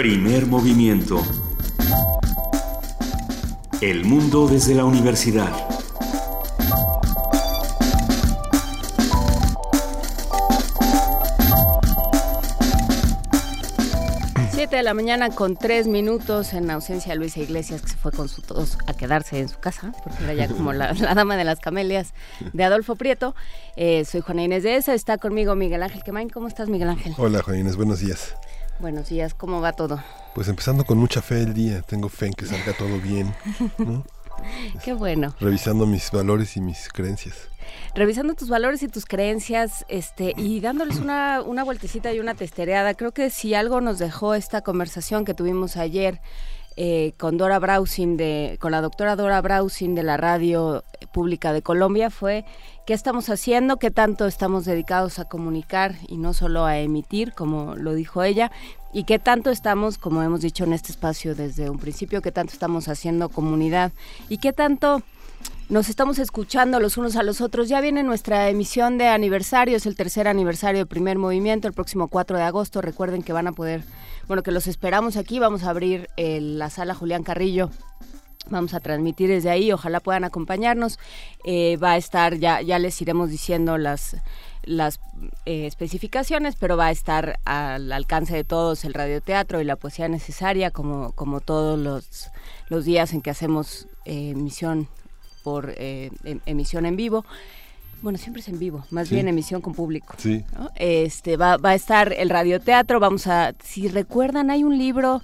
Primer movimiento. El mundo desde la universidad. Siete de la mañana con tres minutos en ausencia de Luisa Iglesias que se fue con su tos a quedarse en su casa porque era ya como la, la dama de las camelias de Adolfo Prieto. Eh, soy Juana Inés de esa, está conmigo Miguel Ángel Quemain. ¿Cómo estás Miguel Ángel? Hola Juana Inés, buenos días. Buenos días, ¿cómo va todo? Pues empezando con mucha fe el día, tengo fe en que salga todo bien, ¿no? Qué bueno. Revisando mis valores y mis creencias. Revisando tus valores y tus creencias, este, y dándoles una, una vueltecita y una testereada. Creo que si algo nos dejó esta conversación que tuvimos ayer eh, con Dora Browsing de, con la doctora Dora Browsing de la Radio Pública de Colombia fue qué estamos haciendo, qué tanto estamos dedicados a comunicar y no solo a emitir, como lo dijo ella, y qué tanto estamos, como hemos dicho en este espacio desde un principio, qué tanto estamos haciendo comunidad y qué tanto nos estamos escuchando los unos a los otros. Ya viene nuestra emisión de aniversario, es el tercer aniversario del primer movimiento, el próximo 4 de agosto. Recuerden que van a poder, bueno, que los esperamos aquí. Vamos a abrir eh, la sala Julián Carrillo Vamos a transmitir desde ahí, ojalá puedan acompañarnos. Eh, va a estar, ya, ya les iremos diciendo las, las eh, especificaciones, pero va a estar al alcance de todos el radioteatro y la poesía necesaria, como, como todos los, los días en que hacemos eh, emisión por em, emisión en vivo. Bueno, siempre es en vivo, más bien emisión con público. Sí. Este va, va a estar el radioteatro. Vamos a, si recuerdan, hay un libro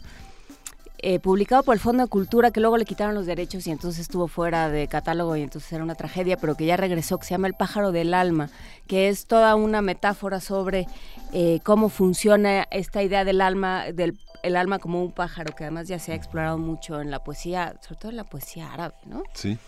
eh, publicado por el Fondo de Cultura, que luego le quitaron los derechos y entonces estuvo fuera de catálogo y entonces era una tragedia, pero que ya regresó, que se llama El pájaro del alma, que es toda una metáfora sobre eh, cómo funciona esta idea del alma, del el alma como un pájaro, que además ya se ha explorado mucho en la poesía, sobre todo en la poesía árabe, ¿no? Sí.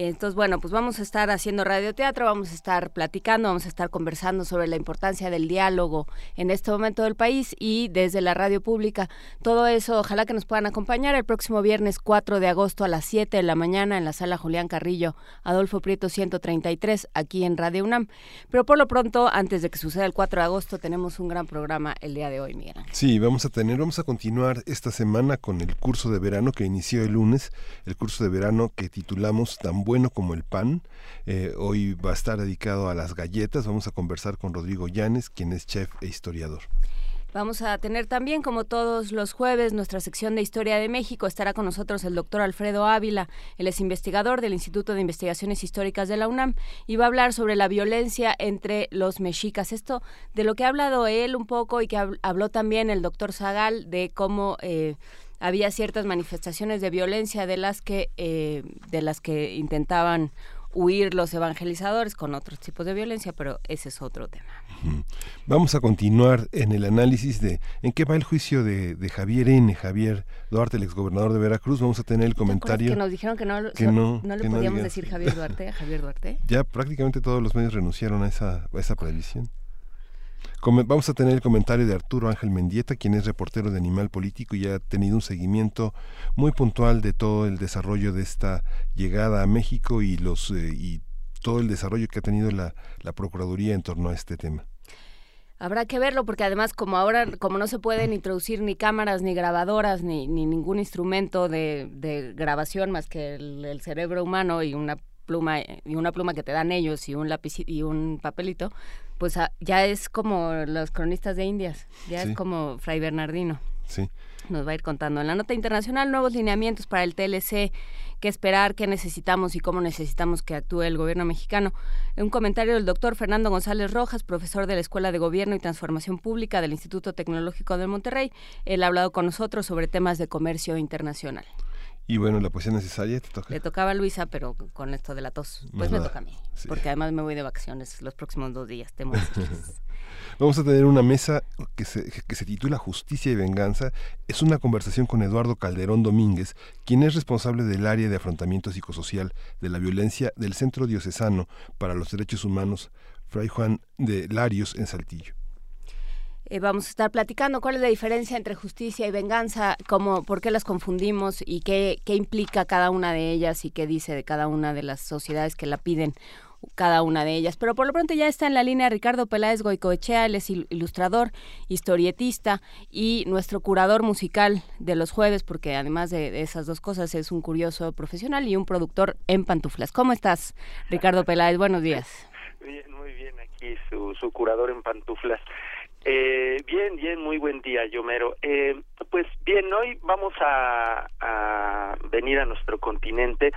Entonces, bueno, pues vamos a estar haciendo radioteatro, vamos a estar platicando, vamos a estar conversando sobre la importancia del diálogo en este momento del país y desde la radio pública. Todo eso, ojalá que nos puedan acompañar el próximo viernes 4 de agosto a las 7 de la mañana en la sala Julián Carrillo, Adolfo Prieto 133, aquí en Radio UNAM. Pero por lo pronto, antes de que suceda el 4 de agosto, tenemos un gran programa el día de hoy, Miguel. Sí, vamos a tener, vamos a continuar esta semana con el curso de verano que inició el lunes, el curso de verano que titulamos Tan bueno como el pan. Eh, hoy va a estar dedicado a las galletas. Vamos a conversar con Rodrigo Llanes, quien es chef e historiador. Vamos a tener también, como todos los jueves, nuestra sección de Historia de México. Estará con nosotros el doctor Alfredo Ávila. Él es investigador del Instituto de Investigaciones Históricas de la UNAM y va a hablar sobre la violencia entre los mexicas. Esto de lo que ha hablado él un poco y que habló también el doctor Zagal de cómo... Eh, había ciertas manifestaciones de violencia de las que eh, de las que intentaban huir los evangelizadores con otros tipos de violencia, pero ese es otro tema. Vamos a continuar en el análisis de en qué va el juicio de, Javier N., Javier Duarte, el exgobernador de Veracruz. Vamos a tener el comentario. que nos dijeron que no, no, le podíamos decir Javier Duarte a Javier Duarte? Ya prácticamente todos los medios renunciaron a esa, a esa previsión. Vamos a tener el comentario de Arturo Ángel Mendieta, quien es reportero de Animal Político y ha tenido un seguimiento muy puntual de todo el desarrollo de esta llegada a México y los eh, y todo el desarrollo que ha tenido la, la Procuraduría en torno a este tema. Habrá que verlo porque además como ahora como no se pueden introducir ni cámaras ni grabadoras ni, ni ningún instrumento de, de grabación más que el, cerebro humano y una pluma y una pluma que te dan ellos y un lápiz y un papelito pues ah, ya es como los cronistas de Indias, ya es como Fray Bernardino. Sí. Nos va a ir contando. En la nota internacional, nuevos lineamientos para el TLC, qué esperar, qué necesitamos y cómo necesitamos que actúe el gobierno mexicano. Un comentario del doctor Fernando González Rojas, profesor de la Escuela de Gobierno y Transformación Pública del Instituto Tecnológico de Monterrey. Él ha hablado con nosotros sobre temas de comercio internacional. Y bueno, la poesía necesaria te toca. Le tocaba a Luisa, pero con esto de la tos, pues me toca a mí. Porque además me voy de vacaciones los próximos dos días. Vamos a tener una mesa que se, que se titula Justicia y Venganza. Es una conversación con Eduardo Calderón Domínguez, quien es responsable del área de afrontamiento psicosocial de la violencia del Centro Diocesano para los Derechos Humanos, Fray Juan de Larios, en Saltillo. Eh, vamos a estar platicando cuál es la diferencia entre justicia y venganza, cómo, por qué las confundimos y qué, qué implica cada una de ellas y qué dice de cada una de las sociedades que la piden cada una de ellas. Pero por lo pronto ya está en la línea Ricardo Peláez Goicoechea, él es ilustrador, historietista y nuestro curador musical de los jueves, porque además de, esas dos cosas es un curioso profesional y un productor en pantuflas. ¿Cómo estás, Ricardo Peláez? Buenos días. Bien, muy bien, aquí su, su curador en pantuflas. Eh, bien, bien, muy buen día, Yomero. Eh, pues bien, hoy vamos a, a venir a nuestro continente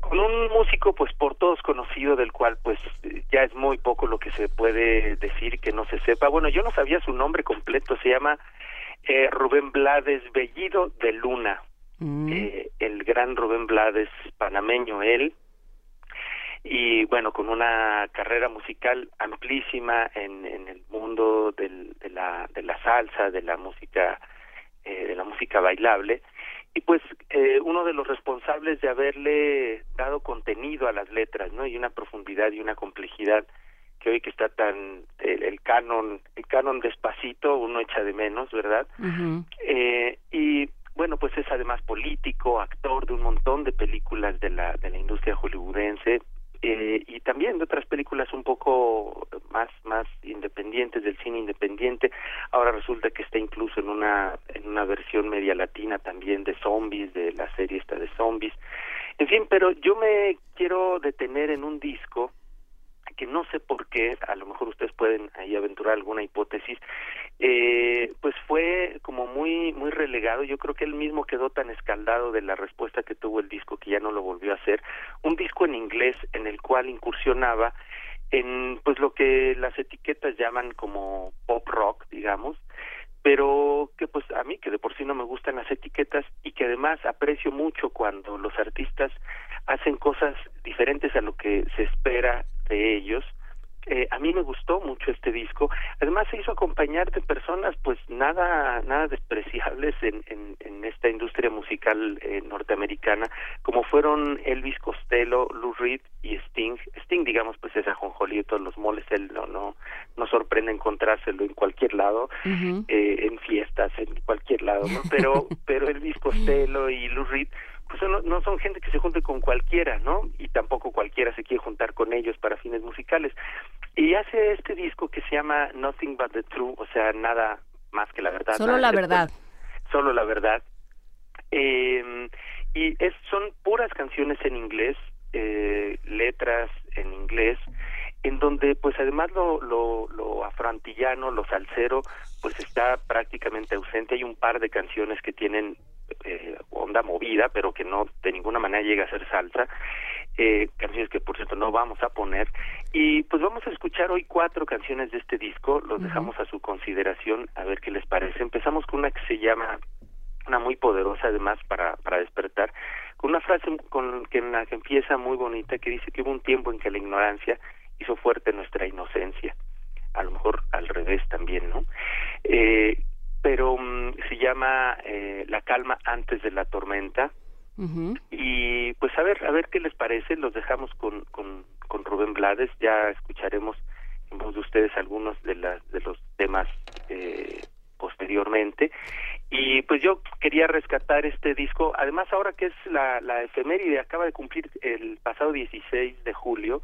con un músico pues por todos conocido del cual pues ya es muy poco lo que se puede decir que no se sepa. Bueno, yo no sabía su nombre completo, se llama eh, Rubén Blades Bellido de Luna. Mm. Eh, el gran Rubén Blades panameño, él, y bueno, con una carrera musical amplísima en, en el mundo del, de, la, de la salsa, de la música, eh, de la música bailable, y pues eh, uno de los responsables de haberle dado contenido a las letras, ¿no? Y una profundidad y una complejidad que hoy que está tan el, canon, el canon despacito, uno echa de menos, ¿verdad? eh, y bueno, pues es además político, actor de un montón de películas de la de la industria hollywoodense, eh, y también de otras películas un poco más más independientes del cine independiente. Ahora resulta que está incluso en una en una versión media latina también de zombies de la serie esta de zombies. En fin pero yo me quiero detener en un disco que no sé por qué, a lo mejor ustedes pueden ahí aventurar alguna hipótesis, eh, pues fue como muy muy relegado. Yo creo que él mismo quedó tan escaldado de la respuesta que tuvo el disco que ya no lo volvió a hacer. Un disco en inglés en el cual incursionaba en pues lo que las etiquetas llaman como pop rock, digamos, pero que pues a mí que de por sí no me gustan las etiquetas y que además aprecio mucho cuando los artistas hacen cosas diferentes a lo que se espera de ellos. Eh, a mí me gustó mucho este disco. Además se hizo acompañar de personas pues nada nada despreciables en, en, en esta industria musical eh, norteamericana, como fueron Elvis Costello, Lou Reed y Sting. Sting, digamos, pues es ajonjolí de todos los moles, él no no no sorprende encontrárselo en cualquier lado, eh, en fiestas, en cualquier lado, ¿no? Pero pero Elvis Costello y Lou Reed pues no, son gente que se junte con cualquiera, ¿no? Y tampoco cualquiera se quiere juntar con ellos para fines musicales. Y hace este disco que se llama Nothing But the True, o sea, nada más que la verdad. Solo la verdad. Solo la verdad. Eh, y es, son puras canciones en inglés, eh, letras en inglés, en donde pues además lo, lo, lo afroantillano, lo salsero, pues está prácticamente ausente. Hay un par de canciones que tienen eh, onda movida, pero que no de ninguna manera llega a ser salsa. Eh, canciones que por cierto no vamos a poner. Y pues vamos a escuchar hoy cuatro canciones de este disco, los dejamos a su consideración, a ver qué les parece. Empezamos con una que se llama, una muy poderosa además para, para despertar, con una frase con que, en la que empieza muy bonita que dice que hubo un tiempo en que la ignorancia hizo fuerte nuestra inocencia a lo mejor al revés también, ¿no? Eh, pero mm, se llama eh, La calma antes de la tormenta. Y pues a ver, a ver qué les parece, los dejamos con, con, con Rubén Blades, ya escucharemos en voz de ustedes algunos de, las de los temas eh, posteriormente. Y pues yo quería rescatar este disco, además ahora que es la, la efeméride, acaba de cumplir el pasado 16 de julio,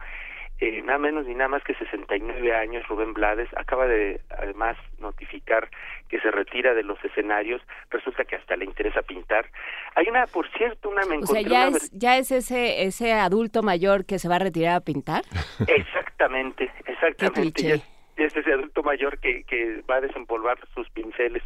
eh, nada menos ni nada más que 69 años, Rubén Blades, acaba de además notificar que se retira de los escenarios, resulta que hasta le interesa pintar. Hay una, por cierto, una... Me o sea, ya es, ya es ese, ese adulto mayor que se va a retirar a pintar. Exactamente, exactamente es ese adulto mayor que, que va a desempolvar sus pinceles.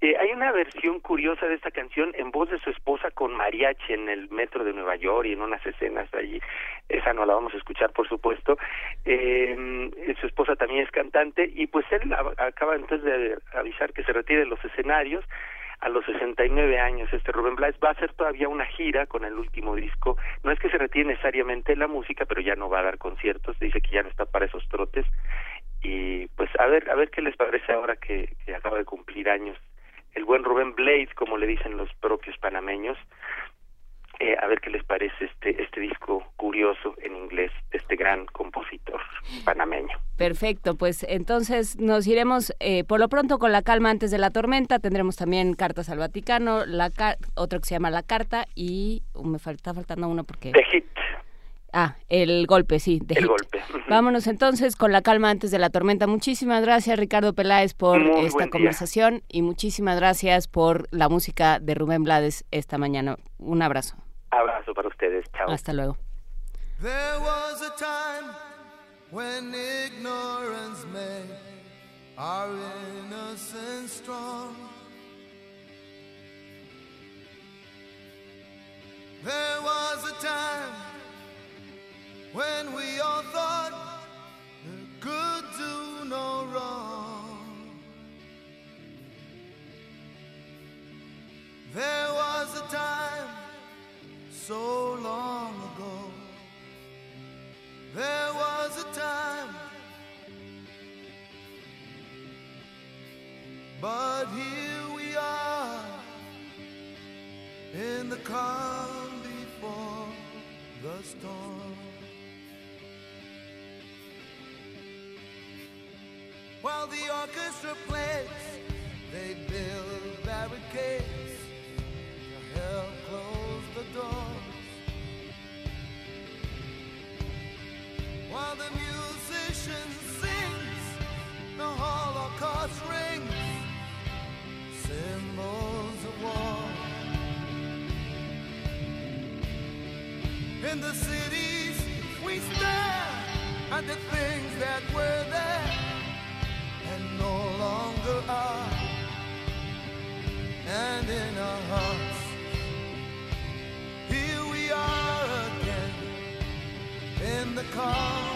Eh, hay una versión curiosa de esta canción en voz de su esposa con mariachi en el metro de Nueva York y en unas escenas allí. Esa no la vamos a escuchar, por supuesto. Eh, su esposa también es cantante y pues él acaba entonces de avisar que se retire de los escenarios a los 69 años este Rubén Blades va a hacer todavía una gira con el último disco no es que se retire necesariamente la música pero ya no va a dar conciertos dice que ya no está para esos trotes y pues a ver a ver qué les parece ahora que, acaba de cumplir años el buen Rubén Blades como le dicen los propios panameños eh, a ver qué les parece este este disco curioso en inglés de este gran compositor panameño. Perfecto, pues entonces nos iremos eh, por lo pronto con la calma antes de la tormenta. Tendremos también cartas al Vaticano, la otro que se llama La Carta y me falta faltando uno porque. The Hit. Ah, el golpe, sí. el golpe. Vámonos entonces con la calma antes de la tormenta. Muchísimas gracias, Ricardo Peláez, por esta conversación y muchísimas gracias por la música de Rubén Blades esta mañana. Un abrazo. Abrazo para ustedes. Chao. Hasta luego. There was a time when ignorance made our innocence strong. There was a time when we all thought that could do no wrong. There was a time so long ago. There was a time, but here we are in the calm before the storm. While the orchestra plays, they build barricades to help close the doors. While the musician sings, the Holocaust rings, symbols of war. In the cities, we stare at the things that were there call.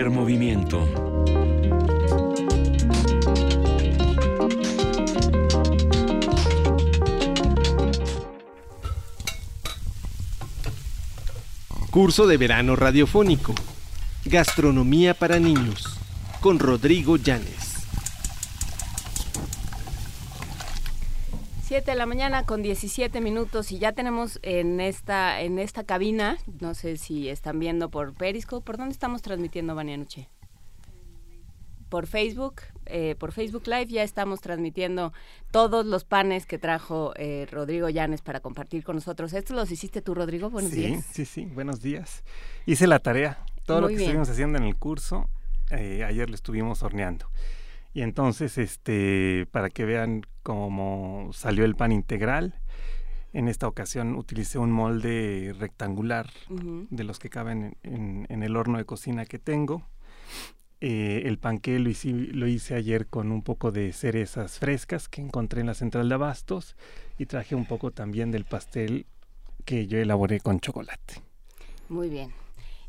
Primer movimiento. Curso de verano radiofónico. Gastronomía para niños. con Rodrigo Llanes. 7 de la mañana con 17 minutos y ya tenemos en esta en esta cabina, no sé si están viendo por Periscope, ¿por dónde estamos transmitiendo, Vania Nuche? Por Facebook, eh, por Facebook Live ya estamos transmitiendo todos los panes que trajo eh, Rodrigo Llanes para compartir con nosotros. ¿Estos los hiciste tú, Rodrigo? Buenos sí, días. sí, sí, buenos días. Hice la tarea, todo lo que bien. estuvimos haciendo en el curso, eh, ayer lo estuvimos horneando. Y entonces, este, para que vean cómo salió el pan integral, en esta ocasión utilicé un molde rectangular de los que caben en, en- en el horno de cocina que tengo. Eh, el panqué lo hice, lo hice ayer con un poco de cerezas frescas que encontré en la central de abastos y traje un poco también del pastel que yo elaboré con chocolate. Muy bien.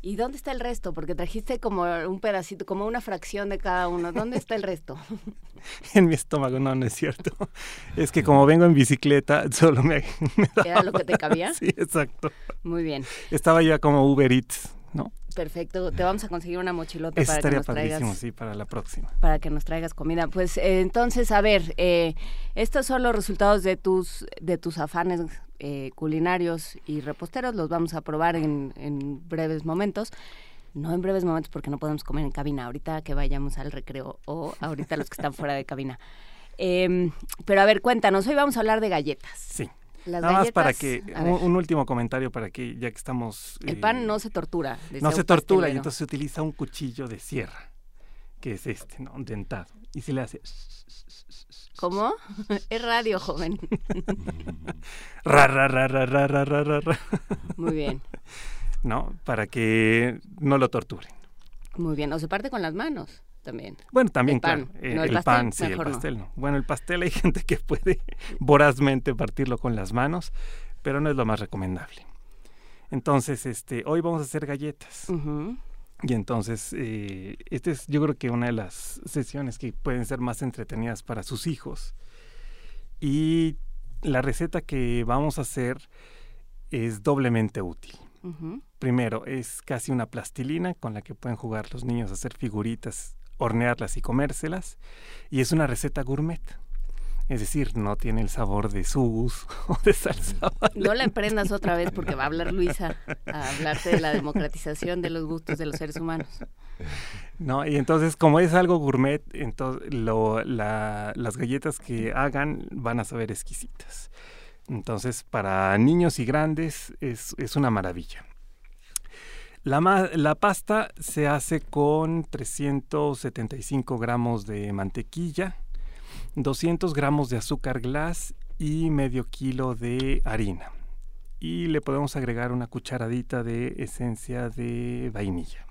¿Y dónde está el resto? Porque trajiste como un pedacito, como una fracción de cada uno. ¿Dónde está el resto? en mi estómago, no, no es cierto. Es que como vengo en bicicleta, solo me... me daba- ¿Era lo que te cabía? Sí, exacto. Muy bien. Estaba ya como Uber Eats, ¿no? Perfecto. Te vamos a conseguir una mochilota Eso para que estaría nos traigas. padrísimo, sí, para la próxima. para que nos traigas comida. Pues eh, entonces, a ver, eh, estos son los resultados de tus de tus afanes eh, culinarios y reposteros. Los vamos a probar en, en breves momentos. No en breves momentos porque no podemos comer en cabina. Ahorita que vayamos al recreo o ahorita los que están fuera de cabina. Em, pero a ver, cuéntanos. Hoy vamos a hablar de galletas. Sí. Las Nada más para galletas, que, un, último comentario para que, ya que estamos... el eh, pan no se tortura. no se tortura y entonces se utiliza un cuchillo de sierra, que es este, ¿no? Dentado. Y se le hace... ¿Cómo? Es radio, joven. ra. Muy bien. No, para que no lo torturen. Muy bien, o se parte con las manos también. Bueno, también, el pan, eh, el, sí, el pastel Bueno, el pastel hay gente que puede vorazmente partirlo con las manos, pero no es lo más recomendable. Entonces, este, hoy vamos a hacer galletas. Y entonces, eh, esta es yo creo que una de las sesiones que pueden ser más entretenidas para sus hijos. Y la receta que vamos a hacer es doblemente útil. Primero, es casi una plastilina con la que pueden jugar los niños a hacer figuritas, hornearlas y comérselas. Y es una receta gourmet. Es decir, no tiene el sabor de sugus o de salsa. No la emprendas otra vez porque va a hablar Luisa a hablarte de la democratización de los gustos de los seres humanos. No, y entonces como es algo gourmet, entonces lo- la- las galletas que hagan van a saber exquisitas. Entonces para niños y grandes es, es una maravilla. La, la pasta se hace con 375 gramos de mantequilla, 200 gramos de azúcar glass y medio kilo de harina. Y le podemos agregar una cucharadita de esencia de vainilla.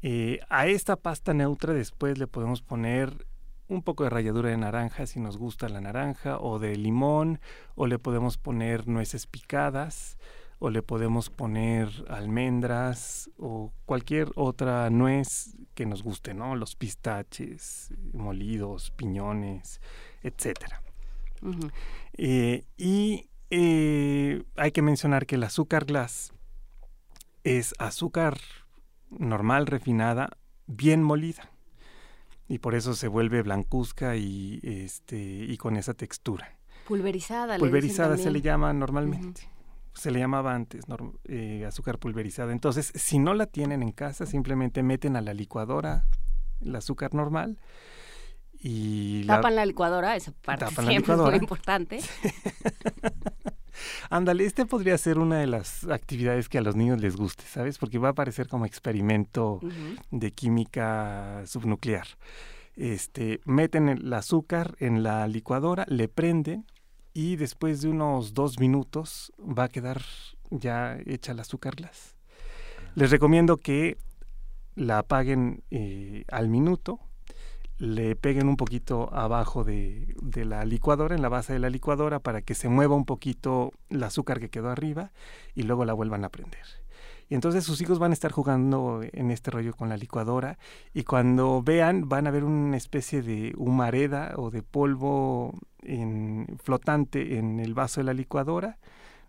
Eh, a esta pasta neutra después le podemos poner un poco de ralladura de naranja si nos gusta la naranja o de limón o le podemos poner nueces picadas o le podemos poner almendras o cualquier otra nuez que nos guste, ¿no? Los pistaches molidos, piñones, etcétera. Eh, y eh, hay que mencionar que el azúcar glass es azúcar normal, refinada, bien molida. Y por eso se vuelve blancuzca y, este, y con esa textura. Pulverizada. le Pulverizada dicen se le llama normalmente. Se le llamaba antes eh, azúcar pulverizada. Entonces, si no la tienen en casa, simplemente meten a la licuadora el azúcar normal y Tapan la licuadora, esa parte Tapan la siempre es muy importante. Ándale, este podría ser una de las actividades que a los niños les guste, ¿sabes? Porque va a parecer como experimento de química subnuclear. Este, meten el azúcar en la licuadora, le prenden y después de unos dos minutos va a quedar ya hecha el azúcar glass. Les recomiendo que la apaguen eh, al minuto, le peguen un poquito abajo de, de la licuadora, en la base de la licuadora, para que se mueva un poquito el azúcar que quedó arriba y luego la vuelvan a prender. Y entonces sus hijos van a estar jugando en este rollo con la licuadora y cuando vean van a ver una especie de humareda o de polvo en- flotante en el vaso de la licuadora.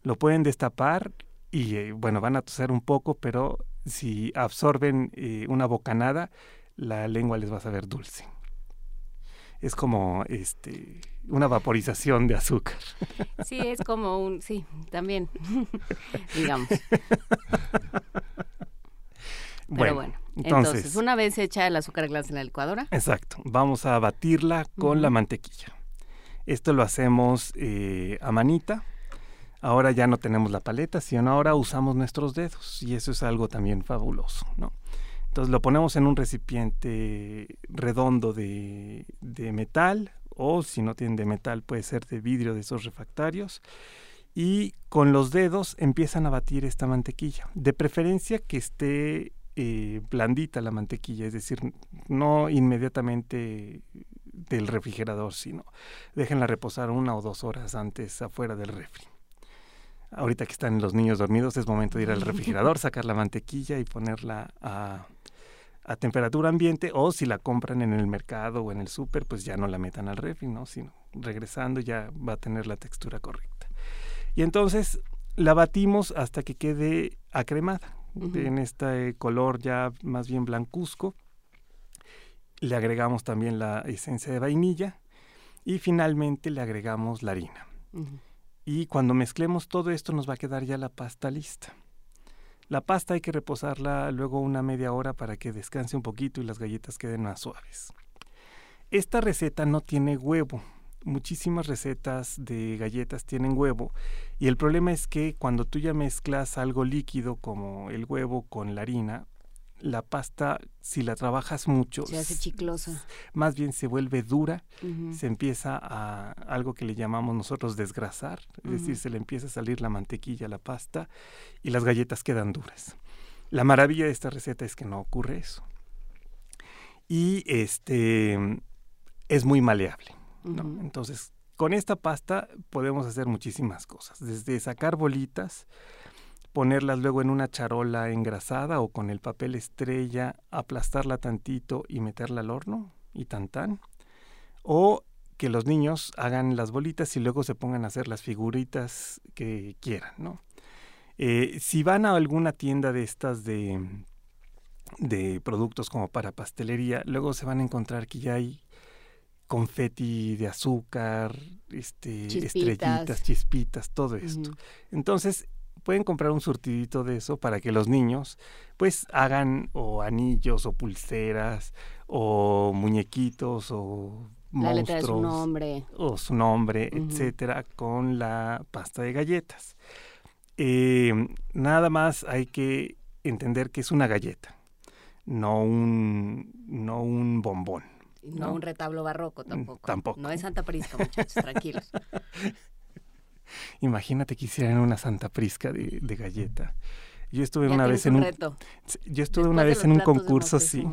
Lo pueden destapar y eh, bueno, van a toser un poco, pero si absorben eh, una bocanada, la lengua les va a saber dulce. Es como este una vaporización de azúcar. Sí, es como un, sí, también, digamos. Pero bueno, entonces, entonces, una vez hecha el azúcar glass en la licuadora, Exacto, vamos a batirla con la mantequilla. Esto lo hacemos eh, a manita. Ahora ya no tenemos la paleta, sino ahora usamos nuestros dedos y eso es algo también fabuloso, ¿no? Entonces lo ponemos en un recipiente redondo de, de metal o si no tienen de metal puede ser de vidrio de esos refractarios y con los dedos empiezan a batir esta mantequilla. De preferencia que esté eh, blandita la mantequilla, es decir, no inmediatamente del refrigerador, sino déjenla reposar una o dos horas antes afuera del refri. Ahorita que están los niños dormidos es momento de ir al refrigerador, sacar la mantequilla y ponerla a, a temperatura ambiente o si la compran en el mercado o en el súper, pues ya no la metan al refri, ¿no? Sino regresando ya va a tener la textura correcta. Y entonces la batimos hasta que quede acremada, Ujú. en este color ya más bien blancuzco. Le agregamos también la esencia de vainilla y finalmente le agregamos la harina. Y cuando mezclemos todo esto nos va a quedar ya la pasta lista. La pasta hay que reposarla luego una media hora para que descanse un poquito y las galletas queden más suaves. Esta receta no tiene huevo. Muchísimas recetas de galletas tienen huevo y el problema es que cuando tú ya mezclas algo líquido como el huevo con la harina, la pasta si la trabajas mucho, se hace chiclosa. más bien se vuelve dura se empieza a algo que le llamamos nosotros desgrasar, es decir, se le empieza a salir la mantequilla a la pasta y las galletas quedan duras. La maravilla de esta receta es que no ocurre eso. Y este es muy maleable. Entonces, con esta pasta podemos hacer muchísimas cosas, desde sacar bolitas, ponerlas luego en una charola engrasada o con el papel estrella, aplastarla tantito y meterla al horno y tan tan. O que los niños hagan las bolitas y luego se pongan a hacer las figuritas que quieran, ¿no? Eh, si van a alguna tienda de estas de, de productos como para pastelería, luego se van a encontrar que ya hay confeti de azúcar, este, Chispitas. estrellitas, chispitas, todo esto. Entonces, pueden comprar un surtidito de eso para que los niños pues hagan o anillos o pulseras o muñequitos o La letra de su nombre. o su nombre, etcétera, con la pasta de galletas. Eh, nada más hay que entender que es una galleta, no un, no un bombón. No, ¿no? un retablo barroco tampoco. tampoco. No es Santa Prisca, muchachos, tranquilos. Imagínate que hicieran una santa prisca de, de galleta. Yo estuve Ya una vez en un, reto. yo estuve Después una vez en un concurso sí,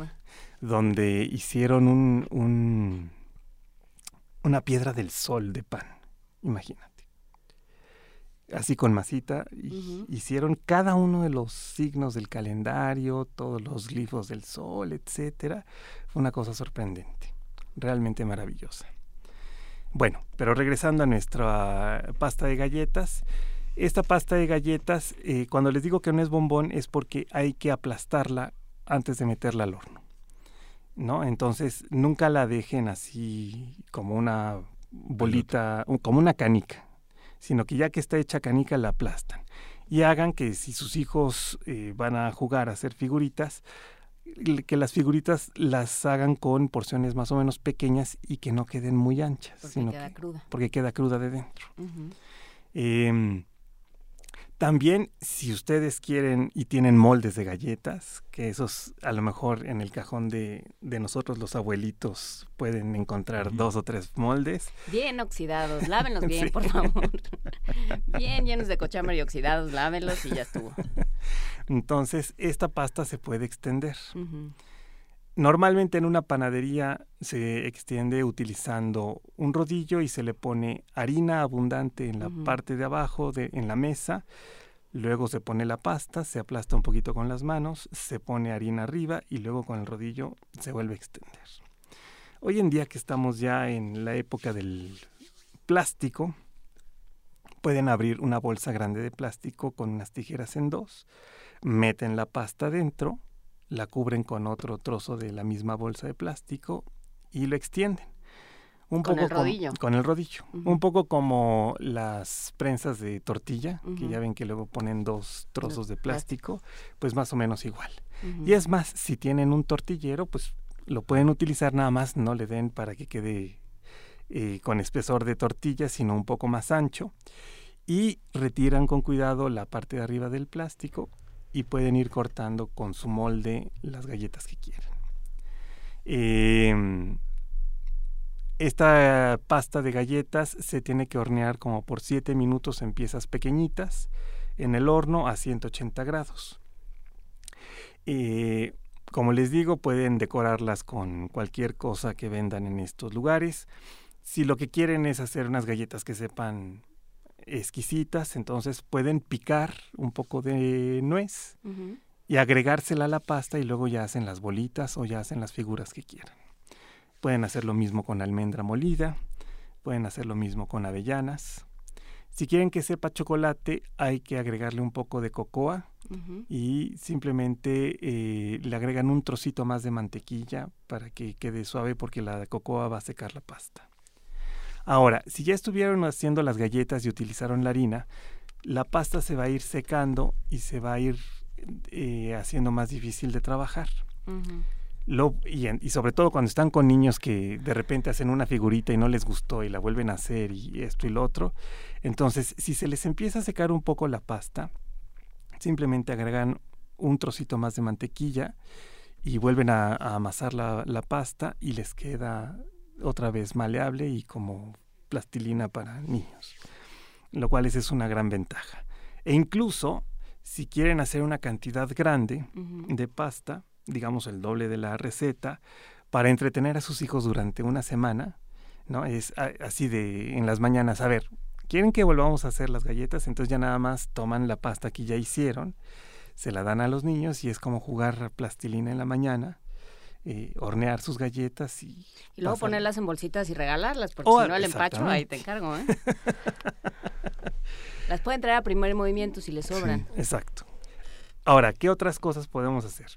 donde hicieron un, un una piedra del sol de pan. Imagínate. Así con masita hicieron cada uno de los signos del calendario, todos los glifos del sol, etcétera. Fue una cosa sorprendente, realmente maravillosa. Bueno, pero regresando a nuestra pasta de galletas, esta pasta de galletas, eh, cuando les digo que no es bombón, es porque hay que aplastarla antes de meterla al horno. ¿No? Entonces, nunca la dejen así como una bolita, como una canica, sino que ya que está hecha canica la aplastan. Y hagan que si sus hijos eh, van a jugar a hacer figuritas, que las figuritas las hagan con porciones más o menos pequeñas y que no queden muy anchas, Porque sino queda que- cruda. porque queda cruda de dentro. También, si ustedes quieren y tienen moldes de galletas, que esos a lo mejor en el cajón de, de nosotros los abuelitos pueden encontrar dos o tres moldes. Bien oxidados, lávenlos bien, Sí. por favor. bien llenos de cochambre y oxidados, lávenlos y ya estuvo. Entonces, esta pasta se puede extender. Normalmente en una panadería se extiende utilizando un rodillo y se le pone harina abundante en la parte de abajo, de, en la mesa. Luego se pone la pasta, se aplasta un poquito con las manos, se pone harina arriba y luego con el rodillo se vuelve a extender. Hoy en día que estamos ya en la época del plástico, pueden abrir una bolsa grande de plástico con unas tijeras en dos, meten la pasta dentro, la cubren con otro trozo de la misma bolsa de plástico y lo extienden. Un Con poco el como- rodillo. con el rodillo. Un poco como las prensas de tortilla, que ya ven que luego ponen dos trozos de plástico. pues más o menos igual. Y es más, si tienen un tortillero, pues lo pueden utilizar nada más, no le den para que quede eh, con espesor de tortilla, sino un poco más ancho. Y retiran con cuidado la parte de arriba del plástico y pueden ir cortando con su molde las galletas que quieran. Em, esta pasta de galletas se tiene que hornear como por 7 minutos en piezas pequeñitas en el horno a 180 grados. Eh, como les digo, pueden decorarlas con cualquier cosa que vendan en estos lugares. Si lo que quieren es hacer unas galletas que sepan exquisitas, entonces pueden picar un poco de nuez y agregársela a la pasta y luego ya hacen las bolitas o ya hacen las figuras que quieran. Pueden hacer lo mismo con almendra molida, pueden hacer lo mismo con avellanas. Si quieren que sepa chocolate, hay que agregarle un poco de cocoa y simplemente eh, le agregan un trocito más de mantequilla para que quede suave porque la cocoa va a secar la pasta. Ahora, si ya estuvieron haciendo las galletas y utilizaron la harina, la pasta se va a ir secando y se va a ir eh, haciendo más difícil de trabajar. Lo- y, en- y sobre todo cuando están con niños que de repente hacen una figurita y no les gustó y la vuelven a hacer y esto y lo otro. Entonces, si se les empieza a secar un poco la pasta, simplemente agregan un trocito más de mantequilla y vuelven a, a amasar la, la pasta y les queda otra vez maleable y como plastilina para niños, lo cual esa es una gran ventaja. E incluso, si quieren hacer una cantidad grande, de pasta, digamos el doble de la receta, para entretener a sus hijos durante una semana, ¿no? Es así de en las mañanas, a ver, ¿quieren que volvamos a hacer las galletas? Entonces ya nada más toman la pasta que ya hicieron, se la dan a los niños y es como jugar plastilina en la mañana, eh, hornear sus galletas y... Y luego pasar- ponerlas en bolsitas y regalarlas, porque Oh, si no el empacho, ahí te encargo, ¿eh? Las pueden traer a primer movimiento si les sobran. Sí, exacto. Ahora, ¿qué otras cosas podemos hacer?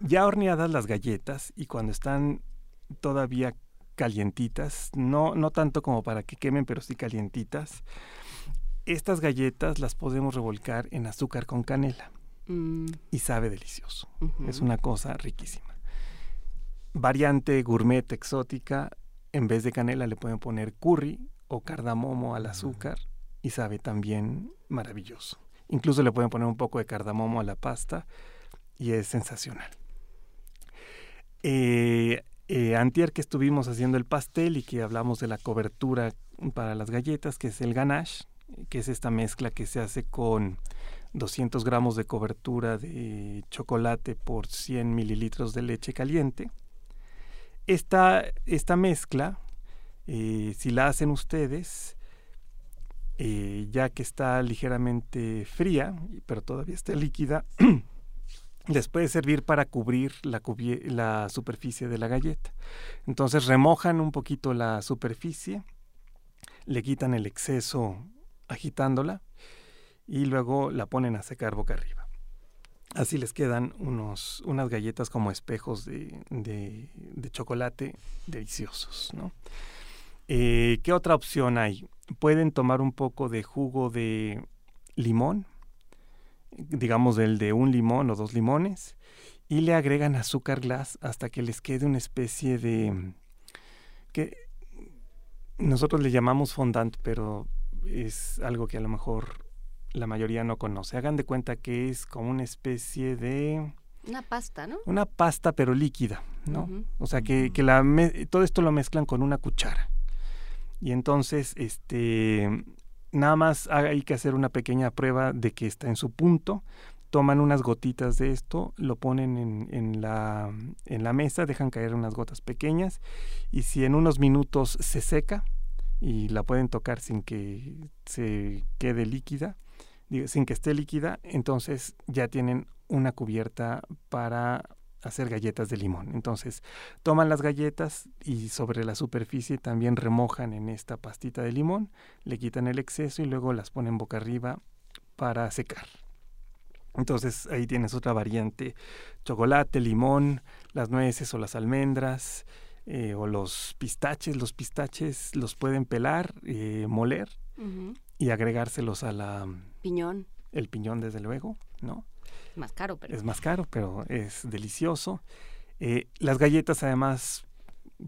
Ya horneadas las galletas y cuando están todavía calientitas, no, no tanto como para que quemen, pero sí calientitas, estas galletas las podemos revolcar en azúcar con canela Mm, y sabe delicioso. Es una cosa riquísima. Variante gourmet exótica, en vez de canela le pueden poner curry o cardamomo al azúcar y sabe también maravilloso. Incluso le pueden poner un poco de cardamomo a la pasta y es sensacional. Eh, eh, antier que estuvimos haciendo el pastel y que hablamos de la cobertura para las galletas, que es el ganache, que es esta mezcla que se hace con 200 gramos de cobertura de chocolate por 100 mililitros de leche caliente. Esta, esta mezcla, eh, si la hacen ustedes, eh, ya que está ligeramente fría, pero todavía está líquida, les puede servir para cubrir la, la superficie de la galleta. Entonces remojan un poquito la superficie, le quitan el exceso agitándola y luego la ponen a secar boca arriba. Así les quedan unos, unas galletas como espejos de, de- chocolate deliciosos. ¿no? Eh, ¿Qué otra opción hay? Pueden tomar un poco de jugo de limón, digamos del de un limón o dos limones, y le agregan azúcar glass hasta que les quede una especie de... que nosotros le llamamos fondant, pero es algo que a lo mejor la mayoría no conoce. Hagan de cuenta que es como una especie de Una pasta, ¿no? una pasta pero líquida, ¿no? O sea que, que la me- todo esto lo mezclan con una cuchara. Y entonces, este, nada más hay que hacer una pequeña prueba de que está en su punto. Toman unas gotitas de esto, lo ponen en, en la, en la mesa, dejan caer unas gotas pequeñas y si en unos minutos se seca y la pueden tocar sin que se quede líquida, sin que esté líquida, entonces ya tienen una cubierta para hacer galletas de limón. Entonces, toman las galletas y sobre la superficie también remojan en esta pastita de limón, le quitan el exceso y luego las ponen boca arriba para secar. Entonces ahí tienes otra variante, chocolate, limón, las nueces o las almendras eh, o los pistaches. Los pistaches los pueden pelar, eh, moler. Y agregárselos a la Piñón, el piñón desde luego, ¿no? más caro, pero Es más caro, pero es delicioso. Eh, las galletas además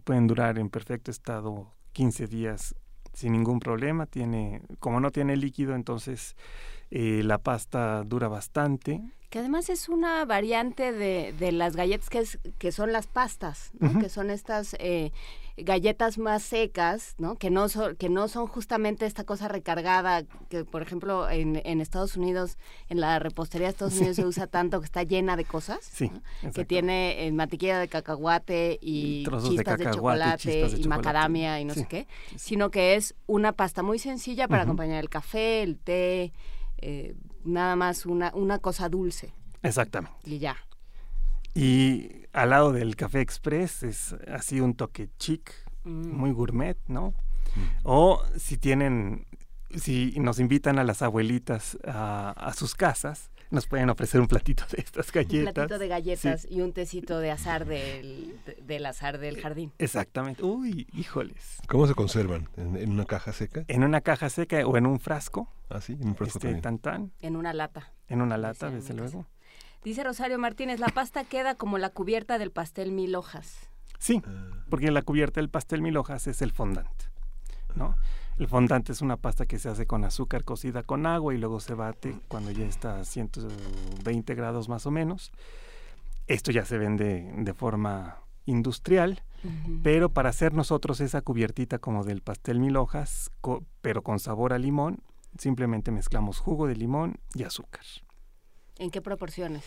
pueden durar en perfecto estado 15 días sin ningún problema. Tiene, como no tiene líquido, entonces eh, la pasta dura bastante. Que además es una variante de, de las galletas que, es, que son las pastas, ¿no? Que son estas eh, galletas más secas, ¿no? que, no son, que no son justamente esta cosa recargada que, por ejemplo, en, en Estados Unidos, en la repostería de Estados Unidos se usa tanto que está llena de cosas. Sí, ¿no? que tiene eh, mantequilla de cacahuate y, Y trozos de y chocolate y, chocolate. macadamia y no Sí, sé qué, sino que es una pasta muy sencilla para acompañar el café, el té, eh, nada más una, una cosa dulce Exactamente. y ya. Y al lado del café express es así un toque chic, Mm. muy gourmet, ¿no? O si tienen, si nos invitan a las abuelitas a, a sus casas, nos pueden ofrecer un platito de estas Un galletas. platito de galletas y un tecito de azar del, de- del azar del jardín. Exactamente. Uy, híjoles. ¿Cómo se conservan? ¿En, en una caja seca? En una caja seca o en un frasco, Ah, sí, en un frasco este, también. tan tan, En una lata. en una lata, desde casa. luego. Dice Rosario Martínez, la pasta queda como la cubierta del pastel mil hojas. Sí, Ah, porque la cubierta del pastel mil hojas es el fondant, ¿no? El fondant es una pasta que se hace con azúcar cocida con agua y luego se bate cuando ya está a 120 grados más o menos. Esto ya se vende de forma industrial, pero para hacer nosotros esa cubiertita como del pastel mil hojas, co- pero con sabor a limón, simplemente mezclamos jugo de limón y azúcar. ¿En qué proporciones?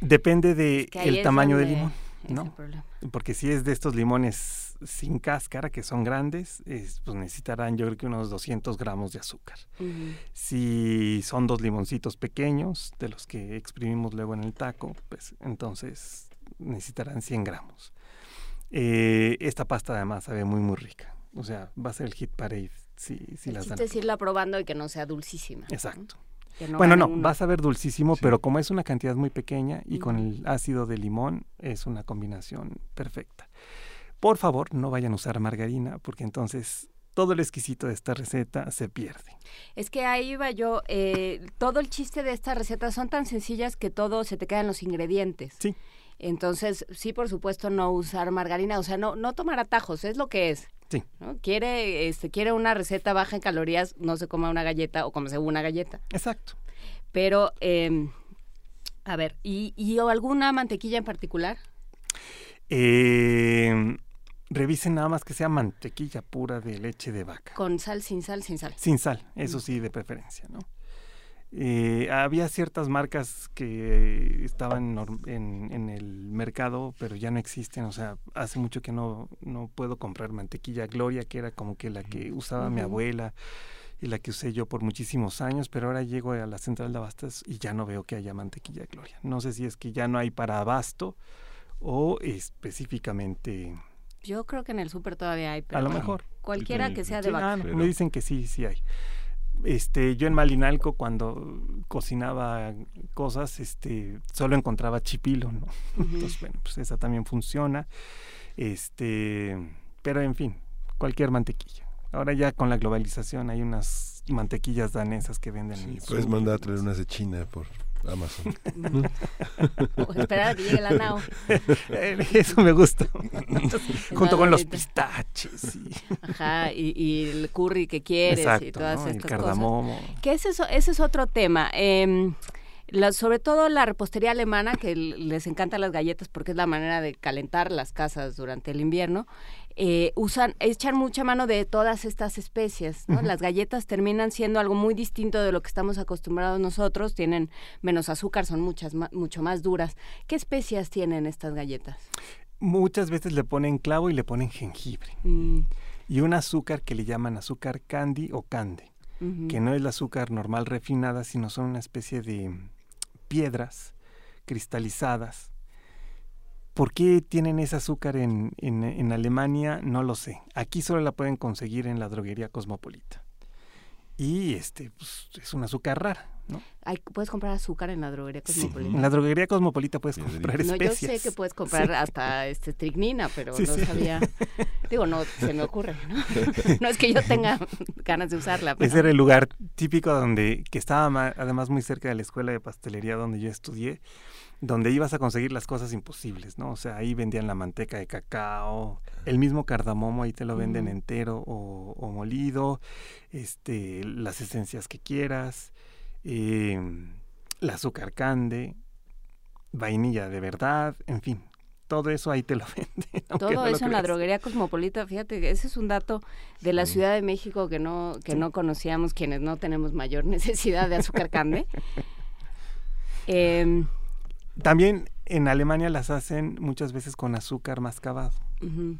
Depende del que es tamaño del limón, es ¿no? el problema. Porque si es de estos limones sin cáscara, que son grandes, es- pues necesitarán yo creo que unos 200 gramos de azúcar. Si son dos limoncitos pequeños, de los que exprimimos luego en el taco, pues entonces necesitarán 100 gramos. Eh, esta pasta además sabe muy muy rica. O sea, va a ser el hit parade si, si el las dan. es probando y que no sea dulcísima. Exacto. No bueno, no, uno. va a saber dulcísimo, Sí. pero como es una cantidad muy pequeña y con el ácido de limón es una combinación perfecta. Por favor, no vayan a usar margarina porque entonces todo el exquisito de esta receta se pierde. Es que ahí iba yo. eh, todo el chiste de estas recetas son tan sencillas que todo se te queda en los ingredientes. Sí. Entonces, sí, por supuesto, no usar margarina, o sea, no, no tomar atajos, es lo que es. Sí. ¿no? Quiere, este, quiere una receta baja en calorías, no se coma una galleta o cómese una galleta. Exacto. Pero, eh, a ver, ¿y, ¿y alguna mantequilla en particular? Eh, revisen nada más que sea mantequilla pura de leche de vaca. Con sal, sin sal, sin sal. Sin sal, eso sí, de preferencia, ¿no? Eh, había ciertas marcas que estaban en, en el mercado, pero ya no existen. O sea, hace mucho que no, no puedo comprar mantequilla Gloria, que era como que la que usaba mi abuela y la que usé yo por muchísimos años, pero ahora llego a la central de abastos y ya no veo que haya mantequilla Gloria. No sé si es que ya no hay para abasto o específicamente, Yo creo que en el súper todavía hay, pero a lo mejor. cualquiera que sea de vaca. ah, no, Pero- Me dicen que sí, sí hay. Este, yo en Malinalco cuando cocinaba cosas, este, solo encontraba chipilo, ¿no? Entonces, bueno, pues esa también funciona. Este, pero en fin, cualquier mantequilla. Ahora ya con la globalización hay unas mantequillas danesas que venden en Sí, puedes mandar a traer unas de China por Amazon. O esperar a que llegue la nao. Eh, Eso me gusta. Junto con los pistaches y, Ajá, y, y el curry que quieres y todas ¿no? el estas cosas. cardamomo. Que ese es, ese es otro tema. em, la- sobre todo la repostería alemana, que les encantan las galletas porque es la manera de calentar las casas durante el invierno, eh, usan, echan mucha mano de todas estas especies. ¿no? Las galletas terminan siendo algo muy distinto de lo que estamos acostumbrados nosotros, tienen menos azúcar, son muchas ma- mucho más duras. ¿Qué especias tienen estas galletas? Muchas veces le ponen clavo y le ponen jengibre. Mm, y un azúcar que le llaman azúcar candy o cande, ujú. que no es el azúcar normal refinada, sino son una especie de piedras cristalizadas. ¿Por qué tienen ese azúcar en, en- en Alemania? No lo sé. Aquí solo la pueden conseguir en la droguería cosmopolita. Y este pues, es un azúcar rara. ¿no? Ay, ¿Puedes comprar azúcar en la droguería Sí, cosmopolita? en la droguería cosmopolita puedes comprar No, yo especias. sé que puedes comprar hasta este estricnina, pero Sí, no sí. sabía. Digo, no, se me ocurre, ¿no? No es que yo tenga ganas de usarla, pero Ese era el lugar típico donde, que estaba ma- además muy cerca de la escuela de pastelería donde yo estudié, donde ibas a conseguir las cosas imposibles, ¿no? O sea, ahí vendían la manteca de cacao, el mismo cardamomo, ahí te lo venden entero o, o molido, este, las esencias que quieras, eh, el azúcar cande, vainilla de verdad, en fin, todo eso ahí te lo venden. todo no lo eso en la droguería cosmopolita, fíjate, que ese es un dato de la Sí. Ciudad de México que no que no conocíamos quienes no tenemos mayor necesidad de azúcar cande. Em, También en Alemania las hacen muchas veces con azúcar mascabado. ujú.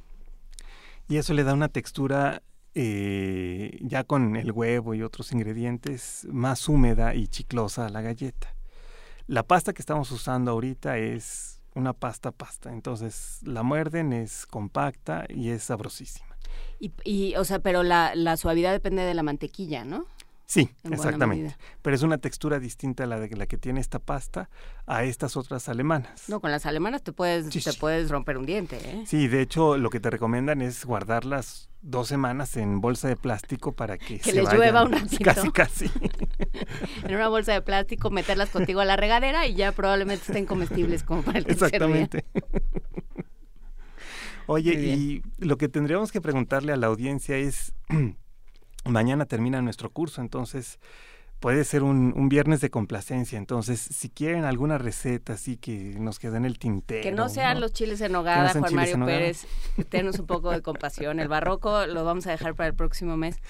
Y eso le da una textura eh, ya con el huevo y otros ingredientes más húmeda y chiclosa a la galleta. La pasta que estamos usando ahorita es una pasta pasta, entonces la muerden, es compacta y es sabrosísima. Y, y, o sea, pero la, la suavidad depende de la mantequilla, ¿no? Sí, exactamente. Pero es una textura distinta a la de la que tiene esta pasta a estas otras alemanas. No, con las alemanas te puedes, Sí, te sí. puedes romper un diente, ¿eh? Sí, de hecho lo que te recomiendan es guardarlas dos semanas en bolsa de plástico para que, Que se les llueva un ratito. Casi, casi. En una bolsa de plástico, meterlas contigo a la regadera y ya probablemente estén comestibles como para el. Exactamente. Oye, y lo que tendríamos que preguntarle a la audiencia es, mañana termina nuestro curso, entonces puede ser un, un viernes de complacencia, entonces si quieren alguna receta así que nos quede en el tintero. Que no sean los chiles en nogada, sean Juan Mario nogada. Pérez. Tenos un poco de compasión. El barroco lo vamos a dejar para el próximo mes.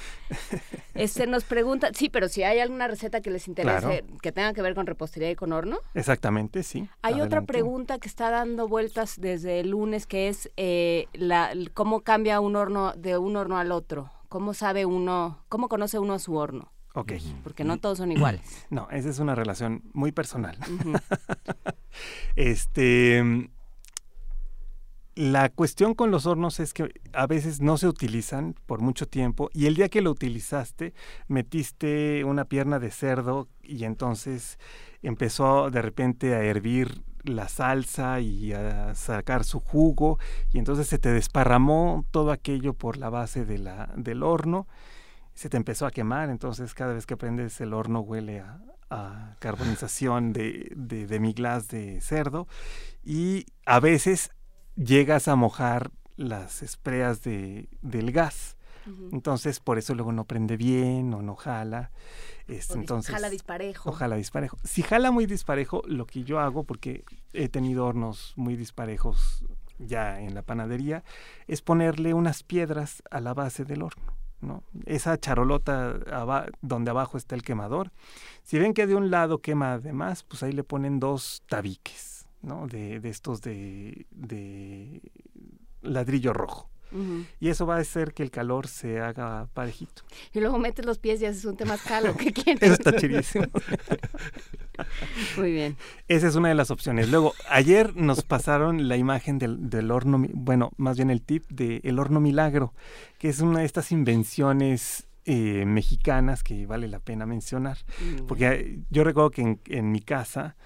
Este nos pregunta, sí, pero si hay alguna receta que les interese, que tenga que ver con repostería y con horno. Exactamente, sí. Hay otra pregunta que está dando vueltas desde el lunes, que es eh, la, cómo cambia un horno de un horno al otro. ¿Cómo sabe uno, cómo conoce uno a su horno? Ok. Porque no todos son iguales. No, esa es una relación muy personal. Este, mm, la cuestión con los hornos es que a veces no se utilizan por mucho tiempo y el día que lo utilizaste metiste una pierna de cerdo y entonces empezó de repente a hervir la salsa y a sacar su jugo y entonces se te desparramó todo aquello por la base de la, del horno se te empezó a quemar, entonces cada vez que prendes el horno huele a, a carbonización de, de demi-glace de cerdo y a veces llegas a mojar las espreas de, del gas. Entonces, por eso luego no prende bien o no jala. Este, entonces, jala disparejo. o jala disparejo. Si jala muy disparejo, lo que yo hago, porque he tenido hornos muy disparejos ya en la panadería, es ponerle unas piedras a la base del horno. ¿no? Esa charolota aba- donde abajo está el quemador. Si ven que de un lado quema de más, pues ahí le ponen dos tabiques, ¿no? De, de estos de, de ladrillo rojo. Y eso va a hacer que el calor se haga parejito. Y luego metes los pies y haces un temazcal, ¿qué quieres? Eso está chidísimo. Muy bien. Esa es una de las opciones. Luego, ayer nos pasaron la imagen del, del horno, bueno, más bien el tip del horno milagro, que es una de estas invenciones eh, mexicanas que vale la pena mencionar. Mm. Porque eh, yo recuerdo que en, en mi casa,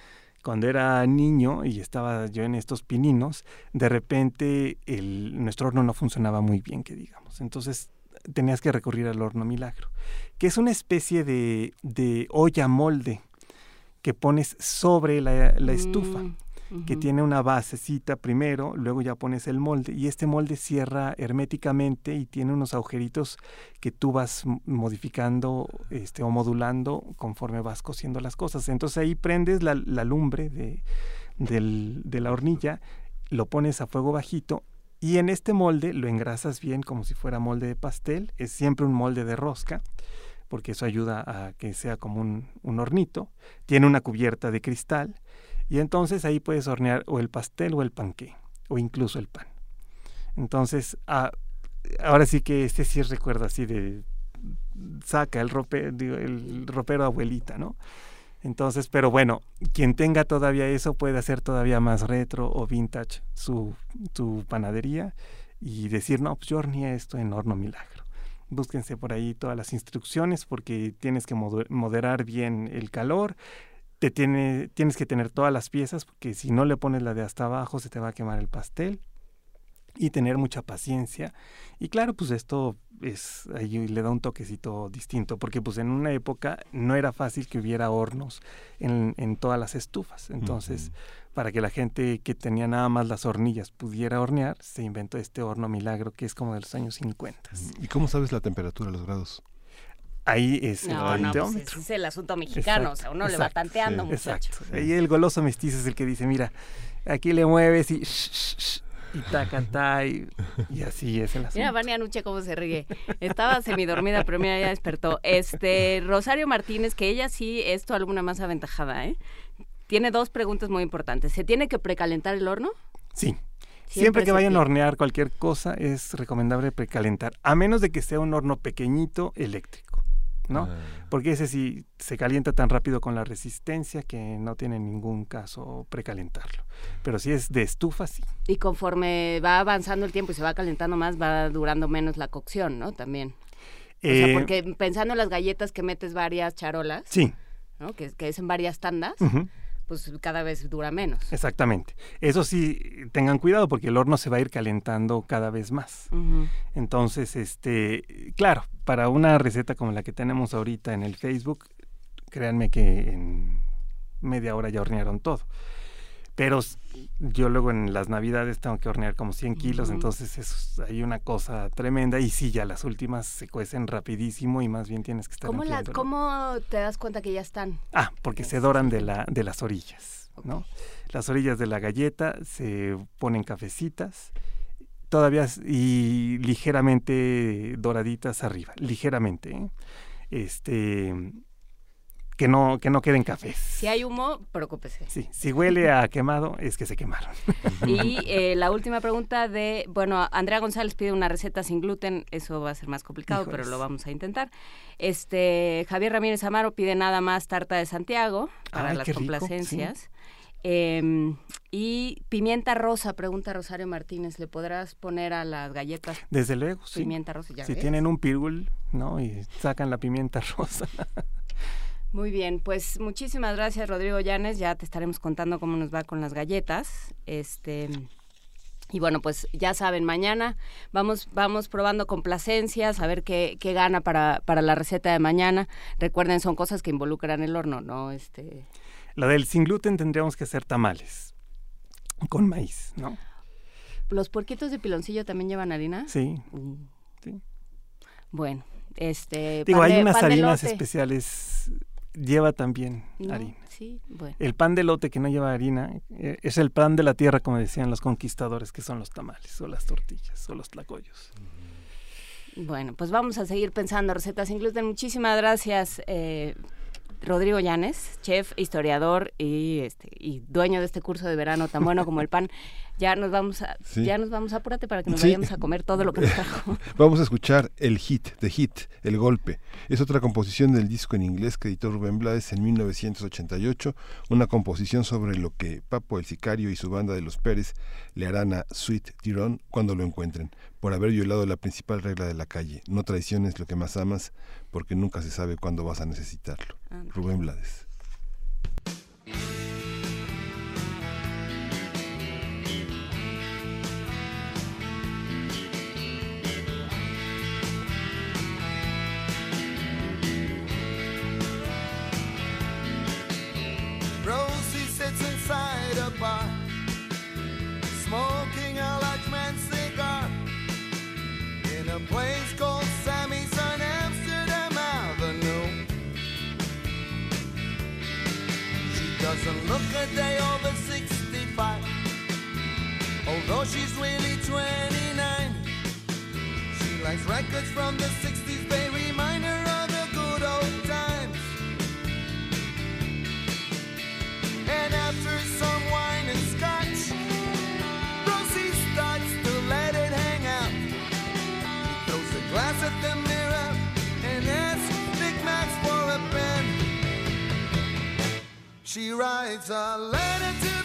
cuando era niño y estaba yo en estos pininos, de repente el, nuestro horno no funcionaba muy bien, que digamos. Entonces tenías que recurrir al horno milagro, que es una especie de, de olla molde que pones sobre la, estufa Mm, que tiene una basecita primero, luego ya pones el molde y este molde cierra herméticamente y tiene unos agujeritos que tú vas modificando este, o modulando conforme vas cociendo las cosas. Entonces ahí prendes la, la lumbre de, del- de la hornilla, lo pones a fuego bajito y en este molde lo engrasas bien como si fuera molde de pastel, es siempre un molde de rosca porque eso ayuda a que sea como un, un hornito, tiene una cubierta de cristal y entonces ahí puedes hornear o el pastel o el panqué, o incluso el pan. Entonces, ah, ahora sí que este sí recuerda así de saca el, rope, el ropero abuelita, ¿no? Entonces, pero bueno, quien tenga todavía eso puede hacer todavía más retro o vintage su, su panadería y decir, no, pues yo horneé esto en horno milagro. búsquense por ahí todas las instrucciones porque tienes que moder- moderar bien el calor. Te tiene, tienes que tener todas las piezas porque si no le pones la de hasta abajo se te va a quemar el pastel y tener mucha paciencia. Y claro, pues esto es ahí le da un toquecito distinto, porque pues en una época no era fácil que hubiera hornos en, en todas las estufas. Entonces, para que la gente que tenía nada más las hornillas pudiera hornear, se inventó este horno milagro que es como de los años 50. ¿Y cómo sabes la temperatura, los grados? Ahí es No, el no, pues ese es el asunto mexicano, o sea, uno le va exacto, tanteando, sí, muchacho. Exacto. Ahí el goloso mestizo es el que dice, mira, aquí le mueves y sh, sh, sh, y así es el asunto. Mira, Vania Nuche cómo se ríe. Estaba semidormida, pero mira, ya despertó. Este, Rosario Martínez, que ella sí es tu alguna más aventajada, ¿eh? Tiene dos preguntas muy importantes. ¿Se tiene que precalentar el horno? Sí. Siempre Siempre, que vayan a hornear cualquier cosa es recomendable precalentar, a menos de que sea un horno pequeñito eléctrico, ¿no? Ah, Porque ese sí se calienta tan rápido con la resistencia que no tiene ningún caso precalentarlo. Pero si es de estufa, sí. Y conforme va avanzando el tiempo y se va calentando más, va durando menos la cocción, ¿no? También. O sea, Eh, porque pensando en las galletas que metes varias charolas, Sí, ¿no? Que, que es en varias tandas, pues cada vez dura menos. exactamente. Eso sí, tengan cuidado porque el horno se va a ir calentando cada vez más. Entonces, este, claro, para una receta como la que tenemos ahorita en el Facebook, créanme que en media hora ya hornearon todo. Pero yo luego en las navidades tengo que hornear como 100 kilos, entonces es, hay una cosa tremenda. Y sí, ya las últimas se cuecen rapidísimo y más bien tienes que estar ¿Cómo, la-. ¿Cómo te das cuenta que ya están? Ah, porque se doran de, la, de las orillas, ¿no? Las orillas de la galleta se ponen cafecitas, todavía y ligeramente doraditas arriba, ligeramente, ¿eh? Este, que no, que no queden cafés. Si hay humo, preocúpese. Sí, si huele a quemado, es que se quemaron. Y eh, la última pregunta de, bueno, Andrea González pide una receta sin gluten, eso va a ser más complicado, pero lo vamos a intentar. Este, Javier Ramírez Amaro pide nada más tarta de Santiago para Ay, las rico, complacencias. Em, y pimienta rosa, pregunta Rosario Martínez, ¿le podrás poner a las galletas Desde luego, sí. pimienta rosa? Ya si ves. tienen un pirul, ¿no? Y sacan la pimienta rosa. Muy bien, pues muchísimas gracias Rodrigo Llanes, ya te estaremos contando cómo nos va con las galletas. Este y bueno, pues ya saben, mañana vamos, vamos probando complacencias, a ver qué, qué gana para, para la receta de mañana. Recuerden, son cosas que involucran el horno, ¿no? Este, La del sin gluten tendríamos que hacer tamales con maíz, ¿no? ¿Los puerquitos de piloncillo también llevan harina? Sí. Mm. Sí. Bueno, este... Digo, pan hay de- unas pan de harinas especiales, lleva también ¿No? harina. Sí, bueno. El pan de lote que no lleva harina eh, es el pan de la tierra, como decían los conquistadores, que son los tamales, o las tortillas, o los tlacoyos. Bueno, pues vamos a seguir pensando recetas sin gluten. Muchísimas gracias, eh, Rodrigo Llanes, chef, historiador y, este, y dueño de este curso de verano tan bueno como el pan. Ya nos vamos a, Sí. ya nos vamos, apúrate para que nos Sí. vayamos a comer todo lo que nos trajo. Vamos a escuchar el hit, The Hit, El Golpe. Es otra composición del disco en inglés que editó Rubén Blades en 1988, una composición sobre lo que Papo el Sicario y su banda de los Pérez le harán a Sweet Tirón cuando lo encuentren, por haber violado la principal regla de la calle. No traiciones lo que más amas, porque nunca se sabe cuándo vas a necesitarlo. Rubén Blades. A day over 65, although she's really 29. She likes records from the 60s, they remind her of the good old times. And after some wine and scotch, Rosie starts to let it hang out. Throws a glass at the She writes a letter to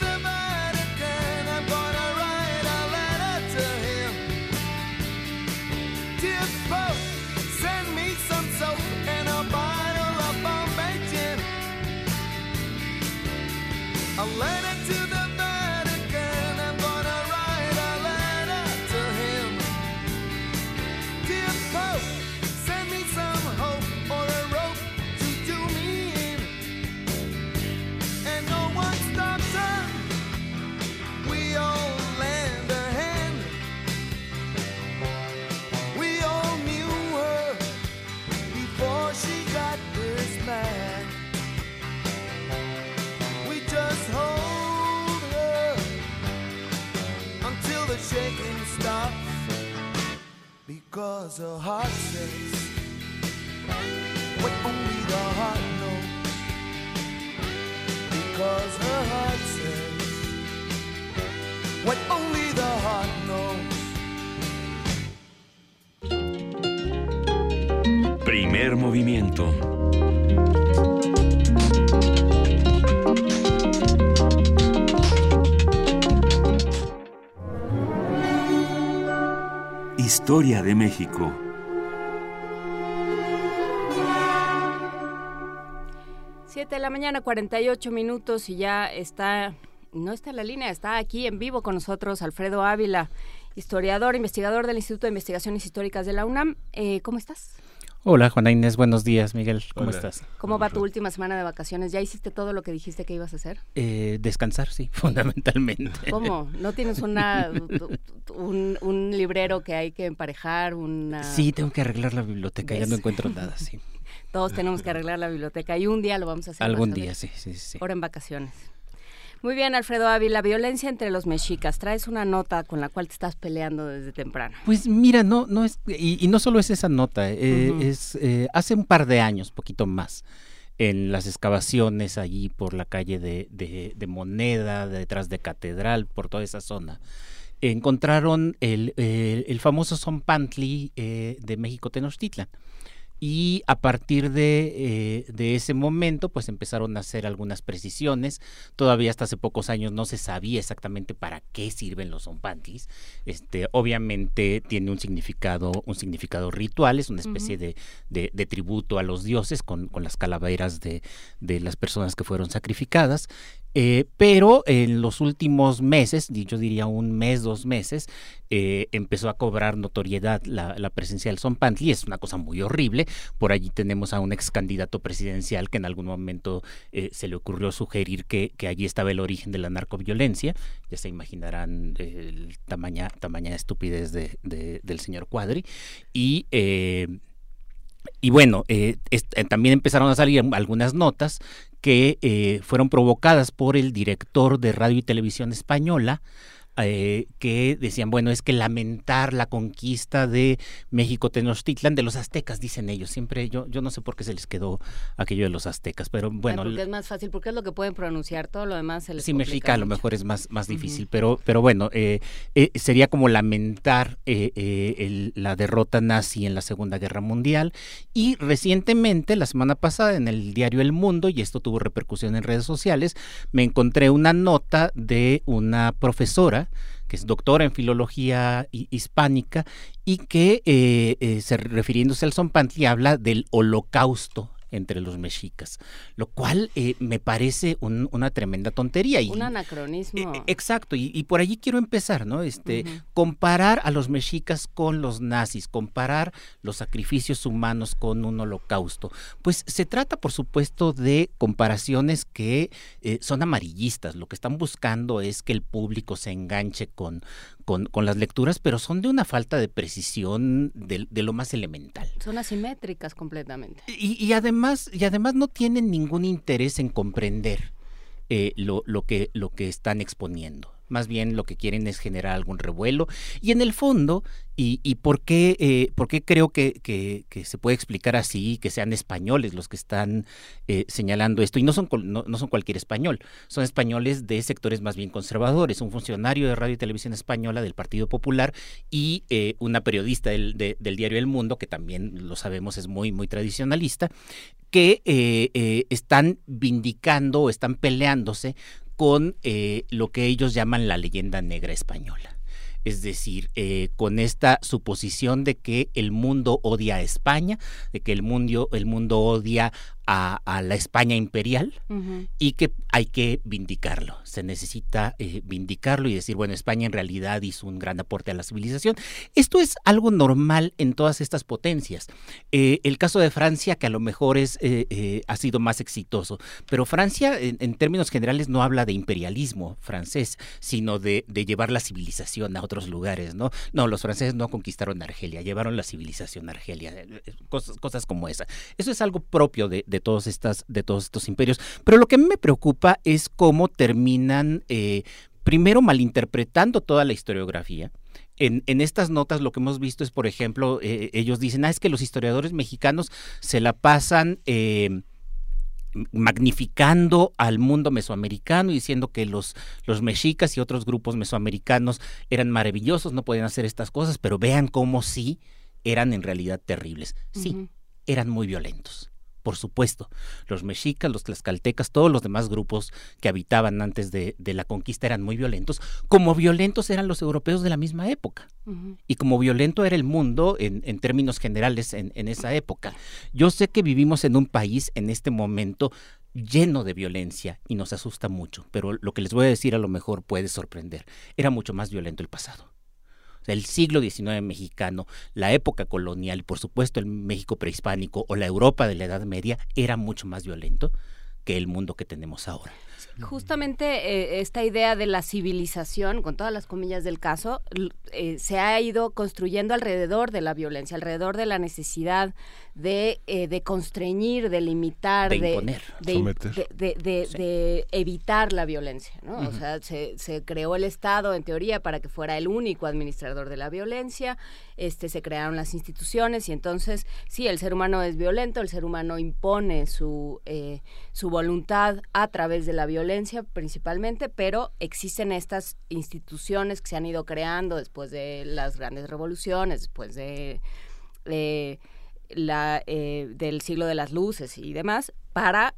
was a heart. Historia de México. Siete de la mañana, 48 minutos y ya está, no está en la línea, está aquí en vivo con nosotros Alfredo Ávila, historiador, investigador del Instituto de Investigaciones Históricas de la UNAM. Eh, ¿Cómo estás? Hola Juana Inés, buenos días Miguel, ¿cómo Hola. estás? ¿Cómo va tu última semana de vacaciones? ¿Ya hiciste todo lo que dijiste que ibas a hacer? Eh, descansar, sí, fundamentalmente. ¿Cómo? ¿No tienes una, un, un librero que hay que emparejar? Una... Sí, tengo que arreglar la biblioteca, ya no ¿Ves? encuentro nada, sí. Todos tenemos que arreglar la biblioteca y un día lo vamos a hacer. Algún día, sí, sí, sí. Ahora en vacaciones. Muy bien, Alfredo Ávila, violencia entre los mexicas. Traes una nota con la cual te estás peleando desde temprano. Pues mira, no, no es, y, y no solo es esa nota, eh, es eh, hace un par de años, poquito más, en las excavaciones allí por la calle de, de- de Moneda, detrás de Catedral, por toda esa zona, encontraron el, el- el famoso Zompantli eh, de México Tenochtitlan. Y a partir de, eh, de ese momento, pues empezaron a hacer algunas precisiones. Todavía hasta hace pocos años no se sabía exactamente para qué sirven los zompantlis. Este, obviamente tiene un significado, un significado ritual, es una especie de, de- de tributo a los dioses con, con las calaveras de, de las personas que fueron sacrificadas. Eh, pero en los últimos meses, yo diría un mes, dos meses, eh, empezó a cobrar notoriedad la, la presencia del Zompantli. Es una cosa muy horrible. Por allí tenemos a un ex candidato presidencial que en algún momento eh, se le ocurrió sugerir que, allí estaba el origen de la narcoviolencia. Ya se imaginarán el tamaña, tamaña estupidez de, de- del señor Cuadri. Y. y bueno, eh, también empezaron a salir algunas notas que eh, fueron provocadas por el director de Radio y Televisión Española, eh, que decían, bueno, es que lamentar la conquista de México Tenochtitlan, de los aztecas, dicen ellos. Siempre, yo, yo no sé por qué se les quedó aquello de los aztecas, pero bueno. Ay, porque es más fácil, porque es lo que pueden pronunciar, todo lo demás se les Sí, mexica a lo mejor es más, más difícil, pero, pero bueno, eh, eh, sería como lamentar eh, eh, el- la derrota nazi en la Segunda Guerra Mundial. Y recientemente, la semana pasada, en el diario El Mundo, y esto tuvo repercusión en redes sociales, me encontré una nota de una profesora que es doctora en filología hi- hispánica y que, eh, eh, se, refiriéndose al Zompantli, habla del holocausto entre los mexicas, lo cual eh, me parece un- una tremenda tontería. Y, Un anacronismo. eh, exacto, y, y por allí quiero empezar, ¿no? Este, comparar a los mexicas con los nazis, comparar los sacrificios humanos con un holocausto. Pues se trata, por supuesto, de comparaciones que eh, son amarillistas. Lo que están buscando es que el público se enganche con, con, con las lecturas, pero son de una falta de precisión de, de lo más elemental. Son asimétricas completamente. Y, y además, y además no tienen ningún interés en comprender eh, lo, lo que, lo que están exponiendo. Más bien lo que quieren es generar algún revuelo. Y en el fondo, y, y por, qué, eh, por qué creo que, que- se puede explicar así, que sean españoles los que están eh, señalando esto, y no son, no, no son cualquier español, son españoles de sectores más bien conservadores, un funcionario de Radio y Televisión Española del Partido Popular y eh, una periodista del, de- del diario El Mundo, que también lo sabemos es muy, muy tradicionalista, que eh, están vindicando o están peleándose con eh, lo que ellos llaman la leyenda negra española. Es decir, eh, con esta suposición de que el mundo odia a España, de que el mundo, el mundo odia a, a la España imperial y que hay que vindicarlo. Se necesita eh, vindicarlo y decir, bueno, España en realidad hizo un gran aporte a la civilización. Esto es algo normal en todas estas potencias. Eh, el caso de Francia, que a lo mejor es, eh, eh, ha sido más exitoso, pero Francia en, en términos generales no habla de imperialismo francés, sino de, de llevar la civilización a otros lugares, ¿no? No, los franceses no conquistaron Argelia, llevaron la civilización a Argelia, cosas, cosas como esa. Eso es algo propio de, de todos estas, de todos estos imperios. Pero lo que a mí me preocupa es cómo terminan eh, primero malinterpretando toda la historiografía. En, en, estas notas lo que hemos visto es, por ejemplo, eh, ellos dicen, ah, es que los historiadores mexicanos se la pasan eh, magnificando al mundo mesoamericano y diciendo que los, los mexicas y otros grupos mesoamericanos eran maravillosos, no podían hacer estas cosas, pero vean cómo sí eran en realidad terribles. Sí, uh -huh. eran muy violentos por supuesto. Los mexicas, los tlaxcaltecas, todos los demás grupos que habitaban antes de, de, la conquista eran muy violentos, como violentos eran los europeos de la misma época. Uh -huh. Y como violento era el mundo en, en términos generales en, en esa época. Yo sé que vivimos en un país en este momento lleno de violencia y nos asusta mucho, pero lo que les voy a decir a lo mejor puede sorprender. Era mucho más violento el pasado. El siglo XIX mexicano, la época colonial y por supuesto el México prehispánico o la Europa de la Edad Media era mucho más violento que el mundo que tenemos ahora. Justamente eh, esta idea de la civilización, con todas las comillas del caso, eh, se ha ido construyendo alrededor de la violencia, alrededor de la necesidad de, eh, de constreñir, de limitar, de, de imponer, de, de, de, sí. de, evitar la violencia. ¿no? Uh -huh. O sea, se, se, creó el Estado, en teoría, para que fuera el único administrador de la violencia, este, se crearon las instituciones y entonces, sí, el ser humano es violento, el ser humano impone su, eh, su voluntad a través de la violencia principalmente, pero existen estas instituciones que se han ido creando después de las grandes revoluciones, después de... Eh, la, eh, del siglo de las luces y demás para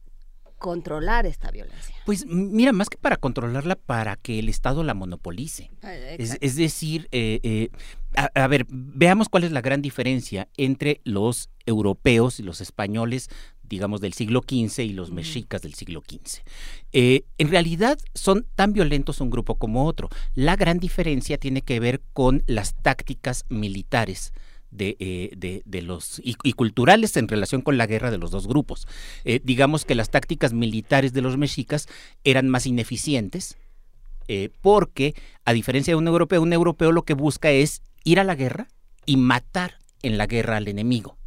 controlar esta violencia. Pues mira, más que para controlarla, para que el Estado la monopolice. Es, es, decir, eh, eh, a, a, ver, veamos cuál es la gran diferencia entre los europeos y los españoles digamos, del siglo XV y los mexicas del siglo XV. Eh, en realidad son tan violentos un grupo como otro. La gran diferencia tiene que ver con las tácticas militares de, eh, de, de, los y, culturales en relación con la guerra de los dos grupos. Eh, digamos que las tácticas militares de los mexicas eran más ineficientes eh, porque, a diferencia de un europeo, un europeo lo que busca es ir a la guerra y matar en la guerra al enemigo.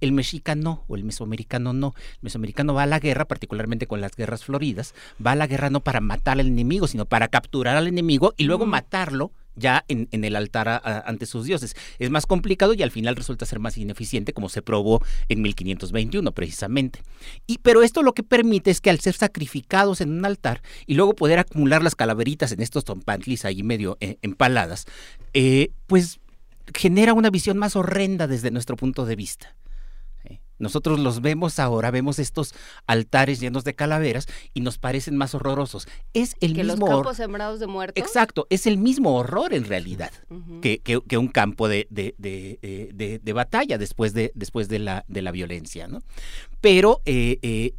El mexicano o el mesoamericano no. El mesoamericano va a la guerra, particularmente con las guerras floridas, va a la guerra no para matar al enemigo, sino para capturar al enemigo y luego matarlo ya en, en el altar a, a, ante sus dioses. Es más complicado y al final resulta ser más ineficiente, como se probó en 1521 precisamente. Y, pero esto lo que permite es que al ser sacrificados en un altar y luego poder acumular las calaveritas en estos tompantlis ahí medio eh, empaladas, eh, pues genera una visión más horrenda desde nuestro punto de vista. Nosotros los vemos ahora, vemos estos altares llenos de calaveras y nos parecen más horrorosos. Es el que mismo los campos sembrados de muertos. Exacto, es el mismo horror en realidad uh -huh. que, que, que, un campo de, de, de, de, batalla después de, después de, la, de la violencia, ¿no? Pero eh, eh,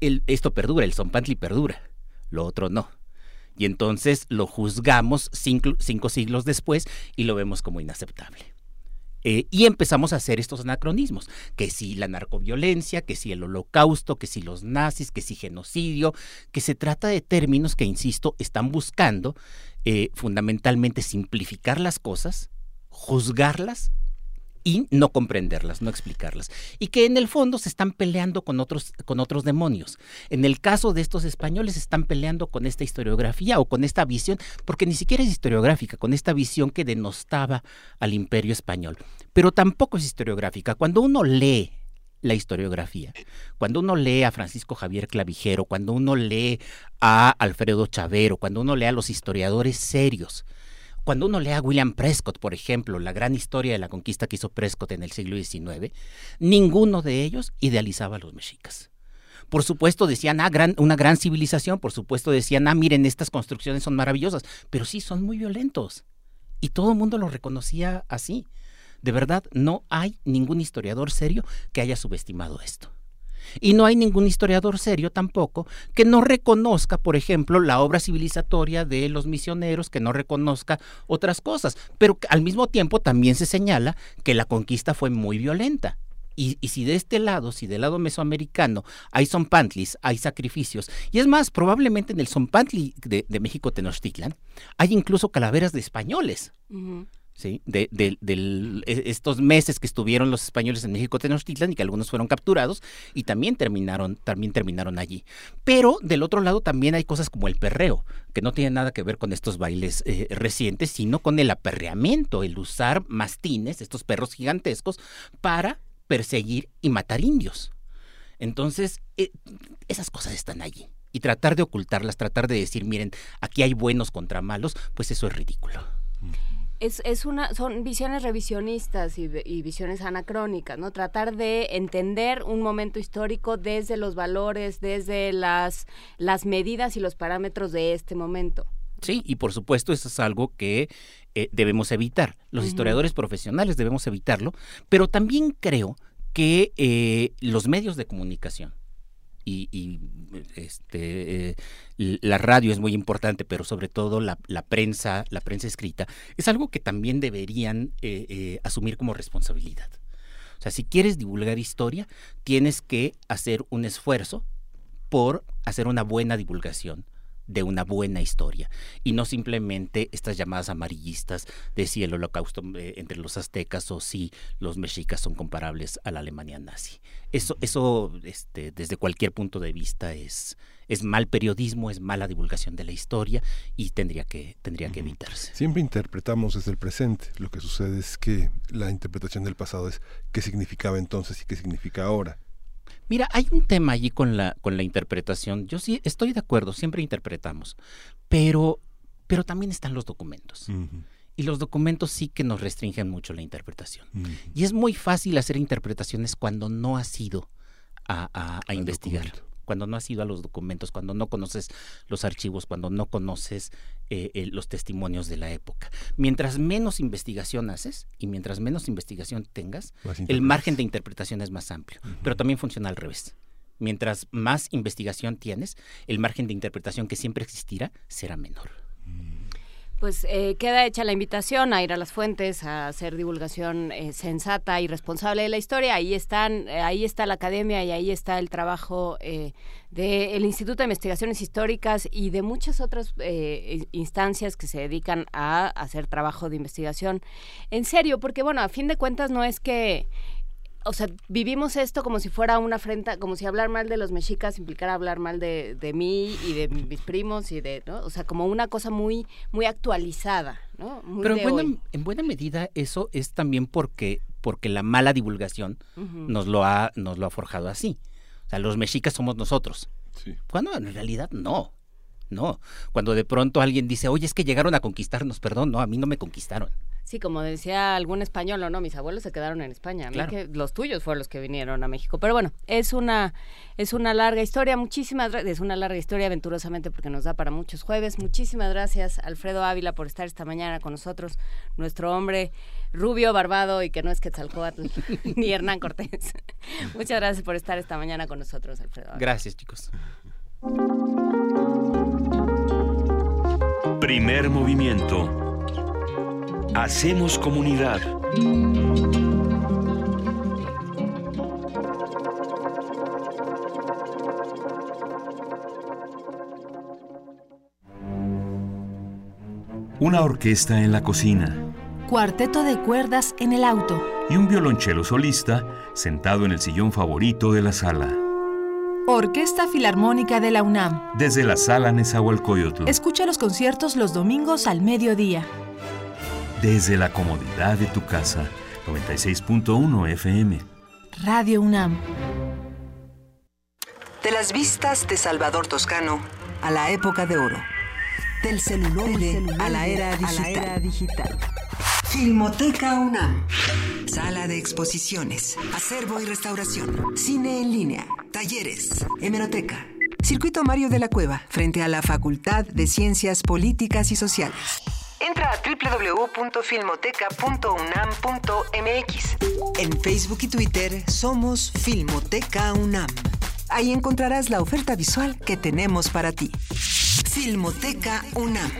el, esto perdura, el Zompantli perdura, lo otro no. Y entonces lo juzgamos cinco, cinco siglos después y lo vemos como inaceptable. Eh, y empezamos a hacer estos anacronismos, que si la narcoviolencia, que si el holocausto, que si los nazis, que si genocidio, que se trata de términos que, insisto, están buscando eh, fundamentalmente simplificar las cosas, juzgarlas y no comprenderlas, no explicarlas. Y que en el fondo se están peleando con otros, con otros demonios. En el caso de estos españoles, están peleando con esta historiografía o con esta visión, porque ni siquiera es historiográfica, con esta visión que denostaba al imperio español. Pero tampoco es historiográfica. Cuando uno lee la historiografía. Cuando uno lee a Francisco Javier Clavijero, cuando uno lee a Alfredo Chavero, cuando uno lee a los historiadores serios, cuando uno lee a William Prescott, por ejemplo, la gran historia de la conquista que hizo Prescott en el siglo XIX, ninguno de ellos idealizaba a los mexicas. Por supuesto decían, ah, gran, una gran civilización, por supuesto decían, ah, miren, estas construcciones son maravillosas, pero sí, son muy violentos. Y todo el mundo lo reconocía así. De verdad, no hay ningún historiador serio que haya subestimado esto. Y no hay ningún historiador serio tampoco que no reconozca, por ejemplo, la obra civilizatoria de los misioneros, que no reconozca otras cosas, pero al mismo tiempo también se señala que la conquista fue muy violenta. Y, y, si de este lado, si del lado mesoamericano hay zompantlis, hay sacrificios, y es más, probablemente en el zompantli de, de México Tenochtitlan hay incluso calaveras de españoles. De, de- e- estos meses que estuvieron los españoles en México Tenochtitlan y que algunos fueron capturados y también terminaron, también terminaron allí. Pero del otro lado también hay cosas como el perreo, que no tiene nada que ver con estos bailes eh, recientes, sino con el aperreamiento, el usar mastines, estos perros gigantescos, para perseguir y matar indios. Entonces, eh, esas cosas están allí. Y tratar de ocultarlas, tratar de decir, miren, aquí hay buenos contra malos, pues eso es ridículo. Es, es una, son visiones revisionistas y, y visiones anacrónicas, ¿no? Tratar de entender un momento histórico desde los valores, desde las, las medidas y los parámetros de este momento. Sí, y por supuesto eso es algo que eh, debemos evitar. Los historiadores profesionales debemos evitarlo, pero también creo que eh, los medios de comunicación y, y, este, eh, la radio es muy importante, pero sobre todo la, la prensa, la prensa escrita, es algo que también deberían eh, eh, asumir como responsabilidad. O sea, si quieres divulgar historia, tienes que hacer un esfuerzo por hacer una buena divulgación de una buena historia y no simplemente estas llamadas amarillistas de si el holocausto eh, entre los aztecas o si los mexicas son comparables a la Alemania nazi. Eso, eso este, desde cualquier punto de vista es, es mal periodismo, es mala divulgación de la historia y tendría que, tendría que evitarse. Siempre interpretamos desde el presente. Lo que sucede es que la interpretación del pasado es qué significaba entonces y qué significa ahora. Mira, hay un tema allí con la, con la interpretación. Yo sí estoy de acuerdo, siempre interpretamos, pero, pero también están los documentos. Y los documentos sí que nos restringen mucho la interpretación. Y es muy fácil hacer interpretaciones cuando no has ido a, a- investigar, documento. Cuando no has ido a los documentos, cuando no conoces los archivos, cuando no conoces eh, eh, los testimonios de la época. Mientras menos investigación haces y mientras menos investigación tengas, el margen de interpretación es más amplio, pero también funciona al revés. Mientras más investigación tienes, el margen de interpretación que siempre existirá será menor. Pues eh, queda hecha la invitación a ir a las fuentes, a hacer divulgación eh, sensata y responsable de la historia. Ahí están, eh, ahí está la academia y ahí está el trabajo eh, del Instituto de Investigaciones Históricas y de muchas otras instancias que se dedican a hacer trabajo de investigación. En serio, porque bueno, a fin de cuentas no es que o sea, vivimos esto como si fuera una afrenta, como si hablar mal de los mexicas implicara hablar mal de, de mí y de mis primos y de, ¿no? O sea, como una cosa muy, muy actualizada, ¿no? Muy Pero en buena, hoy. en buena medida eso es también porque, porque la mala divulgación nos, lo ha, nos lo ha forjado así. O sea, los mexicas somos nosotros. Sí. Cuando en realidad no. No. Cuando de pronto alguien dice, oye, es que llegaron a conquistarnos, perdón, no, a mí no me conquistaron. Sí, como decía algún español, o no, mis abuelos se quedaron en España, a mí Claro. que los tuyos fueron los que vinieron a México. Pero bueno, es una es una larga historia, muchísimas gra- es una larga historia aventurosamente porque nos da para muchos jueves. Muchísimas gracias Alfredo Ávila por estar esta mañana con nosotros, nuestro hombre rubio, barbado y que no es Quetzalcóatl ni Hernán Cortés. Muchas gracias por estar esta mañana con nosotros, Alfredo. Ávila. Gracias, chicos. Primer movimiento. Hacemos comunidad. Una orquesta en la cocina Cuarteto de cuerdas en el auto. y un violonchelo solista sentado en el sillón favorito de la sala. Orquesta Filarmónica de la UNAM. Desde la sala Nezahualcóyotl. Escucha los conciertos los domingos al mediodía. Desde la comodidad de tu casa. 96.1 FM. Radio UNAM. De las vistas de Salvador Toscano a la época de oro. Del celuloide, a la era digital. Filmoteca UNAM. Sala de exposiciones, acervo y restauración, cine en línea, talleres, hemeroteca. Circuito Mario de la Cueva, frente a la Facultad de Ciencias Políticas y Sociales. Entra a www.filmoteca.unam.mx. En Facebook y Twitter somos Filmoteca UNAM. Ahí encontrarás la oferta visual que tenemos para ti. Filmoteca UNAM.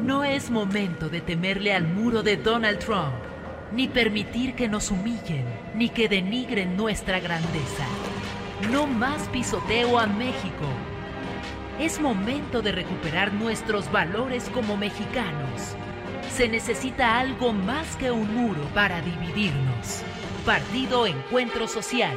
No es momento de temerle al muro de Donald Trump, ni permitir que nos humillen, ni que denigren nuestra grandeza. No más pisoteo a México. Es momento de recuperar nuestros valores como mexicanos. Se necesita algo más que un muro para dividirnos. Partido Encuentro Social.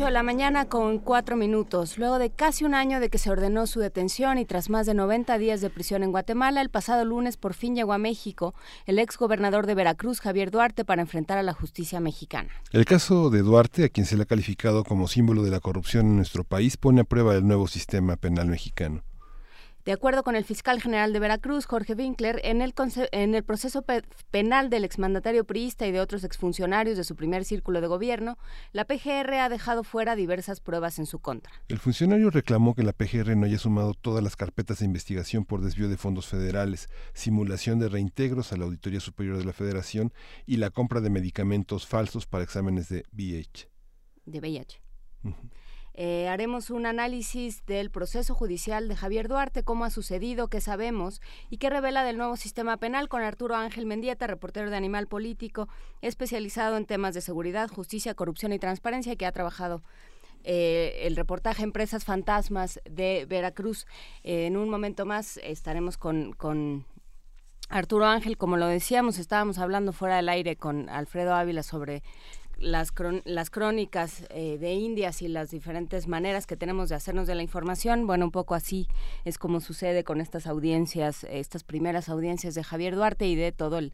8 de la mañana con 4 minutos. Luego de casi un año de que se ordenó su detención y tras más de 90 días de prisión en Guatemala, el pasado lunes por fin llegó a México el ex gobernador de Veracruz, Javier Duarte, para enfrentar a la justicia mexicana. El caso de Duarte, a quien se le ha calificado como símbolo de la corrupción en nuestro país, pone a prueba el nuevo sistema penal mexicano. De acuerdo con el fiscal general de Veracruz, Jorge Winkler, en el, en el proceso pe- penal del exmandatario priista y de otros exfuncionarios de su primer círculo de gobierno, la PGR ha dejado fuera diversas pruebas en su contra. El funcionario reclamó que la PGR no haya sumado todas las carpetas de investigación por desvío de fondos federales, simulación de reintegros a la Auditoría Superior de la Federación y la compra de medicamentos falsos para exámenes de VIH. de VIH. Eh, haremos un análisis del proceso judicial de Javier Duarte, cómo ha sucedido, qué sabemos y qué revela del nuevo sistema penal con Arturo Ángel Mendieta, reportero de Animal Político, especializado en temas de seguridad, justicia, corrupción y transparencia, que ha trabajado eh, el reportaje Empresas Fantasmas de Veracruz. Eh, en un momento más estaremos con, con Arturo Ángel, como lo decíamos, estábamos hablando fuera del aire con Alfredo Ávila sobre las, cron- las crónicas eh, de Indias y las diferentes maneras que tenemos de hacernos de la información. Bueno, un poco así es como sucede con estas audiencias, estas primeras audiencias de Javier Duarte y de todo el,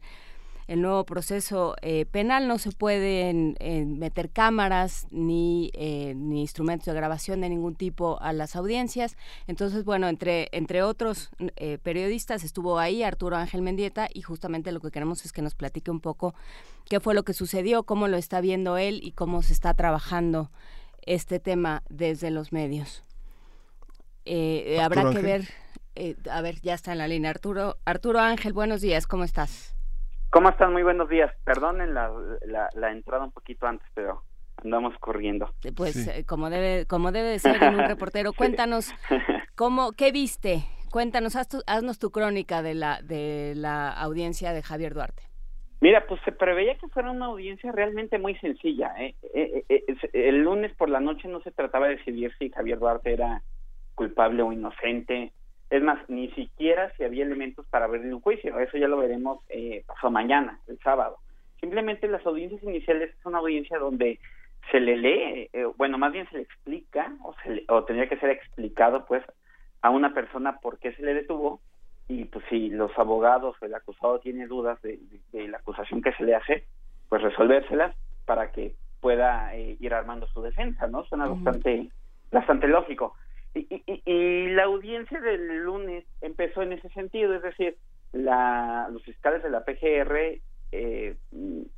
el nuevo proceso eh, penal. No se pueden eh, meter cámaras ni, eh, ni instrumentos de grabación de ningún tipo a las audiencias. Entonces, bueno, entre, entre otros eh, periodistas estuvo ahí Arturo Ángel Mendieta y justamente lo que queremos es que nos platique un poco qué fue lo que sucedió, cómo lo está viendo él y cómo se está trabajando este tema desde los medios. Eh, habrá que ver, eh, a ver, ya está en la línea. Arturo, Arturo Ángel, buenos días, ¿cómo estás? ¿Cómo están? Muy buenos días. Perdonen la, la, la entrada un poquito antes, pero andamos corriendo. Pues eh, como debe como debe de ser en un reportero, cuéntanos cómo qué viste. Cuéntanos, haz tu- haznos tu crónica de la de la audiencia de Javier Duarte. Mira, pues se preveía que fuera una audiencia realmente muy sencilla. ¿eh? Eh, eh, eh, el lunes por la noche no se trataba de decidir si Javier Duarte era culpable o inocente. Es más, ni siquiera si había elementos para abrirle un juicio. Eso ya lo veremos eh, pasado mañana, el sábado. Simplemente las audiencias iniciales es una audiencia donde se le lee, eh, bueno, más bien se le explica, o, se le- o tendría que ser explicado, pues, a una persona por qué se le detuvo y pues si los abogados o el acusado tiene dudas de, de- de la acusación que se le hace, pues resolvérselas para que pueda eh, ir armando su defensa, ¿no? Suena bastante, bastante lógico. Y, y- y- la audiencia del lunes empezó en ese sentido, es decir, la, los fiscales de la PGR eh,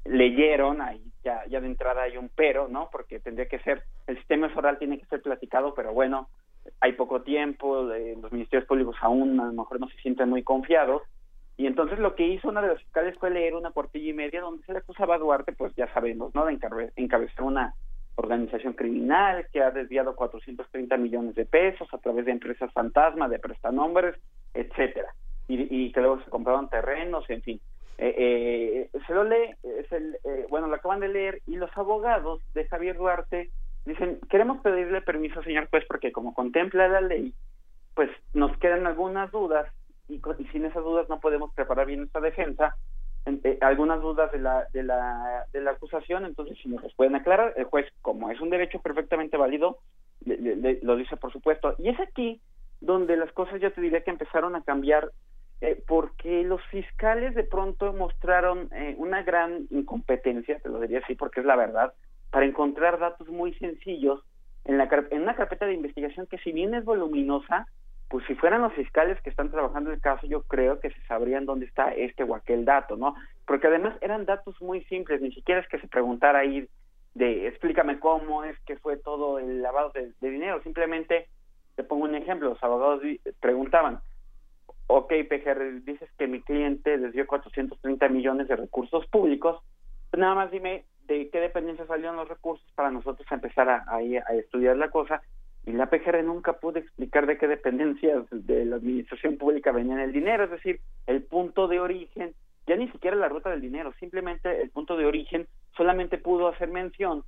leyeron, ahí ya, ya de entrada hay un pero, ¿no? Porque tendría que ser, el sistema oral tiene que ser platicado, pero bueno, hay poco tiempo, eh, los ministerios públicos aún a lo mejor no se sienten muy confiados, y entonces lo que hizo una de los fiscales fue leer una cuartilla y media donde se le acusaba a Duarte, pues ya sabemos, ¿no? De encabe- encabezar una organización criminal que ha desviado 430 millones de pesos a través de empresas fantasma, de prestanombres, etcétera, y, que luego se compraron terrenos, en fin. Eh, eh, se lo lee, es el, eh, bueno, lo acaban de leer y los abogados de Javier Duarte dicen, queremos pedirle permiso, señor juez, porque como contempla la ley, pues nos quedan algunas dudas y, y sin esas dudas no podemos preparar bien nuestra defensa, en- algunas dudas de la, de, la, de la acusación, entonces si nos las pueden aclarar, el juez, como es un derecho perfectamente válido, le- lo dice por supuesto. Y es aquí donde las cosas yo te diría que empezaron a cambiar eh, porque los fiscales de pronto mostraron eh, una gran incompetencia, te lo diría así porque es la verdad, para encontrar datos muy sencillos en, la, en una carpeta de investigación que si bien es voluminosa, pues si fueran los fiscales que están trabajando el caso, yo creo que se sabrían dónde está este o aquel dato, ¿no? Porque además eran datos muy simples, ni siquiera es que se preguntara ahí de explícame cómo es que fue todo el lavado de, dinero, simplemente te pongo un ejemplo, los abogados preguntaban, ok, PGR, dices que mi cliente desvió 430 millones de recursos públicos, pues nada más dime de qué dependencia salieron los recursos para nosotros empezar a, ahí a estudiar la cosa. Y la PGR nunca pudo explicar de qué dependencias de la administración pública venían el dinero, es decir, el punto de origen, ya ni siquiera la ruta del dinero, simplemente el punto de origen solamente pudo hacer mención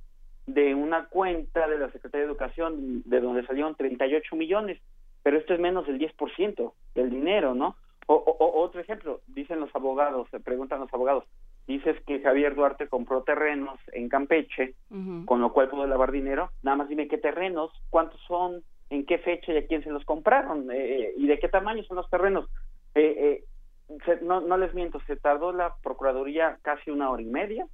de una cuenta de la Secretaría de Educación de donde salieron 38 millones, pero esto es menos del 10% del dinero, ¿no? O, o- otro ejemplo, dicen los abogados, se preguntan los abogados, dices que Javier Duarte compró terrenos en Campeche, con lo cual pudo lavar dinero, nada más dime qué terrenos, cuántos son, en qué fecha y a quién se los compraron, eh, y de qué tamaño son los terrenos. Eh, eh, se- no, no les miento, se tardó la Procuraduría casi una hora y media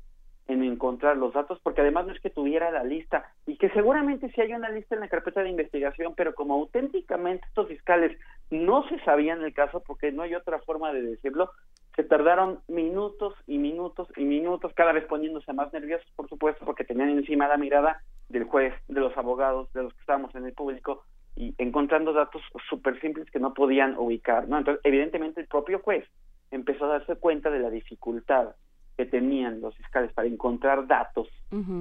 en encontrar los datos, porque además no es que tuviera la lista, y que seguramente sí hay una lista en la carpeta de investigación, pero como auténticamente estos fiscales no se sabían el caso, porque no hay otra forma de decirlo, se tardaron minutos y minutos y minutos, cada vez poniéndose más nerviosos, por supuesto, porque tenían encima la mirada del juez, de los abogados, de los que estábamos en el público, y encontrando datos súper simples que no podían ubicar, ¿no? Entonces, evidentemente, el propio juez empezó a darse cuenta de la dificultad que tenían los fiscales para encontrar datos,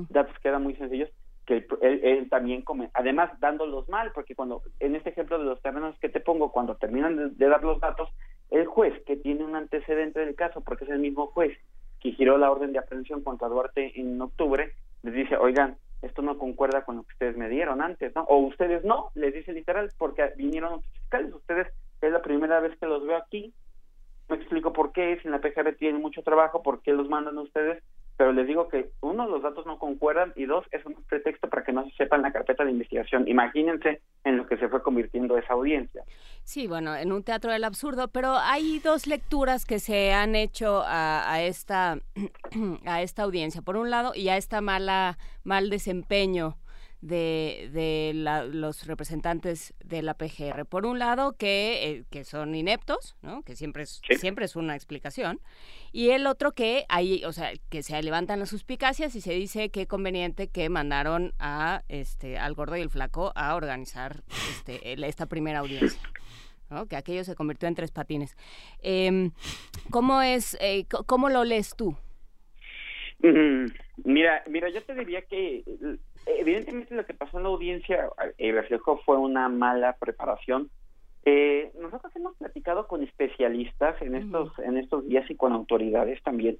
datos que eran muy sencillos, que él, él- él también come, además dándolos mal, porque cuando, en este ejemplo de los terrenos que te pongo, cuando terminan de, de dar los datos, el juez que tiene un antecedente del caso, porque es el mismo juez que giró la orden de aprehensión contra Duarte en octubre, les dice, oigan, esto no concuerda con lo que ustedes me dieron antes, ¿no? O ustedes no, les dice literal, porque vinieron otros fiscales, ustedes es la primera vez que los veo aquí, no explico por qué, si en la PGR tiene mucho trabajo, por qué los mandan ustedes, pero les digo que uno, los datos no concuerdan y dos, es un pretexto para que no se sepa en la carpeta de investigación. Imagínense en lo que se fue convirtiendo esa audiencia. Sí, bueno, en un teatro del absurdo, pero hay dos lecturas que se han hecho a, esta a esta audiencia. Por un lado, y a esta mala mal desempeño de, de la- los representantes de la PGR. Por un lado, que, eh, que son ineptos, ¿no? que siempre es, siempre es una explicación. Y el otro que hay, o sea, que se levantan las suspicacias y se dice que conveniente que mandaron a este al gordo y el flaco a organizar este, el- esta primera audiencia. ¿no? Que aquello se convirtió en tres patines. Em, ¿Cómo es, eh, cómo lo lees tú? Mm, Mira, mira, yo te diría que evidentemente lo que pasó en la audiencia eh, reflejó fue una mala preparación. Eh, nosotros hemos platicado con especialistas en estos en estos días y con autoridades también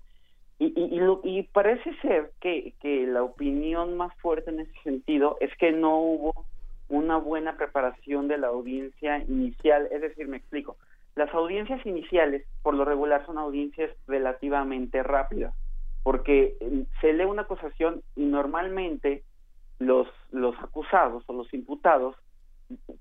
y, y, y, lo- y parece ser que, que la opinión más fuerte en ese sentido es que no hubo una buena preparación de la audiencia inicial. Es decir, me explico. Las audiencias iniciales, por lo regular, son audiencias relativamente rápidas, porque eh, se lee una acusación y normalmente los, los acusados o los imputados,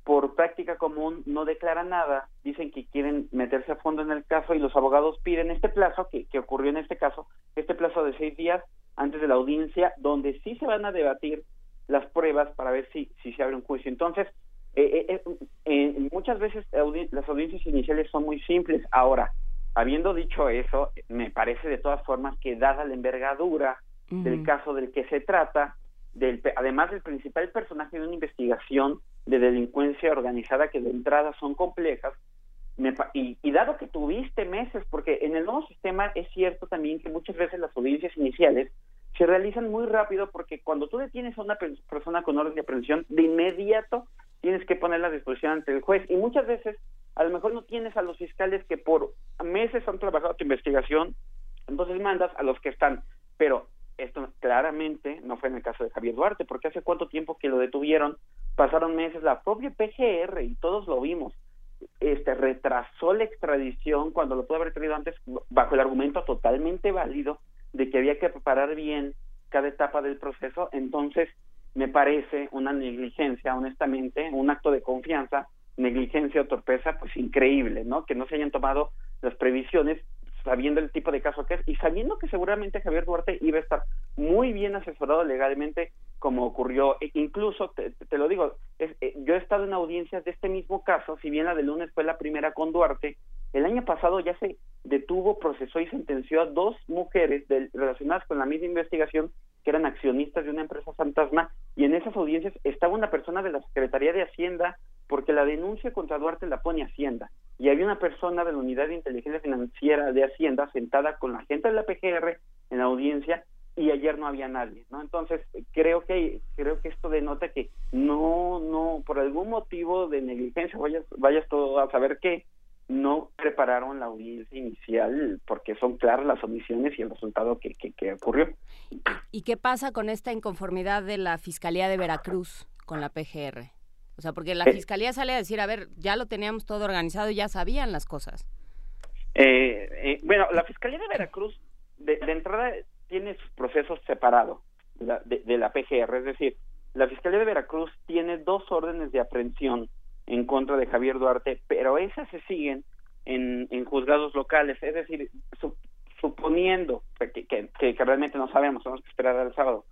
por práctica común, no declaran nada, dicen que quieren meterse a fondo en el caso y los abogados piden este plazo, que, que ocurrió en este caso, este plazo de seis días antes de la audiencia, donde sí se van a debatir las pruebas para ver si, si se abre un juicio. Entonces, eh, eh, eh, eh, muchas veces audi- las audiencias iniciales son muy simples. Ahora, habiendo dicho eso, me parece de todas formas que dada la envergadura del caso del que se trata, del, además del principal personaje de una investigación de delincuencia organizada que de entrada son complejas, me y, y dado que tuviste meses, porque en el nuevo sistema es cierto también que muchas veces las audiencias iniciales se realizan muy rápido porque cuando tú detienes a una per- persona con orden de aprehensión, de inmediato tienes que ponerla a disposición ante el juez. Y muchas veces, a lo mejor no tienes a los fiscales que por meses han trabajado tu investigación Entonces mandas a los que están, pero esto claramente no fue en el caso de Javier Duarte, porque hace cuánto tiempo que lo detuvieron, pasaron meses, la propia PGR, y todos lo vimos, este retrasó la extradición cuando lo pudo haber traído antes bajo el argumento totalmente válido de que había que preparar bien cada etapa del proceso, entonces me parece una negligencia, honestamente, un acto de confianza, negligencia o torpeza, pues increíble, ¿no? Que no se hayan tomado las previsiones sabiendo el tipo de caso que es y sabiendo que seguramente Javier Duarte iba a estar muy bien asesorado legalmente como ocurrió, e incluso te, te lo digo, es, eh, yo he estado en audiencias de este mismo caso, si bien la de lunes fue la primera con Duarte, el año pasado ya se detuvo, procesó y sentenció a dos mujeres relacionadas con la misma investigación que eran accionistas de una empresa fantasma y en esas audiencias estaba una persona de la Secretaría de Hacienda porque la denuncia contra Duarte la pone Hacienda y había una persona de la Unidad de Inteligencia Financiera de Hacienda sentada con la gente de la PGR en la audiencia y ayer no había nadie, ¿no? Entonces creo que creo que esto denota que no no por algún motivo de negligencia vayas vayas todo a saber que no prepararon la audiencia inicial porque son claras las omisiones y el resultado que, que, que ocurrió. ¿Y qué pasa con esta inconformidad de la Fiscalía de Veracruz con la PGR? O sea, porque la Eh. Fiscalía sale a decir, a ver, ya lo teníamos todo organizado y ya sabían las cosas. Eh, eh, bueno, la Fiscalía de Veracruz de, de entrada tiene sus procesos separados de la PGR, es decir, la Fiscalía de Veracruz tiene dos órdenes de aprehensión en contra de Javier Duarte, pero esas se siguen en, en juzgados locales, es decir, su- suponiendo que, que, realmente no sabemos, tenemos que esperar al sábado,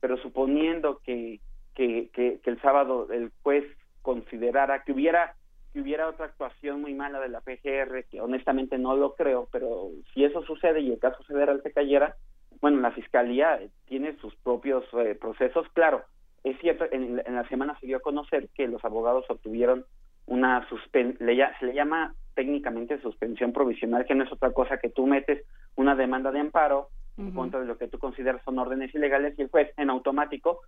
pero suponiendo que, que, que, que el sábado el juez considerara que hubiera que hubiera otra actuación muy mala de la PGR, que honestamente no lo creo, pero si eso sucede y el caso federal se cayera, bueno, la fiscalía tiene sus propios eh, procesos, claro, es cierto, en, en la semana se dio a conocer que los abogados obtuvieron una suspen le ya- se le llama técnicamente suspensión provisional, que no es otra cosa que tú metes una demanda de amparo en contra de lo que tú consideras son órdenes ilegales y el juez en automático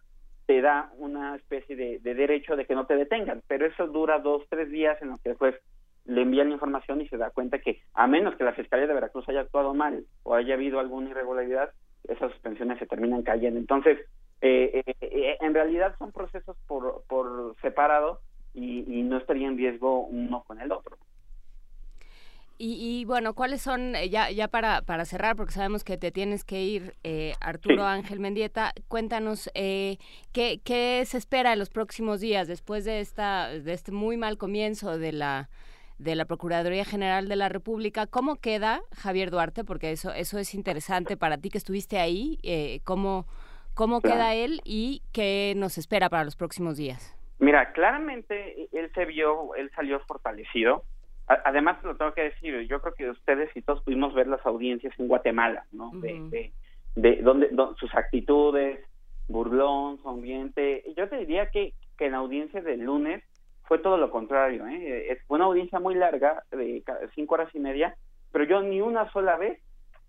te da una especie de, de derecho de que no te detengan, pero eso dura dos, tres días en los que el juez le envía la información y se da cuenta que a menos que la Fiscalía de Veracruz haya actuado mal o haya habido alguna irregularidad, esas suspensiones se terminan cayendo. Entonces, eh, eh, eh, en realidad son procesos por, por separado y, y no estaría en riesgo uno con el otro. Y, y, bueno, ¿cuáles son, eh, ya, ya para, para cerrar, porque sabemos que te tienes que ir, eh, Arturo Sí. Ángel Mendieta, cuéntanos eh, ¿qué, qué se espera en los próximos días después de, esta, de este muy mal comienzo de la de la Procuraduría General de la República. ¿Cómo queda Javier Duarte? Porque eso, eso es interesante para ti que estuviste ahí. Eh, ¿Cómo, cómo Claro. queda él y qué nos espera para los próximos días? Mira, claramente él se vio, él salió fortalecido. Además, lo tengo que decir, yo creo que ustedes y todos pudimos ver las audiencias en Guatemala, ¿no? De, de, de donde, don- sus actitudes, burlón, su ambiente. Yo te diría que, que en la audiencia del lunes fue todo lo contrario, ¿eh? Fue una audiencia muy larga, de cinco horas y media, pero yo ni una sola vez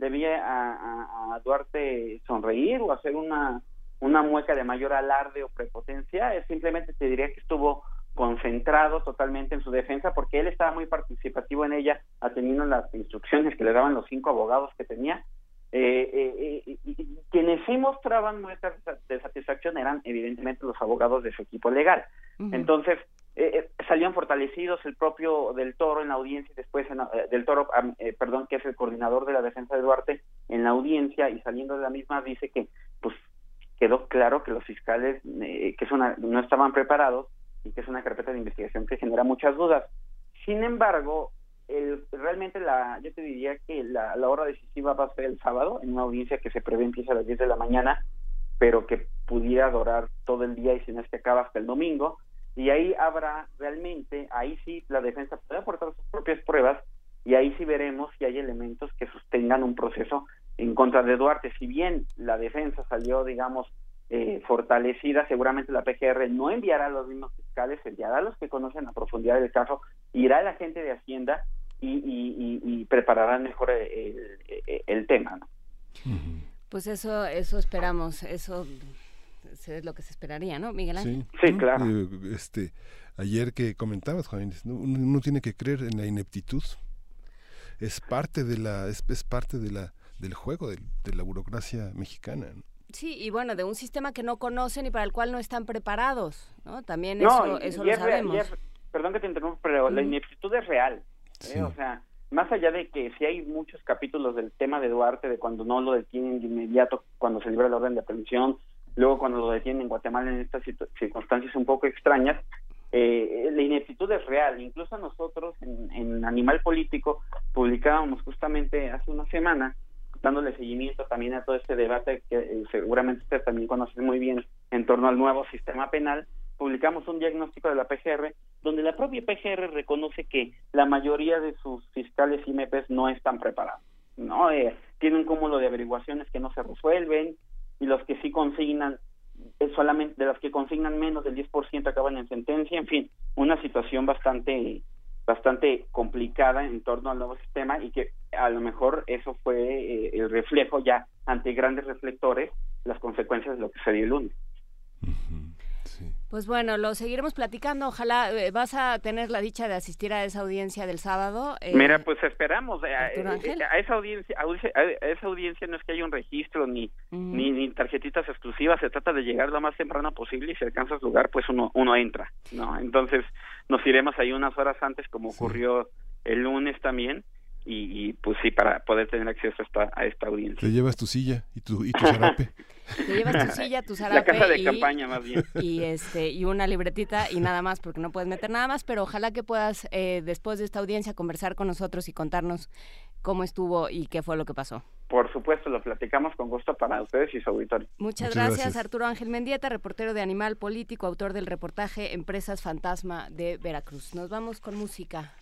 vi a, a- a Duarte sonreír o hacer una, una mueca de mayor alarde o prepotencia, es simplemente te diría que estuvo concentrado totalmente en su defensa porque él estaba muy participativo en ella, atendiendo las instrucciones que le daban los cinco abogados que tenía. Eh, eh, eh, quienes sí mostraban muestras de satisfacción eran evidentemente los abogados de su equipo legal. Entonces, eh, eh, salían fortalecidos el propio del Toro en la audiencia y después en eh, del Toro, eh, perdón, que es el coordinador de la defensa de Duarte en la audiencia y saliendo de la misma dice que pues quedó claro que los fiscales que es una, no estaban preparados y que es una carpeta de investigación que genera muchas dudas. Sin embargo, el, realmente la, yo te diría que la, la hora decisiva va a ser el sábado en una audiencia que se prevé empieza a las 10 de la mañana, pero que pudiera durar todo el día y si no es que acaba hasta el domingo. Y ahí habrá realmente, ahí sí la defensa puede aportar sus propias pruebas y ahí sí veremos si hay elementos que sostengan un proceso en contra de Duarte. Si bien la defensa salió, digamos, eh, fortalecida, seguramente la PGR no enviará a los mismos fiscales, enviará a los que conocen a profundidad el caso, irá a la gente de Hacienda y, y, y, y prepararán mejor el, el, el tema. ¿no? Pues eso, eso esperamos, eso es lo que se esperaría, ¿no, Miguel Ángel? Sí, Eh, este, ayer que comentabas, Juan, ¿no? uno, uno tiene que creer en la ineptitud. Es parte de la, es, es parte de la del juego de, de la burocracia mexicana. ¿no? Sí, y bueno, de un sistema que no conocen y para el cual no están preparados, ¿no? También No, eso, y- eso y lo es real- sabemos. y es- perdón que te interrumpa, pero la Ujú. ineptitud es real. ¿eh? Sí. O sea, más allá de que si hay muchos capítulos del tema de Duarte, de cuando no lo detienen de inmediato, cuando se libra la orden de aprehensión, luego cuando lo detienen en Guatemala en estas circunstancias un poco extrañas, eh, la ineptitud es real. Incluso nosotros en, Animal Político publicábamos justamente hace una semana, dándole seguimiento también a todo este debate que eh, seguramente usted también conoce muy bien en torno al nuevo sistema penal, publicamos un diagnóstico de la PGR donde la propia PGR reconoce que la mayoría de sus fiscales y MEPs no están preparados, ¿no? Eh, tienen un cúmulo de averiguaciones que no se resuelven y los que sí consignan es solamente de los que consignan menos del 10% acaban en sentencia, en fin, una situación bastante bastante complicada en torno al nuevo sistema y que a lo mejor eso fue eh, el reflejo ya ante grandes reflectores las consecuencias de lo que se dio el lunes. Pues bueno, lo seguiremos platicando. Ojalá eh, vas a tener la dicha de asistir a esa audiencia del sábado. eh, Mira, pues esperamos eh, Arturo eh, Ángel. a esa audiencia, a esa audiencia no es que haya un registro ni, ni ni tarjetitas exclusivas, se trata de llegar lo más temprano posible y si alcanzas lugar, pues uno uno entra, ¿no? Entonces nos iremos ahí unas horas antes como ocurrió el lunes también y, y, pues sí para poder tener acceso a esta a esta audiencia. Te llevas tu silla y tu, y tu zarape. Te llevas tu silla, tu La zarape casa de y, campaña, más bien. y este y una libretita y nada más porque no puedes meter nada más, pero ojalá que puedas eh, después de esta audiencia conversar con nosotros y contarnos cómo estuvo y qué fue lo que pasó. Por supuesto, lo platicamos con gusto para ustedes y su auditorio. Muchas, Muchas gracias, gracias. Arturo Ángel Mendieta, reportero de Animal Político, autor del reportaje Empresas Fantasma de Veracruz. Nos vamos con música.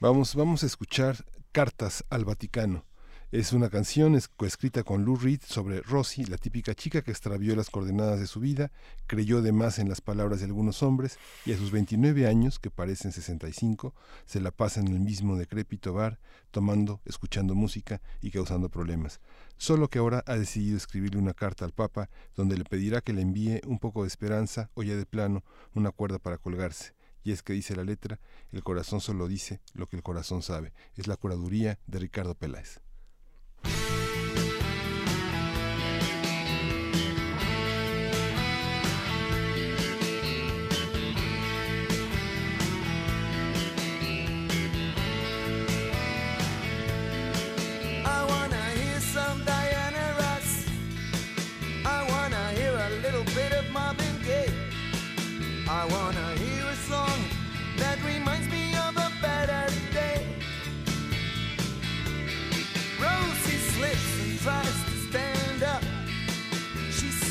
Vamos, vamos a escuchar Cartas al Vaticano. Es una canción es- coescrita con Lou Reed sobre Rosy, la típica chica que extravió las coordenadas de su vida, creyó de más en las palabras de algunos hombres y a sus 29 años, que parecen 65, se la pasa en el mismo decrépito bar, tomando, escuchando música y causando problemas. Solo que ahora ha decidido escribirle una carta al Papa donde le pedirá que le envíe un poco de esperanza o ya de plano una cuerda para colgarse. Y es que dice la letra, el corazón solo dice lo que el corazón sabe. Es la curaduría de Ricardo Peláez.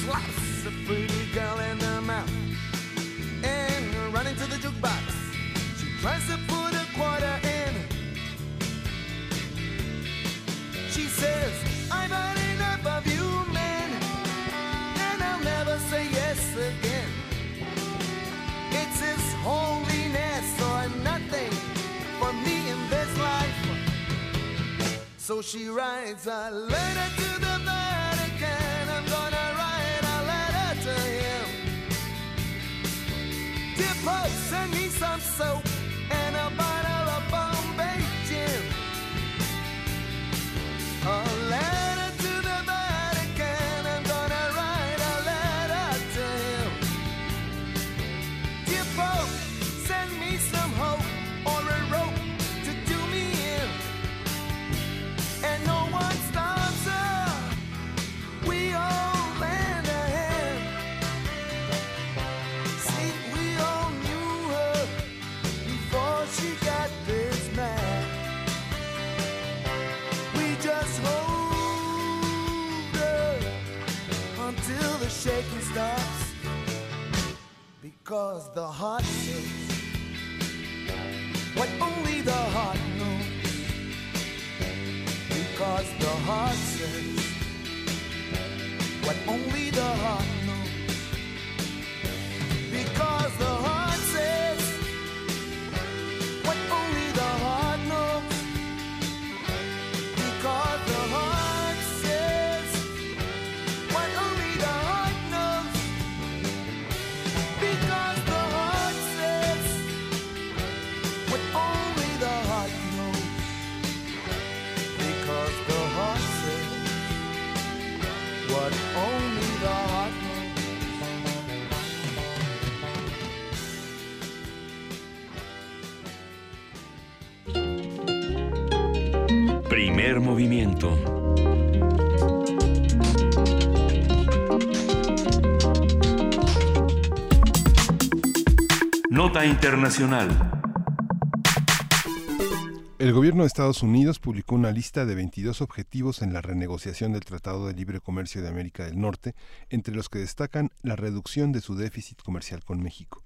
Slaps a pretty girl in the mouth and running to the jukebox. She tries to put a quarter in. She says, I've had enough of you, man, and I'll never say yes again. It's his holiness or nothing for me in this life. So she writes a letter to the But nisam soap. Because the heart says what only the heart knows. Because the heart says what only the heart Internacional. El gobierno de Estados Unidos publicó una lista de 22 objetivos en la renegociación del Tratado de Libre Comercio de América del Norte, entre los que destacan la reducción de su déficit comercial con México.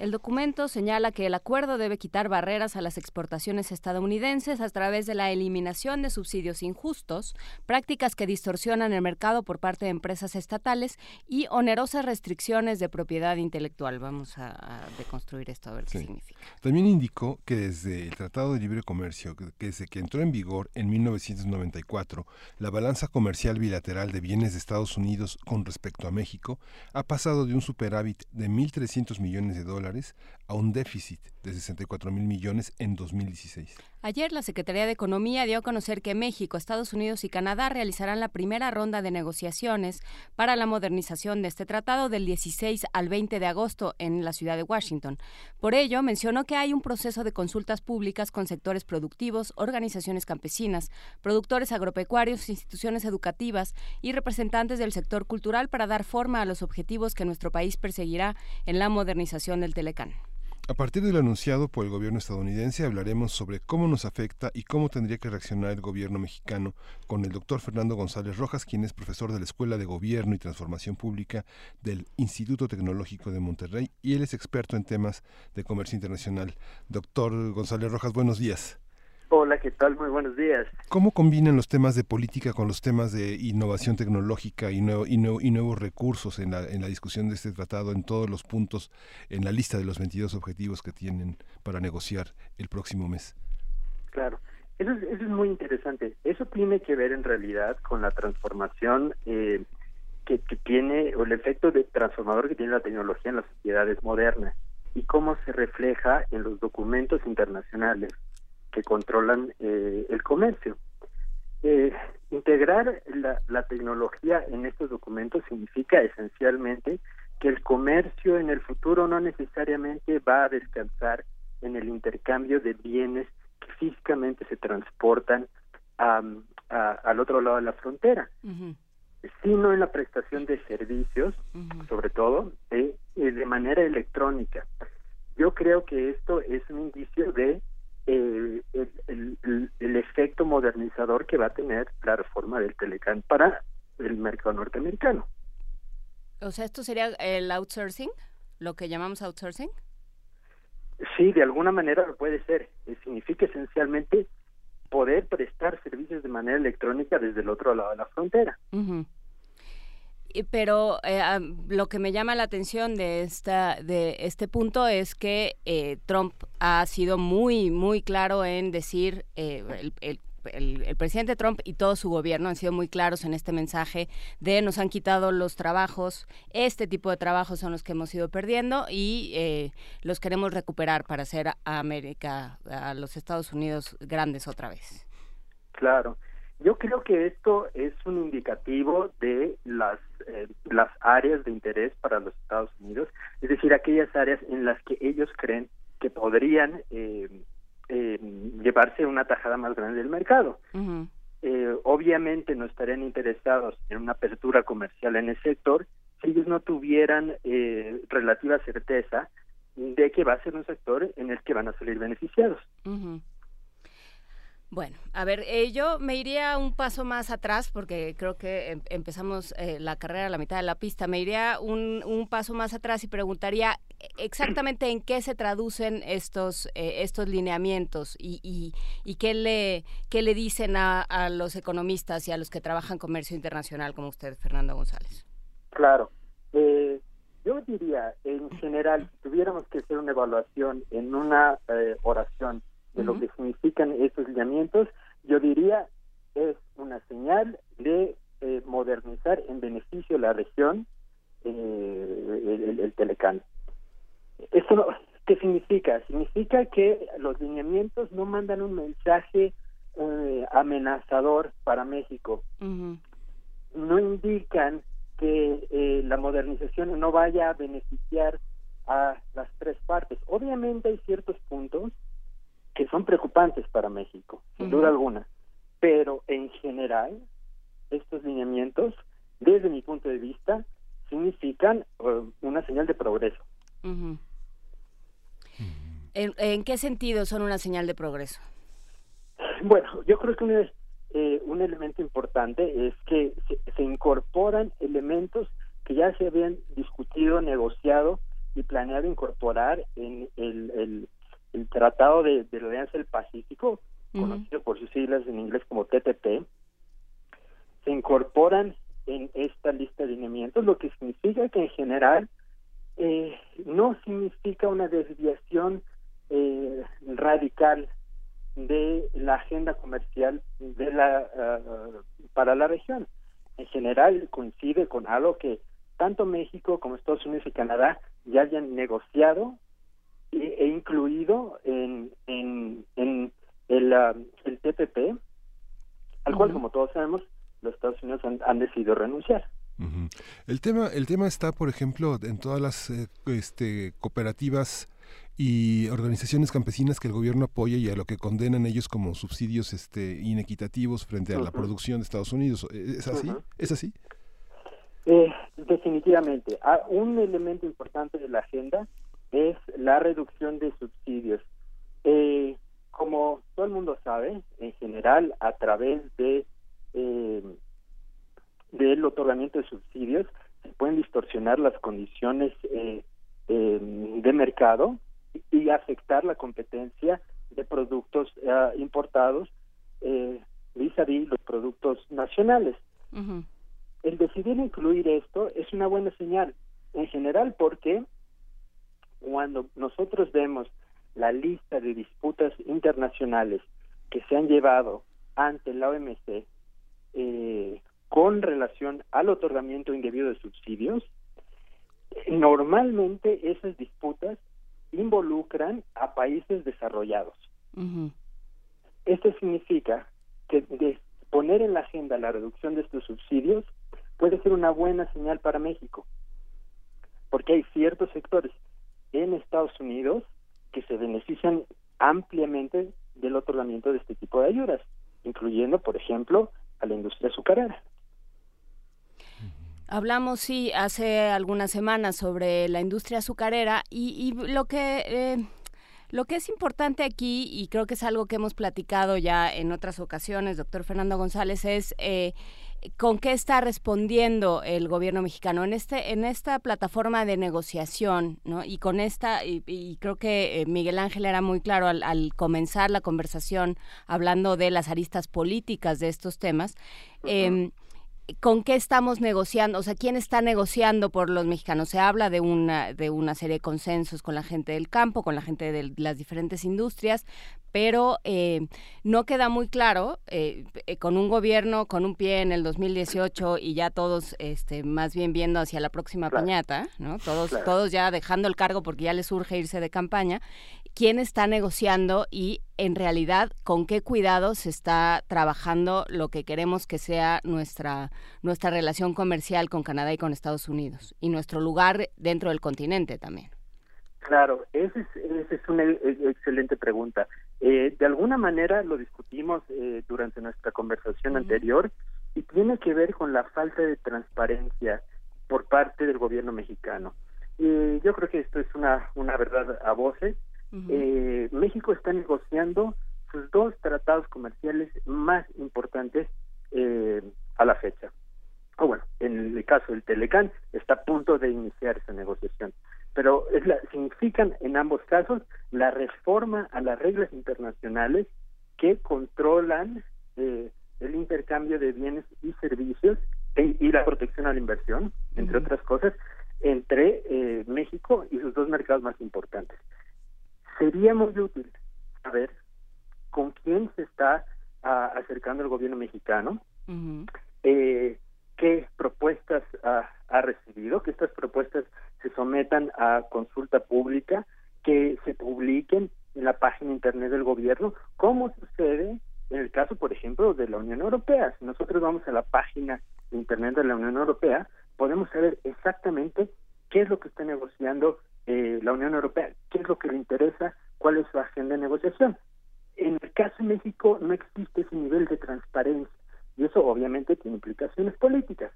El documento señala que el acuerdo debe quitar barreras a las exportaciones estadounidenses a través de la eliminación de subsidios injustos, prácticas que distorsionan el mercado por parte de empresas estatales y onerosas restricciones de propiedad intelectual. Vamos a, a deconstruir esto a ver qué significa. También indicó que desde el Tratado de Libre Comercio, que que desde que entró en vigor en 1994, la balanza comercial bilateral de bienes de Estados Unidos con respecto a México ha pasado de un superávit de 1.300 millones de dólares lugares a un déficit de 64 mil millones en 2016. Ayer la Secretaría de Economía dio a conocer que México, Estados Unidos y Canadá realizarán la primera ronda de negociaciones para la modernización de este tratado del 16 al 20 de agosto en la ciudad de Washington. Por ello, mencionó que hay un proceso de consultas públicas con sectores productivos, organizaciones campesinas, productores agropecuarios, instituciones educativas y representantes del sector cultural para dar forma a los objetivos que nuestro país perseguirá en la modernización del Telecán. A partir de lo anunciado por el gobierno estadounidense hablaremos sobre cómo nos afecta y cómo tendría que reaccionar el gobierno mexicano con el doctor Fernando González Rojas, quien es profesor de la Escuela de Gobierno y Transformación Pública del Instituto Tecnológico de Monterrey y él es experto en temas de comercio internacional. Doctor González Rojas, buenos días. Hola, ¿qué tal? Muy buenos días. ¿Cómo combinan los temas de política con los temas de innovación tecnológica y, nuevo- y, nuevo- y nuevos recursos en la, en la discusión de este tratado en todos los puntos en la lista de los 22 objetivos que tienen para negociar el próximo mes? Claro, eso es, eso es muy interesante. Eso tiene que ver en realidad con la transformación eh, que, que tiene, o el efecto de transformador que tiene la tecnología en las sociedades modernas y cómo se refleja en los documentos internacionales que controlan eh, el comercio. Eh, integrar la, la tecnología en estos documentos significa esencialmente que el comercio en el futuro no necesariamente va a descansar en el intercambio de bienes que físicamente se transportan a- al otro lado de la frontera, sino en la prestación de servicios, sobre todo eh, eh, de manera electrónica. Yo creo que esto es un indicio de eh, el, el- el- el efecto modernizador que va a tener la reforma del Telecán para el mercado norteamericano. O sea, esto sería el outsourcing, lo que llamamos outsourcing. Sí, de alguna manera lo puede ser. Eh, Significa esencialmente poder prestar servicios de manera electrónica desde el otro lado de la frontera. Y- Pero eh, lo que me llama la atención de esta de este punto es que eh, Trump ha sido muy muy claro en decir eh, el, el- el- el presidente Trump y todo su gobierno han sido muy claros en este mensaje de nos han quitado los trabajos, este tipo de trabajos son los que hemos ido perdiendo y eh, los queremos recuperar para hacer a América, a los Estados Unidos grandes otra vez. Claro. Yo creo que esto es un indicativo de las eh, las áreas de interés para los Estados Unidos, es decir, aquellas áreas en las que ellos creen que podrían eh, eh, llevarse una tajada más grande del mercado. Eh, obviamente no estarían interesados en una apertura comercial en el sector si ellos no tuvieran eh, relativa certeza de que va a ser un sector en el que van a salir beneficiados. Bueno, a ver, eh, yo me iría un paso más atrás porque creo que em- empezamos eh, la carrera a la mitad de la pista. Me iría un, un paso más atrás y preguntaría exactamente en qué se traducen estos eh, estos lineamientos y, y, y qué le qué le dicen a, a los economistas y a los que trabajan comercio internacional como usted, Fernando González. Claro. Eh, yo diría, en general, si tuviéramos que hacer una evaluación en una oración de lo que significan estos lineamientos, yo diría es una señal de eh, modernizar en beneficio de la región eh, el, el- el Telecán. ¿Esto no- qué significa? Significa que los lineamientos no mandan un mensaje eh, amenazador para México no indican que eh, la modernización no vaya a beneficiar a las tres partes. Obviamente hay ciertos puntos que son preocupantes para México, sin duda alguna, pero en general estos lineamientos, desde mi punto de vista, significan eh, una señal de progreso. Ujú. ¿En, en qué sentido son una señal de progreso? Bueno, yo creo que un, eh, un elemento importante es que se, se incorporan elementos que ya se habían discutido, negociado y planeado incorporar en el, el, el Tratado de, de la Alianza del Pacífico, conocido por sus siglas en inglés como TTP, se incorporan en esta lista de lineamientos, lo que significa que en general eh, no significa una desviación eh, radical de la agenda comercial de la ah, para la región. En general coincide con algo que tanto México como Estados Unidos y Canadá ya hayan negociado e, e incluido en, en, en el, ah, el TPP, al cual, como todos sabemos, los Estados Unidos han, han decidido renunciar. El tema, el tema está, por ejemplo, en todas las eh, este, cooperativas y organizaciones campesinas que el gobierno apoya y a lo que condenan ellos como subsidios este, inequitativos frente a la producción de Estados Unidos. ¿Es así? ¿Es así? Eh, definitivamente. Ah, un elemento importante de la agenda es la reducción de subsidios. Eh, como todo el mundo sabe, en general, a través de eh, del otorgamiento de subsidios, se pueden distorsionar las condiciones eh, eh, de mercado y afectar la competencia de productos ah, importados eh, vis a vis los productos nacionales el decidir incluir esto es una buena señal en general porque cuando nosotros vemos la lista de disputas internacionales que se han llevado ante la OMC eh, con relación al otorgamiento indebido de subsidios, normalmente esas disputas involucran a países desarrollados. Esto significa que de poner en la agenda la reducción de estos subsidios puede ser una buena señal para México, porque hay ciertos sectores en Estados Unidos que se benefician ampliamente del otorgamiento de este tipo de ayudas, incluyendo, por ejemplo, a la industria azucarera. Hablamos, sí, hace algunas semanas sobre la industria azucarera y, lo que... eh, lo que es importante aquí, y creo que es algo que hemos platicado ya en otras ocasiones, doctor Fernando González, es eh, con qué está respondiendo el gobierno mexicano en este en esta plataforma de negociación, ¿no? Y con esta y, y creo que eh, Miguel Ángel era muy claro al, al comenzar la conversación hablando de las aristas políticas de estos temas. em, ¿Con qué estamos negociando? O sea, ¿quién está negociando por los mexicanos? Se habla de una, de una serie de consensos con la gente del campo, con la gente de las diferentes industrias, pero eh, no queda muy claro, eh, eh, con un gobierno con un pie en el 2018 y ya todos este, más bien viendo hacia la próxima Claro. piñata, ¿no? Todos, Claro. todos ya dejando el cargo porque ya les urge irse de campaña. ¿Quién está negociando y en realidad con qué cuidado se está trabajando lo que queremos que sea nuestra, nuestra relación comercial con Canadá y con Estados Unidos y nuestro lugar dentro del continente también? Claro, esa es, esa es una e- excelente pregunta. Eh, de alguna manera lo discutimos eh, durante nuestra conversación anterior y tiene que ver con la falta de transparencia por parte del gobierno mexicano. Y yo creo que esto es una, una verdad a voces. Eh, México está negociando sus dos tratados comerciales más importantes eh, a la fecha. O bueno, en el caso del Telecán está a punto de iniciar esa negociación. Pero es la, significan en ambos casos la reforma a las reglas internacionales que controlan eh, el intercambio de bienes y servicios e- y la protección a la inversión, entre otras cosas, entre eh, México y sus dos mercados más importantes. Sería muy útil saber con quién se está acercando el gobierno mexicano, eh, qué propuestas ha, ha recibido, que estas propuestas se sometan a consulta pública, que se publiquen en la página internet del gobierno, como sucede en el caso, por ejemplo, de la Unión Europea. Si nosotros vamos a la página de internet de la Unión Europea, podemos saber exactamente qué es lo que está negociando eh, la Unión Europea, qué es lo que le interesa, cuál es su agenda de negociación. En el caso de México no existe ese nivel de transparencia y eso obviamente tiene implicaciones políticas.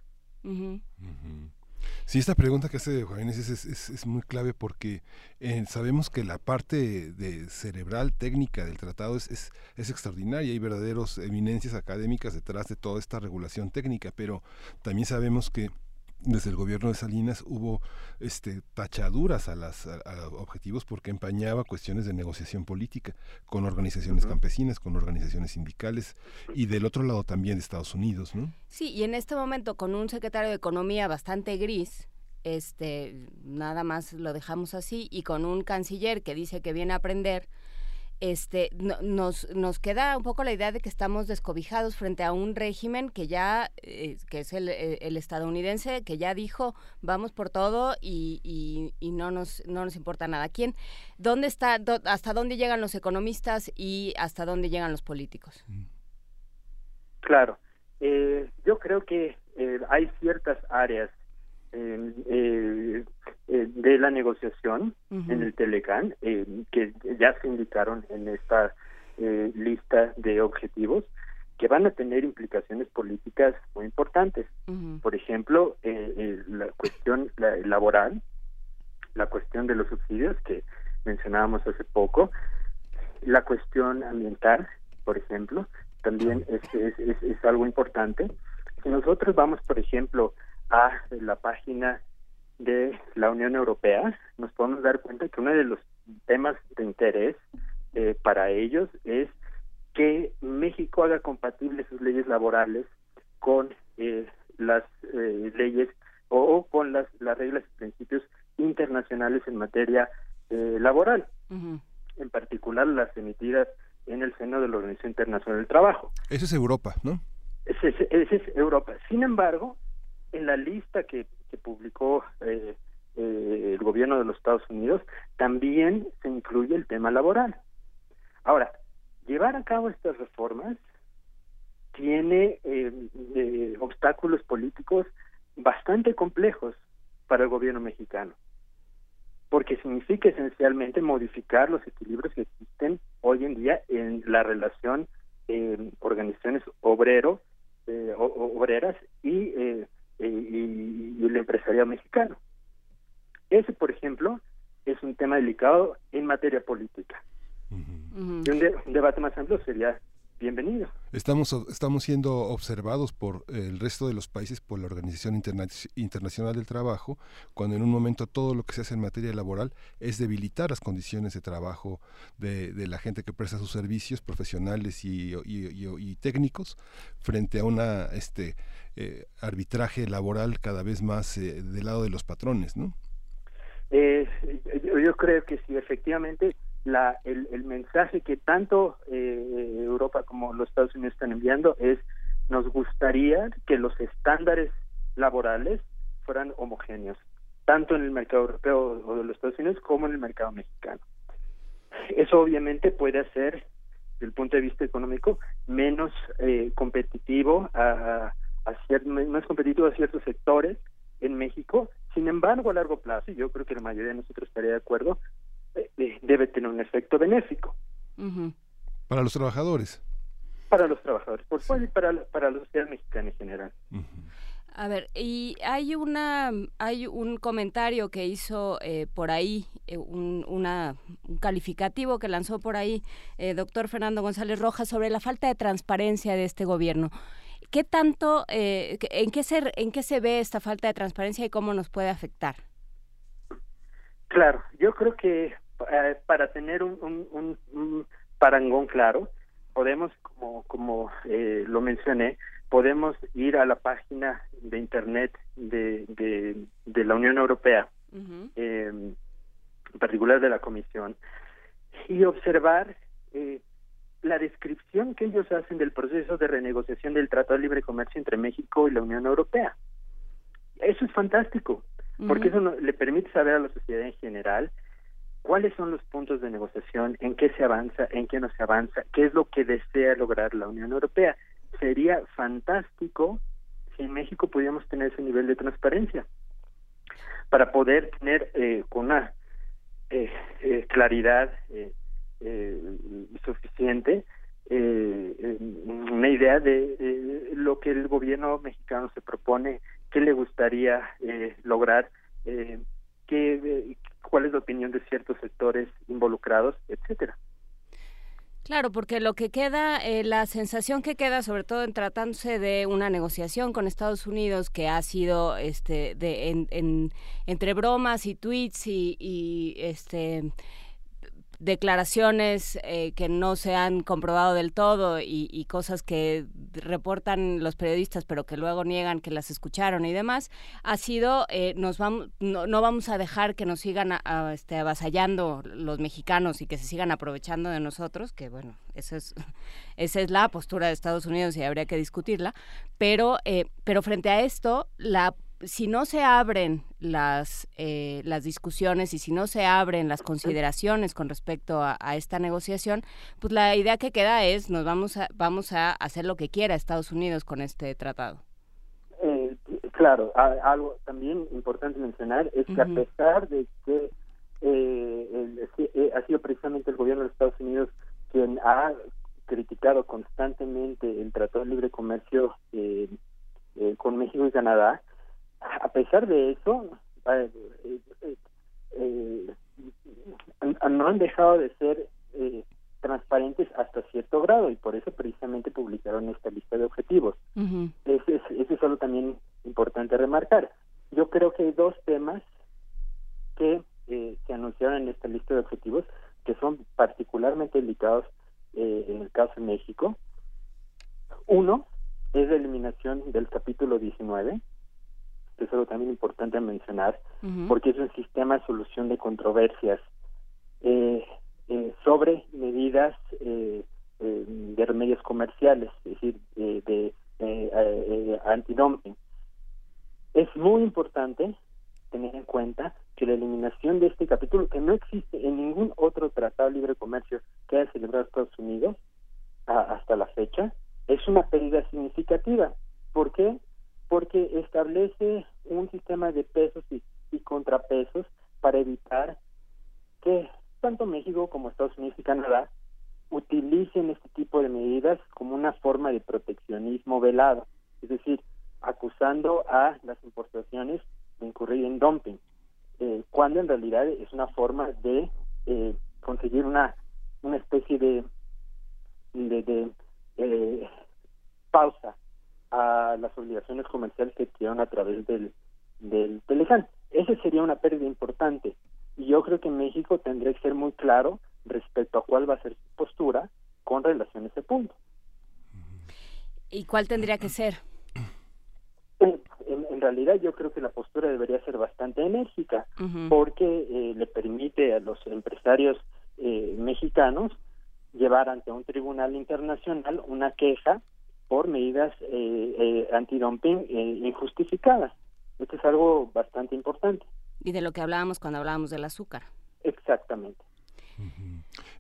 Sí, esta pregunta que hace Juan es, es, es, es, muy clave porque eh, sabemos que la parte de cerebral técnica del tratado es, extraordinaria, hay verdaderos eminencias académicas detrás de toda esta regulación técnica, pero también sabemos que desde el gobierno de Salinas hubo este, tachaduras a, las, a, objetivos porque empañaba cuestiones de negociación política con organizaciones campesinas, con organizaciones sindicales y del otro lado también de Estados Unidos, ¿no? Sí, y en este momento con un secretario de Economía bastante gris, este, nada más lo dejamos así, y con un canciller que dice que viene a aprender, este, nos, nos queda un poco la idea de que estamos descobijados frente a un régimen que ya, eh, que es el, el, estadounidense, que ya dijo vamos por todo y, y, y, no, nos, no nos importa nada. ¿Quién, dónde está, do, hasta dónde llegan los economistas y hasta dónde llegan los políticos? Claro, eh, yo creo que eh, hay ciertas áreas eh, eh, de la negociación uh -huh. en el Telecán, eh, que ya se indicaron en esta eh, lista de objetivos, que van a tener implicaciones políticas muy importantes. Uh -huh. Por ejemplo, la cuestión la, laboral, la cuestión de los subsidios que mencionábamos hace poco, la cuestión ambiental, por ejemplo, también es, es, es, es algo importante. Si nosotros vamos, por ejemplo, a la página de la Unión Europea, nos podemos dar cuenta que uno de los temas de interés eh, para ellos es que México haga compatibles sus leyes laborales con eh, las eh, leyes o, o, con las, las reglas y principios internacionales en materia laboral, uh -huh. en particular las emitidas en el seno de la Organización Internacional del Trabajo. Eso es Europa, ¿no? Ese es, ese es Europa. Sin embargo, en la lista que, que publicó eh, eh, el gobierno de los Estados Unidos también se incluye el tema laboral. Ahora, llevar a cabo estas reformas tiene eh, obstáculos políticos bastante complejos para el gobierno mexicano, porque significa esencialmente modificar los equilibrios que existen hoy en día en la relación organizaciones obrero obreras y y, y, y el empresariado mexicano. Ese, por ejemplo, es un tema delicado en materia política. Uh -huh. Y un, de, un, debate más amplio sería bienvenido. Estamos, estamos siendo observados por el resto de los países, por la Organización Interna Internacional del Trabajo, cuando en un momento todo lo que se hace en materia laboral es debilitar las condiciones de trabajo de, de la gente que presta sus servicios profesionales y, y, y técnicos frente a una este eh, arbitraje laboral cada vez más eh, del lado de los patrones, ¿no? Eh, yo, yo, creo que sí, efectivamente, la, el, el mensaje que tanto eh, Europa como los Estados Unidos están enviando es nos gustaría que los estándares laborales fueran homogéneos, tanto en el mercado europeo o de los Estados Unidos como en el mercado mexicano. Eso obviamente puede hacer, desde el punto de vista económico, menos eh, competitivo a, más competitivo a ciertos sectores en México. Sin embargo, a largo plazo, y yo creo que la mayoría de nosotros estaría de acuerdo, eh, debe tener un efecto benéfico. Uh -huh. Para los trabajadores. Para los trabajadores, por supuesto, sí. y para, para la sociedad mexicana en general. Uh -huh. A ver, y hay una hay un comentario que hizo eh, por ahí eh, un, una, un calificativo que lanzó por ahí eh, doctor Fernando González Rojas sobre la falta de transparencia de este gobierno. ¿Qué tanto, eh, en, qué se, en qué se ve esta falta de transparencia y cómo nos puede afectar? Claro, yo creo que eh, para tener un, un, un, un, parangón claro, podemos, como, como eh, lo mencioné, podemos ir a la página de Internet de, de, de la Unión Europea, uh -huh. en particular de la Comisión, y observar la descripción que ellos hacen del proceso de renegociación del Tratado de Libre Comercio entre México y la Unión Europea. Eso es fantástico, porque uh -huh. eso no, le permite saber a la sociedad en general cuáles son los puntos de negociación, en qué se avanza, en qué no se avanza, qué es lo que desea lograr la Unión Europea. Sería fantástico si en México pudiéramos tener ese nivel de transparencia para poder tener eh, con una eh, eh, claridad eh, suficiente suficiente eh, una idea de lo que el gobierno mexicano se propone, qué le gustaría lograr, qué, cuál es la opinión de ciertos sectores involucrados, etcétera. Claro, porque lo que queda, eh, la sensación que queda, sobre todo en tratándose de una negociación con Estados Unidos que ha sido, este, de, en, entre bromas y tweets y, y este declaraciones eh, que no se han comprobado del todo y, cosas que reportan los periodistas pero que luego niegan que las escucharon y demás ha sido eh, nos vamos no, vamos a dejar que nos sigan este, avasallando los mexicanos y que se sigan aprovechando de nosotros que bueno eso es esa es la postura de Estados Unidos y habría que discutirla pero eh, pero frente a esto la si no se abren las, eh, las discusiones y si no se abren las consideraciones con respecto a, esta negociación, pues la idea que queda es nos vamos a, vamos a hacer lo que quiera Estados Unidos con este tratado. Eh, claro, algo también importante mencionar es que a pesar de que eh, ha sido precisamente el gobierno de Estados Unidos quien ha criticado constantemente el Tratado de Libre Comercio con México y Canadá, a pesar de eso, eh, eh, eh, no han dejado de ser transparentes hasta cierto grado y por eso precisamente publicaron esta lista de objetivos. eso, es, algo también importante remarcar. Yo creo que hay dos temas que se anunciaron en esta lista de objetivos que son particularmente delicados en el caso de México. Uno es la eliminación del capítulo 19, que es algo también importante mencionar, porque es un sistema de solución de controversias eh, eh, sobre medidas eh, de remedios comerciales, es decir, de antidumping. Es muy importante tener en cuenta que la eliminación de este capítulo, que no existe en ningún otro tratado de libre comercio que haya celebrado Estados Unidos hasta la fecha, es una pérdida significativa. ¿Por qué? Porque establece un sistema de pesos y, contrapesos para evitar que tanto México como Estados Unidos y Canadá utilicen este tipo de medidas como una forma de proteccionismo velado, es decir, acusando a las importaciones de incurrir en dumping, eh, cuando en realidad es una forma de eh, conseguir una una especie de de, de eh, pausa a las obligaciones comerciales que quedan a través del, del Telecán. Esa sería una pérdida importante. Y yo creo que México tendría que ser muy claro respecto a cuál va a ser su postura con relación a ese punto. ¿Y cuál tendría que ser? En, realidad yo creo que la postura debería ser bastante enérgica porque eh, le permite a los empresarios eh, mexicanos llevar ante un tribunal internacional una queja por medidas eh, eh, antidumping eh, injustificadas. Esto es algo bastante importante. Y de lo que hablábamos cuando hablábamos del azúcar. Exactamente.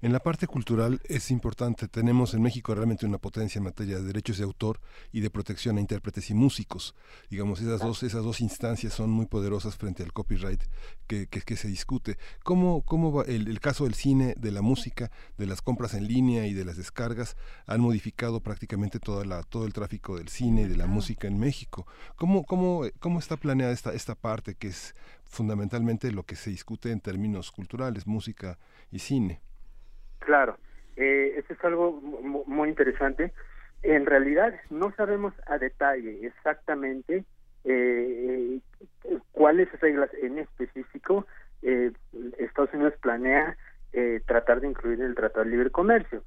En la parte cultural es importante, tenemos en México realmente una potencia en materia de derechos de autor y de protección a intérpretes y músicos. Digamos, esas dos, esas dos instancias son muy poderosas frente al copyright que, que, se discute. ¿Cómo, cómo va el, caso del cine, de la música, de las compras en línea y de las descargas han modificado prácticamente toda la, todo el tráfico del cine y de la música en México? ¿Cómo, cómo, cómo está planeada esta, esta parte que es fundamentalmente lo que se discute en términos culturales, música y cine? Claro, eh, eso es algo muy interesante. En realidad no sabemos a detalle exactamente eh, cuáles reglas en específico eh, Estados Unidos planea eh, tratar de incluir en el Tratado de Libre Comercio.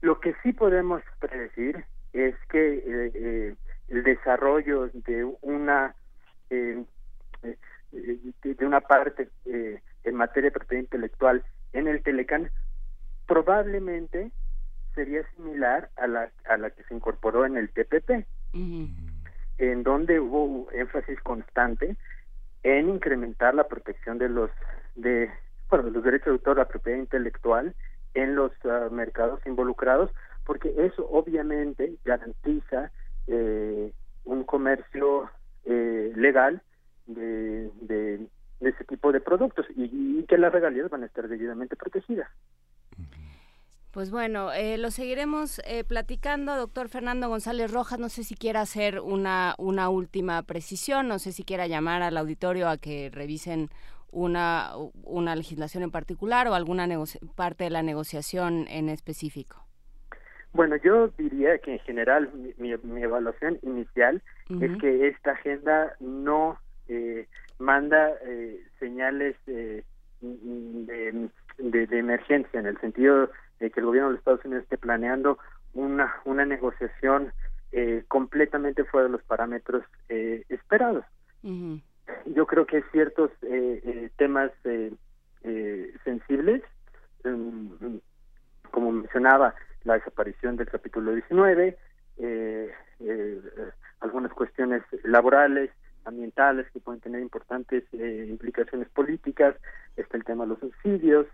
Lo que sí podemos predecir es que eh, el desarrollo de una de una parte en materia de propiedad intelectual en el Telecan probablemente sería similar a la, a la que se incorporó en el TPP, en donde hubo énfasis constante en incrementar la protección de los de bueno, los derechos de autor, la propiedad intelectual en los ah, mercados involucrados, porque eso obviamente garantiza eh, un comercio eh, legal de, de, ese tipo de productos y, y, que las regalías van a estar debidamente protegidas. Pues bueno, eh, lo seguiremos eh, platicando. Doctor Fernando González Rojas, no sé si quiera hacer una, una última precisión, no sé si quiera llamar al auditorio a que revisen una, una legislación en particular o alguna parte de la negociación en específico. Bueno, yo diría que en general mi, mi, evaluación inicial es que esta agenda no eh, manda eh, señales eh, de, de, emergencia en el sentido de que el gobierno de los Estados Unidos esté planeando una, una negociación eh, completamente fuera de los parámetros eh, esperados. Yo creo que ciertos eh, eh temas sensibles, em, como mencionaba, la desaparición del capítulo 19, algunas cuestiones laborales, ambientales que pueden tener importantes implicaciones políticas, está el tema de los subsidios,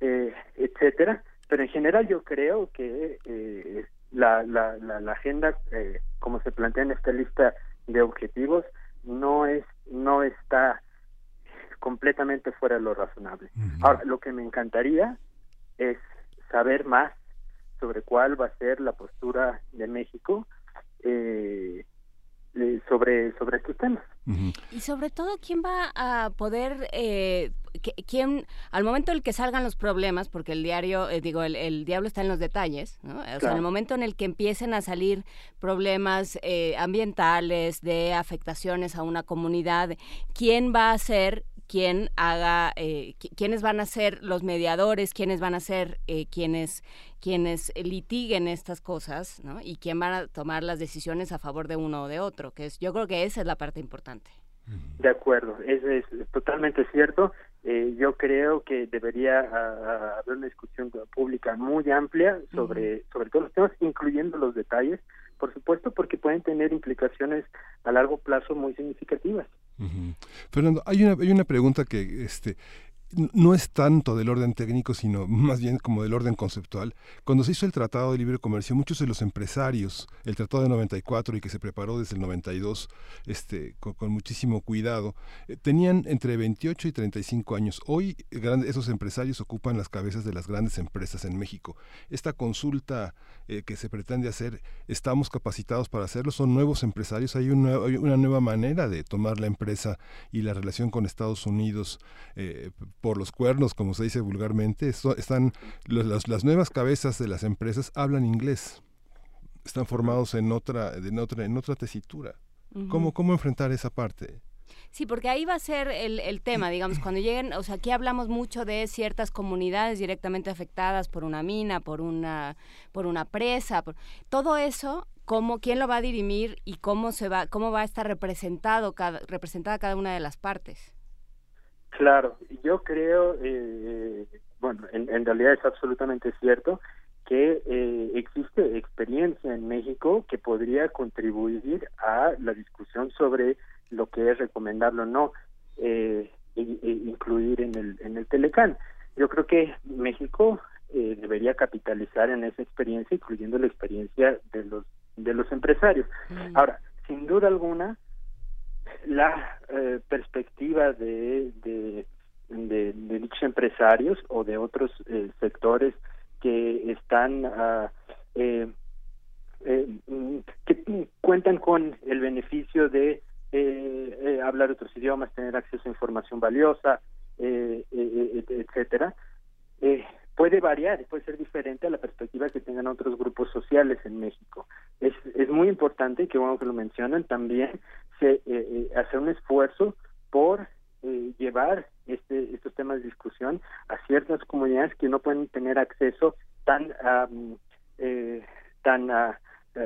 eh, etcétera. Pero en general yo creo que eh, la, la, la, agenda, eh, como se plantea en esta lista de objetivos, no es no está completamente fuera de lo razonable. Ahora, lo que me encantaría es saber más sobre cuál va a ser la postura de México eh, sobre sobre estos temas. Y sobre todo, ¿quién va a poder, eh, quién, al momento en el que salgan los problemas, porque el diario, eh, digo, el, diablo está en los detalles, ¿no? O sea, en el momento en el que empiecen a salir problemas eh, ambientales, de afectaciones a una comunidad, ¿quién va a ser quién haga, eh, quiénes van a ser los mediadores, quiénes van a ser eh, quienes, quienes litiguen estas cosas, ¿no? Y quién van a tomar las decisiones a favor de uno o de otro, que es, yo creo que esa es la parte importante. De acuerdo, eso es, totalmente cierto. Eh, yo creo que debería haber una discusión pública muy amplia sobre, sobre todos los temas, incluyendo los detalles, por supuesto, porque pueden tener implicaciones a largo plazo muy significativas. Fernando, hay una, hay una pregunta que este, no es tanto del orden técnico, sino más bien como del orden conceptual. Cuando se hizo el Tratado de Libre Comercio, muchos de los empresarios, el Tratado de 94 y que se preparó desde el 92 este, con, muchísimo cuidado, eh, tenían entre 28 y 35 años. Hoy esos empresarios ocupan las cabezas de las grandes empresas en México. Esta consulta eh, que se pretende hacer, ¿estamos capacitados para hacerlo? ¿Son nuevos empresarios? ¿Hay una, una nueva manera de tomar la empresa y la relación con Estados Unidos? Eh, por los cuernos, como se dice vulgarmente, están las, nuevas cabezas de las empresas hablan inglés, están formados en otra, en otra, en otra tesitura. ¿Cómo, ¿Cómo enfrentar esa parte? Sí, porque ahí va a ser el, el, tema, digamos, cuando lleguen, o sea, aquí hablamos mucho de ciertas comunidades directamente afectadas por una mina, por una, por una presa, todo eso, cómo, quién lo va a dirimir y cómo se va, cómo va a estar representado cada, representada cada una de las partes. Claro, yo creo, eh, bueno, en, realidad es absolutamente cierto que eh, existe experiencia en México que podría contribuir a la discusión sobre lo que es recomendable o no eh, incluir en el en el Telecán. Yo creo que México eh, debería capitalizar en esa experiencia, incluyendo la experiencia de los de los empresarios. Mm. Ahora, sin duda alguna, la eh, perspectiva de, de, de, dichos empresarios o de otros eh, sectores que están ah, eh, que cuentan con el beneficio de hablar otros idiomas, tener acceso a información valiosa, etcétera, puede variar, puede ser diferente a la perspectiva que tengan otros grupos sociales en México. Es, es muy importante, que bueno que lo mencionan, también se, eh, eh, hacer un esfuerzo por eh, llevar este, estos temas de discusión a ciertas comunidades que no pueden tener acceso tan tan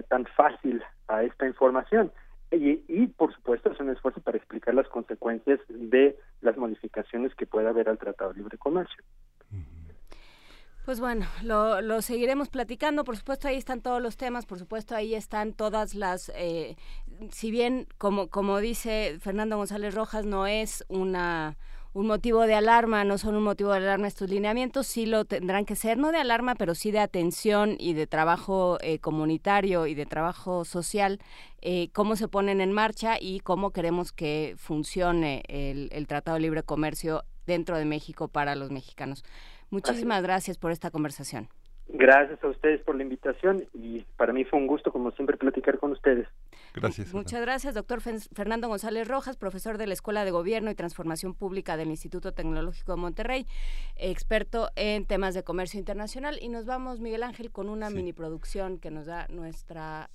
tan fácil a esta información y, y, por supuesto es un esfuerzo para explicar las consecuencias de las modificaciones que pueda haber al Tratado de Libre Comercio. Pues bueno, lo, lo, seguiremos platicando. Por supuesto, ahí están todos los temas. Por supuesto, ahí están todas las. Eh, si bien, como, como dice Fernando González Rojas, no es una un motivo de alarma, no son un motivo de alarma estos lineamientos, sí lo tendrán que ser, no de alarma, pero sí de atención y de trabajo eh, comunitario y de trabajo social, eh, cómo se ponen en marcha y cómo queremos que funcione el, el Tratado de Libre Comercio dentro de México para los mexicanos. Muchísimas gracias por esta conversación. Gracias a ustedes por la invitación y para mí fue un gusto, como siempre, platicar con ustedes. Gracias. Muchas gracias, doctor Fernando González Rojas, profesor de la Escuela de Gobierno y Transformación Pública del Instituto Tecnológico de Monterrey, experto en temas de comercio internacional. Y nos vamos, Miguel Ángel, con una mini producción que nos da nuestra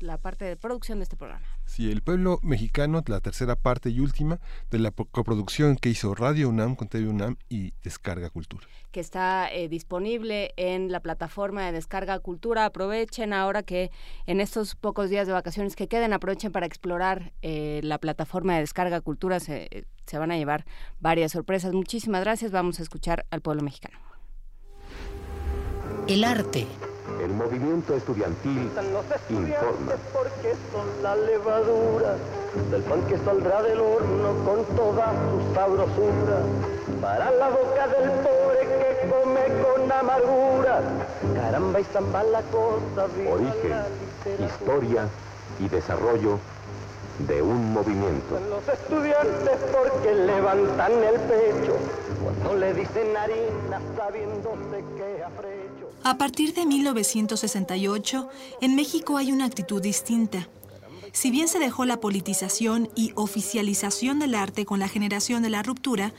la parte de producción de este programa. Sí, El Pueblo Mexicano, la tercera parte y última de la coproducción que hizo Radio UNAM con TV UNAM y Descarga Cultura. Que está eh, disponible en la plataforma de Descarga Cultura. Aprovechen ahora que en estos pocos días de vacaciones que queden, aprovechen para explorar eh, la plataforma de Descarga Cultura. Se, se van a llevar varias sorpresas. Muchísimas gracias. Vamos a escuchar al pueblo mexicano. El arte el movimiento estudiantil informa. Porque son la levadura del pan que saldrá del horno con toda su sabrosura. Para la boca del pobre que come con amargura. Caramba y zamba la cosa. Origen, historia y desarrollo de un movimiento. Los estudiantes porque levantan el pecho cuando le dicen harina sabiéndose que afrecho. A partir de 1968, en México hay una actitud distinta. Si bien se dejó la politización y oficialización del arte con la generación de la ruptura,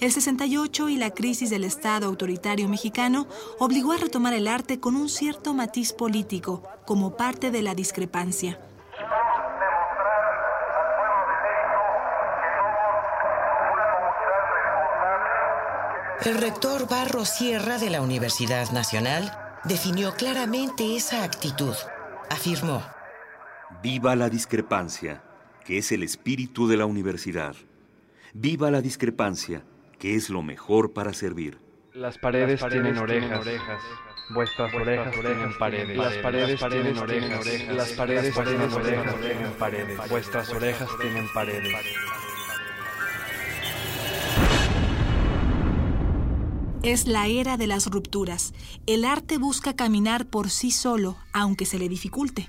el 68 y la crisis del Estado autoritario mexicano obligó a retomar el arte con un cierto matiz político, como parte de la discrepancia. El rector Barro Sierra de la Universidad Nacional definió claramente esa actitud. Afirmó, Viva la discrepancia, que es el espíritu de la universidad. Viva la discrepancia, que es lo mejor para servir. Las paredes, tienen, orejas. Vuestras orejas, tienen paredes. Las paredes, tienen orejas. Las paredes tienen orejas. Tienen paredes. Vuestras orejas tienen paredes. Es la era de las rupturas. El arte busca caminar por sí solo, aunque se le dificulte.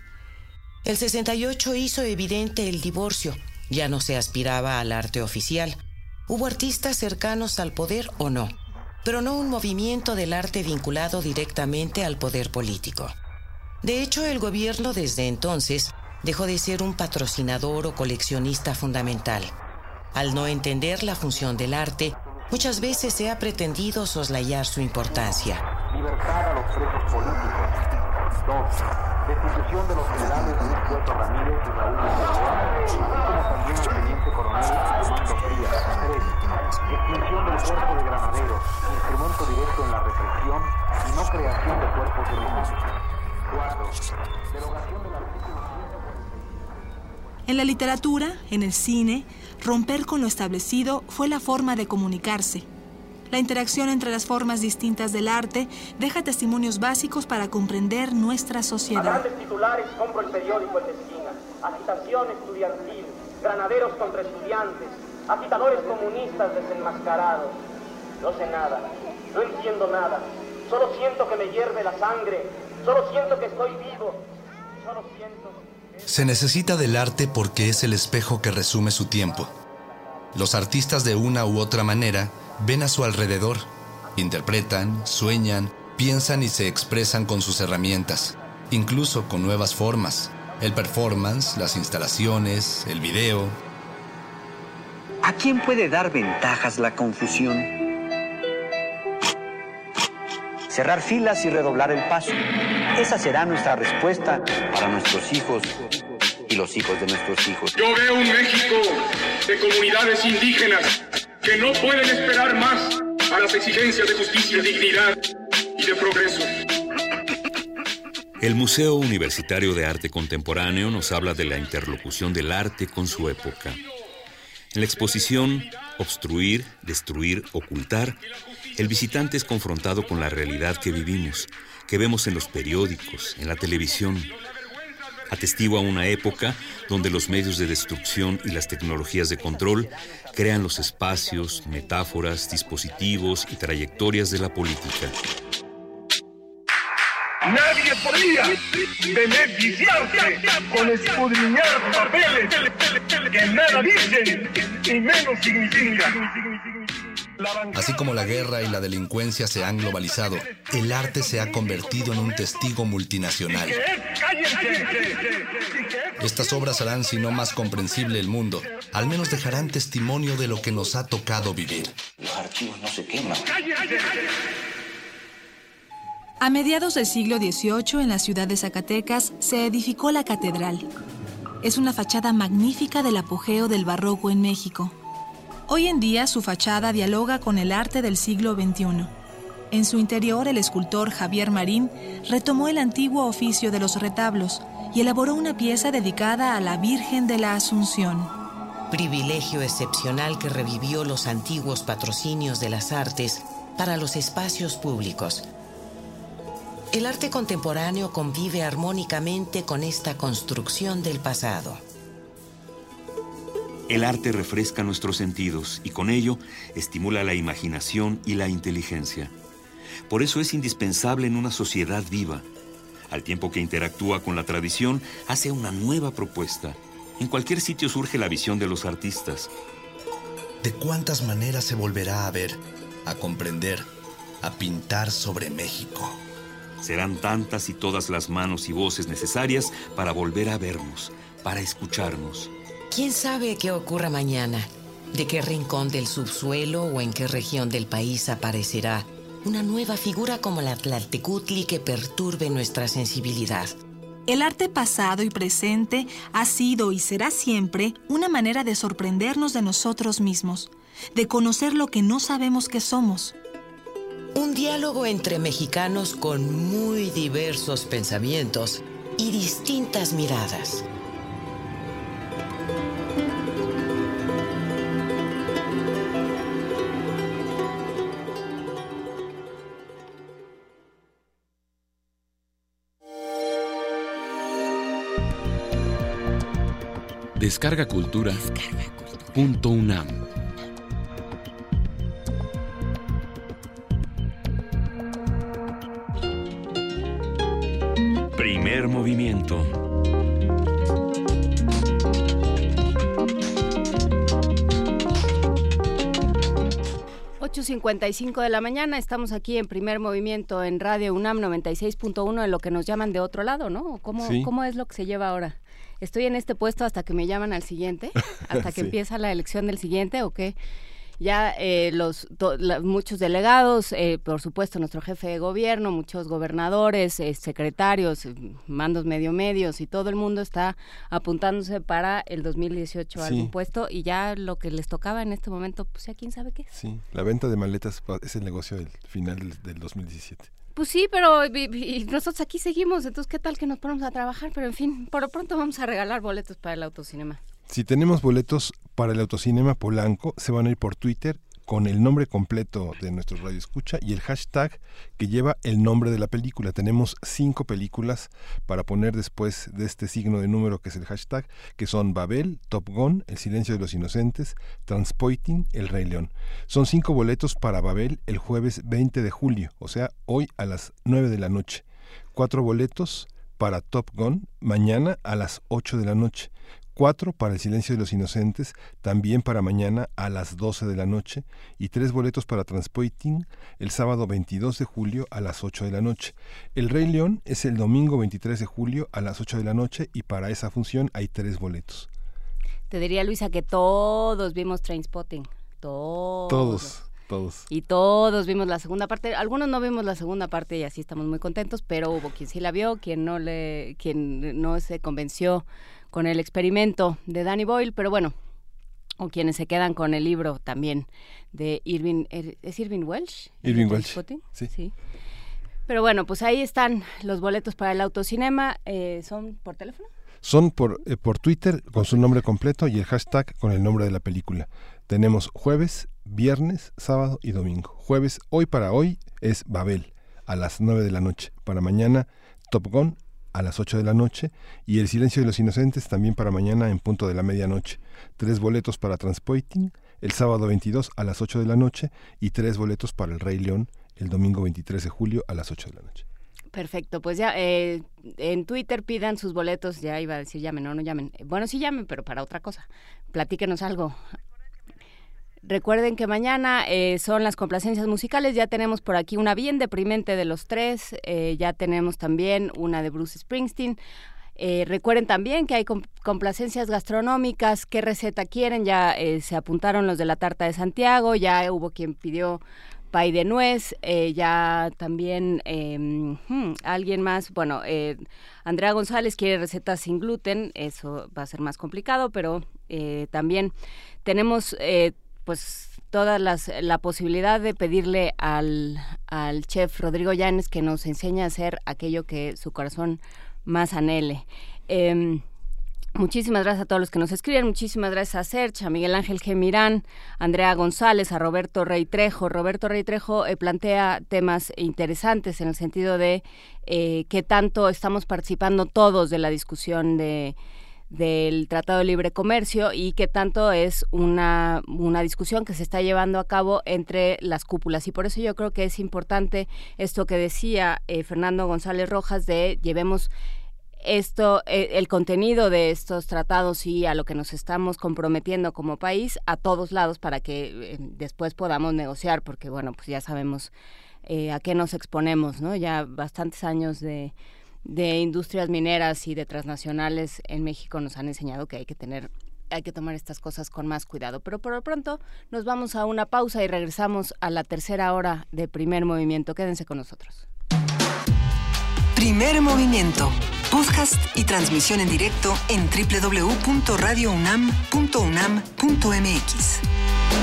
El 68 hizo evidente el divorcio. Ya no se aspiraba al arte oficial. Hubo artistas cercanos al poder o no, pero no un movimiento del arte vinculado directamente al poder político. De hecho, el gobierno desde entonces dejó de ser un patrocinador o coleccionista fundamental. Al no entender la función del arte, Muchas veces se ha pretendido soslayar su importancia. Libertad a los presos políticos. Dos. Destitución de los generales Luis Puerto Ramírez y Raúl Gamboa, así como también al teniente coronel Armando Frías. Tres. Extinción del cuerpo de granaderos, instrumento directo en la represión y no creación de cuerpos de. Cuatro. Derogación del artículo En la literatura, en el cine, Romper con lo establecido fue la forma de comunicarse. La interacción entre las formas distintas del arte deja testimonios básicos para comprender nuestra sociedad. A grandes titulares compro el periódico El Esquina. Agitación estudiantil, granaderos contra estudiantes, agitadores comunistas desenmascarados. No sé nada, no entiendo nada. Solo siento que me hierve la sangre, solo siento que estoy vivo, solo siento... Se necesita del arte porque es el espejo que resume su tiempo. Los artistas de una u otra manera ven a su alrededor, interpretan, sueñan, piensan y se expresan con sus herramientas, incluso con nuevas formas, el performance, las instalaciones, el video. ¿A quién puede dar ventajas la confusión? Cerrar filas y redoblar el paso. Esa será nuestra respuesta para nuestros hijos y los hijos de nuestros hijos. Yo veo un México de comunidades indígenas que no pueden esperar más a las exigencias de justicia, dignidad y de progreso. El Museo Universitario de Arte Contemporáneo nos habla de la interlocución del arte con su época. En la exposición Obstruir, Destruir, Ocultar, el visitante es confrontado con la realidad que vivimos, que vemos en los periódicos, en la televisión. Atestigua una época donde los medios de destrucción y las tecnologías de control crean los espacios, metáforas, dispositivos y trayectorias de la política. Nadie podría beneficiarse con escudriñar papeles que nada dicen y menos significan. Así como la guerra y la delincuencia se han globalizado, el arte se ha convertido en un testigo multinacional. Estas obras harán, si no más comprensible el mundo, al menos dejarán testimonio de lo que nos ha tocado vivir. Los archivos no se queman. A mediados del siglo XVIII, en la ciudad de Zacatecas, se edificó la catedral. Es una fachada magnífica del apogeo del barroco en México. Hoy en día su fachada dialoga con el arte del siglo XXI. En su interior, el escultor Javier Marín retomó el antiguo oficio de los retablos y elaboró una pieza dedicada a la Virgen de la Asunción. Privilegio excepcional que revivió los antiguos patrocinios de las artes para los espacios públicos. El arte contemporáneo convive armónicamente con esta construcción del pasado. El arte refresca nuestros sentidos y con ello estimula la imaginación y la inteligencia. Por eso es indispensable en una sociedad viva. Al tiempo que interactúa con la tradición, hace una nueva propuesta. En cualquier sitio surge la visión de los artistas. ¿De cuántas maneras se volverá a ver, a comprender, a pintar sobre México? Serán tantas y todas las manos y voces necesarias para volver a vernos, para escucharnos. ¿Quién sabe qué ocurra mañana? ¿De qué rincón del subsuelo o en qué región del país aparecerá una nueva figura como la Tlaltecutli que perturbe nuestra sensibilidad? El arte pasado y presente ha sido y será siempre una manera de sorprendernos de nosotros mismos, de conocer lo que no sabemos que somos. Un diálogo entre mexicanos con muy diversos pensamientos y distintas miradas. Descarga Cultura. Punto UNAM. Primer movimiento. cinco de la mañana, estamos aquí en primer movimiento en Radio UNAM 96.1 en lo que nos llaman de otro lado, ¿no? ¿Cómo, Sí. ¿Cómo es lo que se lleva ahora? ¿Estoy en este puesto hasta que me llaman al siguiente? ¿Hasta que Sí. empieza la elección del siguiente o qué? Ya eh, los to- la- muchos delegados, eh, por supuesto nuestro jefe de gobierno, muchos gobernadores, eh, secretarios, eh, mandos medio medios y todo el mundo está apuntándose para el 2018 a Sí. algún puesto y ya lo que les tocaba en este momento, pues ya quién sabe qué. Sí, la venta de maletas es el negocio del final del, del 2017. Pues sí, pero y- nosotros aquí seguimos, entonces qué tal que nos ponemos a trabajar, pero en fin, por lo pronto vamos a regalar boletos para el autocinema. Si tenemos boletos para el autocinema Polanco, se van a ir por Twitter con el nombre completo de nuestro radio escucha y el hashtag que lleva el nombre de la película. Tenemos cinco películas para poner después de este signo de número que es el hashtag, que son Babel, Top Gun, El silencio de los inocentes, Transpoiting, El Rey León. Son cinco boletos para Babel el jueves 20 de julio, o sea, hoy a las 9 de la noche. Cuatro boletos para Top Gun mañana a las 8 de la noche. Cuatro para El Silencio de los Inocentes, también para mañana a las 12 de la noche. Y tres boletos para Transpoiting el sábado 22 de julio a las 8 de la noche. El Rey León es el domingo 23 de julio a las 8 de la noche y para esa función hay tres boletos. Te diría Luisa que todos vimos Trainspotting, todos. Todos, todos. Y todos vimos la segunda parte. Algunos no vimos la segunda parte y así estamos muy contentos, pero hubo quien sí la vio, quien no le, quien no se convenció con el experimento de Danny Boyle, pero bueno, o quienes se quedan con el libro también de Irving, ¿es Irving Welsh? ¿El de Irving Welch. Trainspotting? Sí. Pero bueno, pues ahí están los boletos para el autocinema. Eh, ¿Son por teléfono? Son por, eh, por Twitter con su nombre completo y el hashtag con el nombre de la película. Tenemos jueves, viernes, sábado y domingo. Jueves, hoy para hoy, es Babel, a las 9 de la noche. Para mañana, Top Gun, a las 8 de la noche. Y El Silencio de los Inocentes, también para mañana, en punto de la medianoche. Tres boletos para Transpoiting, el sábado 22 a las 8 de la noche. Y tres boletos para El Rey León, el domingo 23 de julio a las 8 de la noche. Perfecto, pues ya eh, en Twitter pidan sus boletos, ya iba a decir llamen, no, no llamen. Bueno, sí llamen, pero para otra cosa. Platíquenos algo. Recuerden que mañana eh, son las complacencias musicales. Ya tenemos por aquí una bien deprimente de los tres. Eh, ya tenemos también una de Bruce Springsteen. Eh, recuerden también que hay complacencias gastronómicas. ¿Qué receta quieren? Ya se apuntaron los de la tarta de Santiago. Ya hubo quien pidió pay de nuez, ya también em, hmm, alguien más, bueno, Andrea González quiere recetas sin gluten, eso va a ser más complicado, pero también tenemos pues toda las, la posibilidad de pedirle al, al chef Rodrigo Llanes que nos enseñe a hacer aquello que su corazón más anhele. Em, muchísimas gracias a todos los que nos escriben, muchísimas gracias a Sercha, a Miguel Ángel Gemirán, Andrea González, a Roberto Rey Trejo. Roberto Rey Trejo eh, plantea temas interesantes en el sentido de eh, que tanto estamos participando todos de la discusión de del Tratado de Libre Comercio y que tanto es una, una discusión que se está llevando a cabo entre las cúpulas. Y por eso yo creo que es importante esto que decía eh, Fernando González Rojas de llevemos esto, eh, el contenido de estos tratados y a lo que nos estamos comprometiendo como país a todos lados para que eh, después podamos negociar, porque bueno, pues ya sabemos a qué nos exponemos, ¿no? Ya bastantes años de, de industrias mineras y de transnacionales en México nos han enseñado que hay que tener hay que tomar estas cosas con más cuidado. Pero por lo pronto nos vamos a una pausa y regresamos a la tercera hora de primer movimiento. Quédense con nosotros. Primer movimiento. Podcast y transmisión en directo en www.radiounam.unam.mx.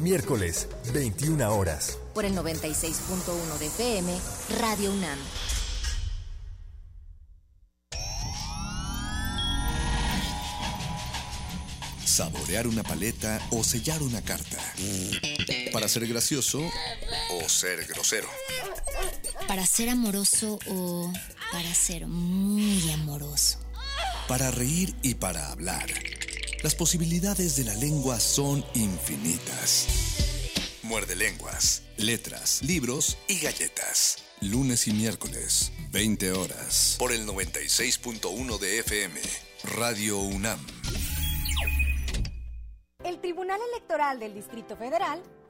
Miércoles, 21 horas. Por el 96.1 de FM, Radio UNAM. Saborear una paleta o sellar una carta. Para ser gracioso o ser grosero. Para ser amoroso o para ser muy amoroso. Para reír y para hablar. Las posibilidades de la lengua son infinitas. Muerde lenguas, letras, libros y galletas. Lunes y miércoles, 20 horas. Por el 96.1 de FM, Radio UNAM. El Tribunal Electoral del Distrito Federal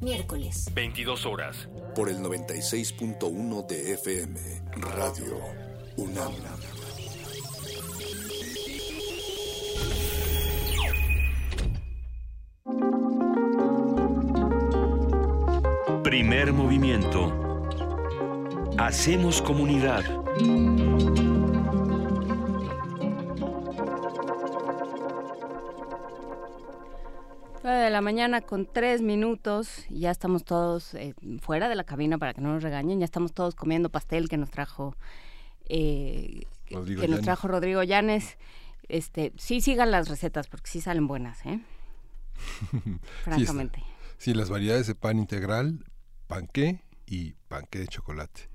Miércoles. 22 horas. Por el 96.1 de FM. Radio UNAM. Primer movimiento. Hacemos comunidad. Nueve de la mañana con tres minutos y ya estamos todos eh, fuera de la cabina para que no nos regañen. Ya estamos todos comiendo pastel que nos trajo eh, que nos trajo Rodrigo Llanes. Este, sí sigan las recetas porque sí salen buenas, ¿eh? Francamente. Sí, las variedades de pan integral, panqué y panqué de chocolate.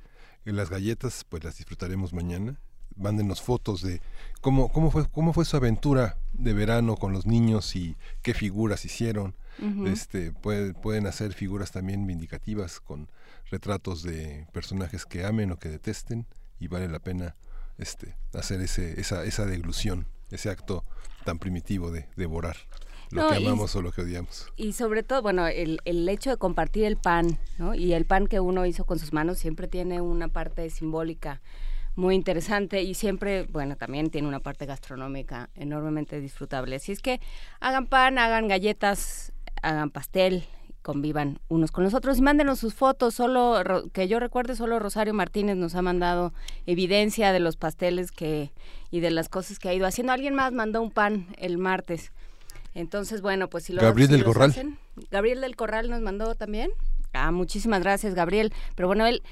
Y las galletas, pues las disfrutaremos mañana. Mándenos fotos de cómo, cómo, fue, cómo fue su aventura de verano con los niños y qué figuras hicieron. Este, puede- pueden hacer figuras también vindicativas con retratos de personajes que amen o que detesten y vale la pena este, hacer ese, esa, esa deglución, ese acto tan primitivo de devorar lo No, que y- amamos o lo que odiamos. Y sobre todo, bueno, el, el hecho de compartir el pan, ¿no? Y el pan que uno hizo con sus manos siempre tiene una parte simbólica muy interesante y siempre, bueno, también tiene una parte gastronómica enormemente disfrutable. Así es que hagan pan, hagan galletas, hagan pastel, convivan unos con los otros y mándenos sus fotos. Solo, que yo recuerde, solo Rosario Martínez nos ha mandado evidencia de los pasteles que y de las cosas que ha ido haciendo. Alguien más mandó un pan el martes. Entonces, bueno, pues si lo Gabriel si del Corral. hacen- Gabriel del Corral nos mandó también. Ah, muchísimas gracias, Gabriel. Pero bueno, él,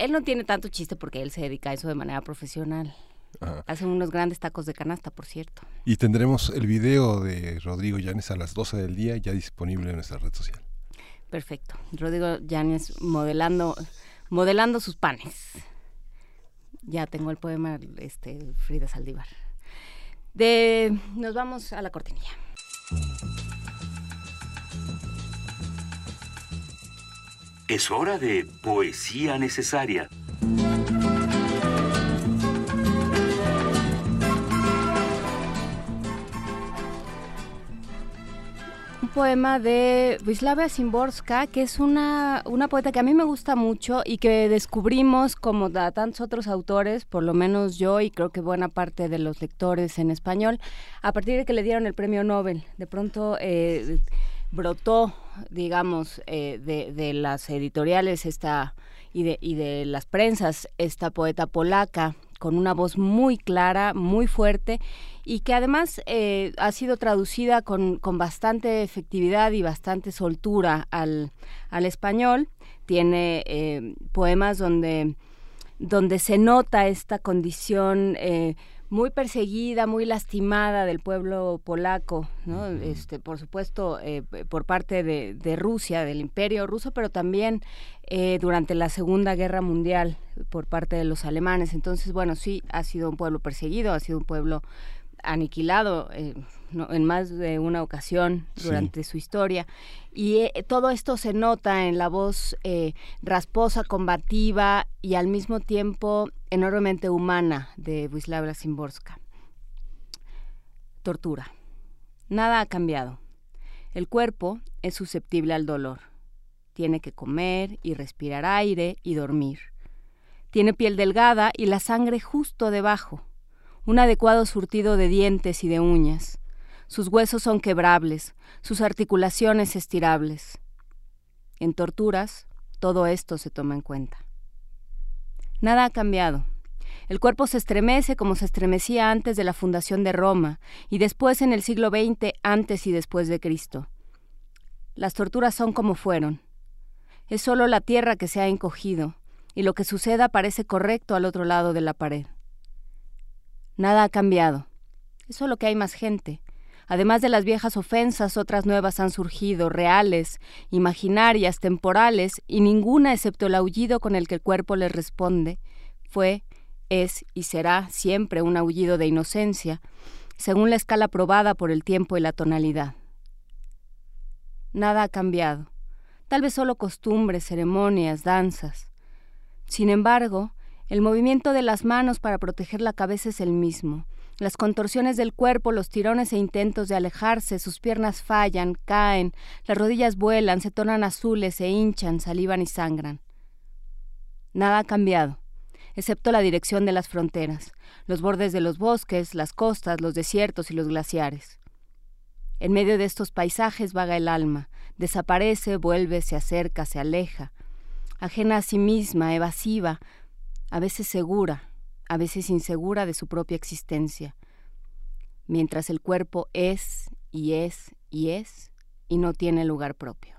él no tiene tanto chiste porque él se dedica a eso de manera profesional. Ajá. Hace unos grandes tacos de canasta, por cierto. Y tendremos el video de Rodrigo Llanes a las 12 del día ya disponible en nuestra red social. Perfecto. Rodrigo Yáñez modelando, modelando sus panes. Ya tengo el poema este, Frida Saldívar. De, nos vamos a la cortinilla. Es hora de poesía necesaria. Un poema de Wisława Szymborska, que es una, una poeta que a mí me gusta mucho y que descubrimos como a tantos otros autores, por lo menos yo y creo que buena parte de los lectores en español, a partir de que le dieron el premio Nobel. De pronto eh, brotó, digamos, eh, de, las editoriales esta, y, de, las prensas esta poeta polaca con una voz muy clara, muy fuerte y que además eh, ha sido traducida con, con bastante efectividad y bastante soltura al, al español. Tiene eh, poemas donde, donde se nota esta condición muy perseguida, muy lastimada del pueblo polaco, ¿no? este, por supuesto eh, por parte de, de, Rusia, del imperio ruso, pero también eh, durante la Segunda Guerra Mundial por parte de los alemanes. Entonces, bueno, sí, ha sido un pueblo perseguido, ha sido un pueblo aniquilado eh, no, en más de una ocasión durante sí. su historia. Y eh, todo esto se nota en la voz eh, rasposa, combativa y al mismo tiempo enormemente humana de Wisława Szymborska. Tortura. Nada ha cambiado. El cuerpo es susceptible al dolor. Tiene que comer y respirar aire y dormir. Tiene piel delgada y la sangre justo debajo un adecuado surtido de dientes y de uñas. Sus huesos son quebrables, sus articulaciones estirables. En torturas, todo esto se toma en cuenta. Nada ha cambiado. El cuerpo se estremece como se estremecía antes de la fundación de Roma y después en el siglo XX antes y después de Cristo. Las torturas son como fueron. Es solo la tierra que se ha encogido y lo que suceda parece correcto al otro lado de la pared. Nada ha cambiado. Es solo que hay más gente. Además de las viejas ofensas, otras nuevas han surgido, reales, imaginarias, temporales, y ninguna, excepto el aullido con el que el cuerpo les responde, fue, es y será siempre un aullido de inocencia, según la escala probada por el tiempo y la tonalidad. nada ha cambiado. Tal vez solo costumbres, ceremonias, danzas. Sin embargo, el movimiento de las manos para proteger la cabeza es el mismo. Las contorsiones del cuerpo, los tirones e intentos de alejarse, sus piernas fallan, caen, las rodillas vuelan, se tornan azules, se hinchan, salivan y sangran. Nada ha cambiado, excepto la dirección de las fronteras, los bordes de los bosques, las costas, los desiertos y los glaciares. En medio de estos paisajes vaga el alma, desaparece, vuelve, se acerca, se aleja, ajena a sí misma, evasiva, a veces segura, a veces insegura de su propia existencia, mientras el cuerpo es y es y es y no tiene lugar propio.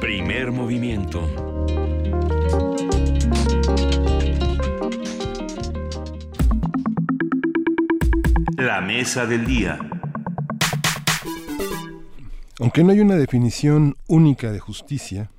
Primer movimiento. La mesa del día. Aunque no hay una definición única de justicia,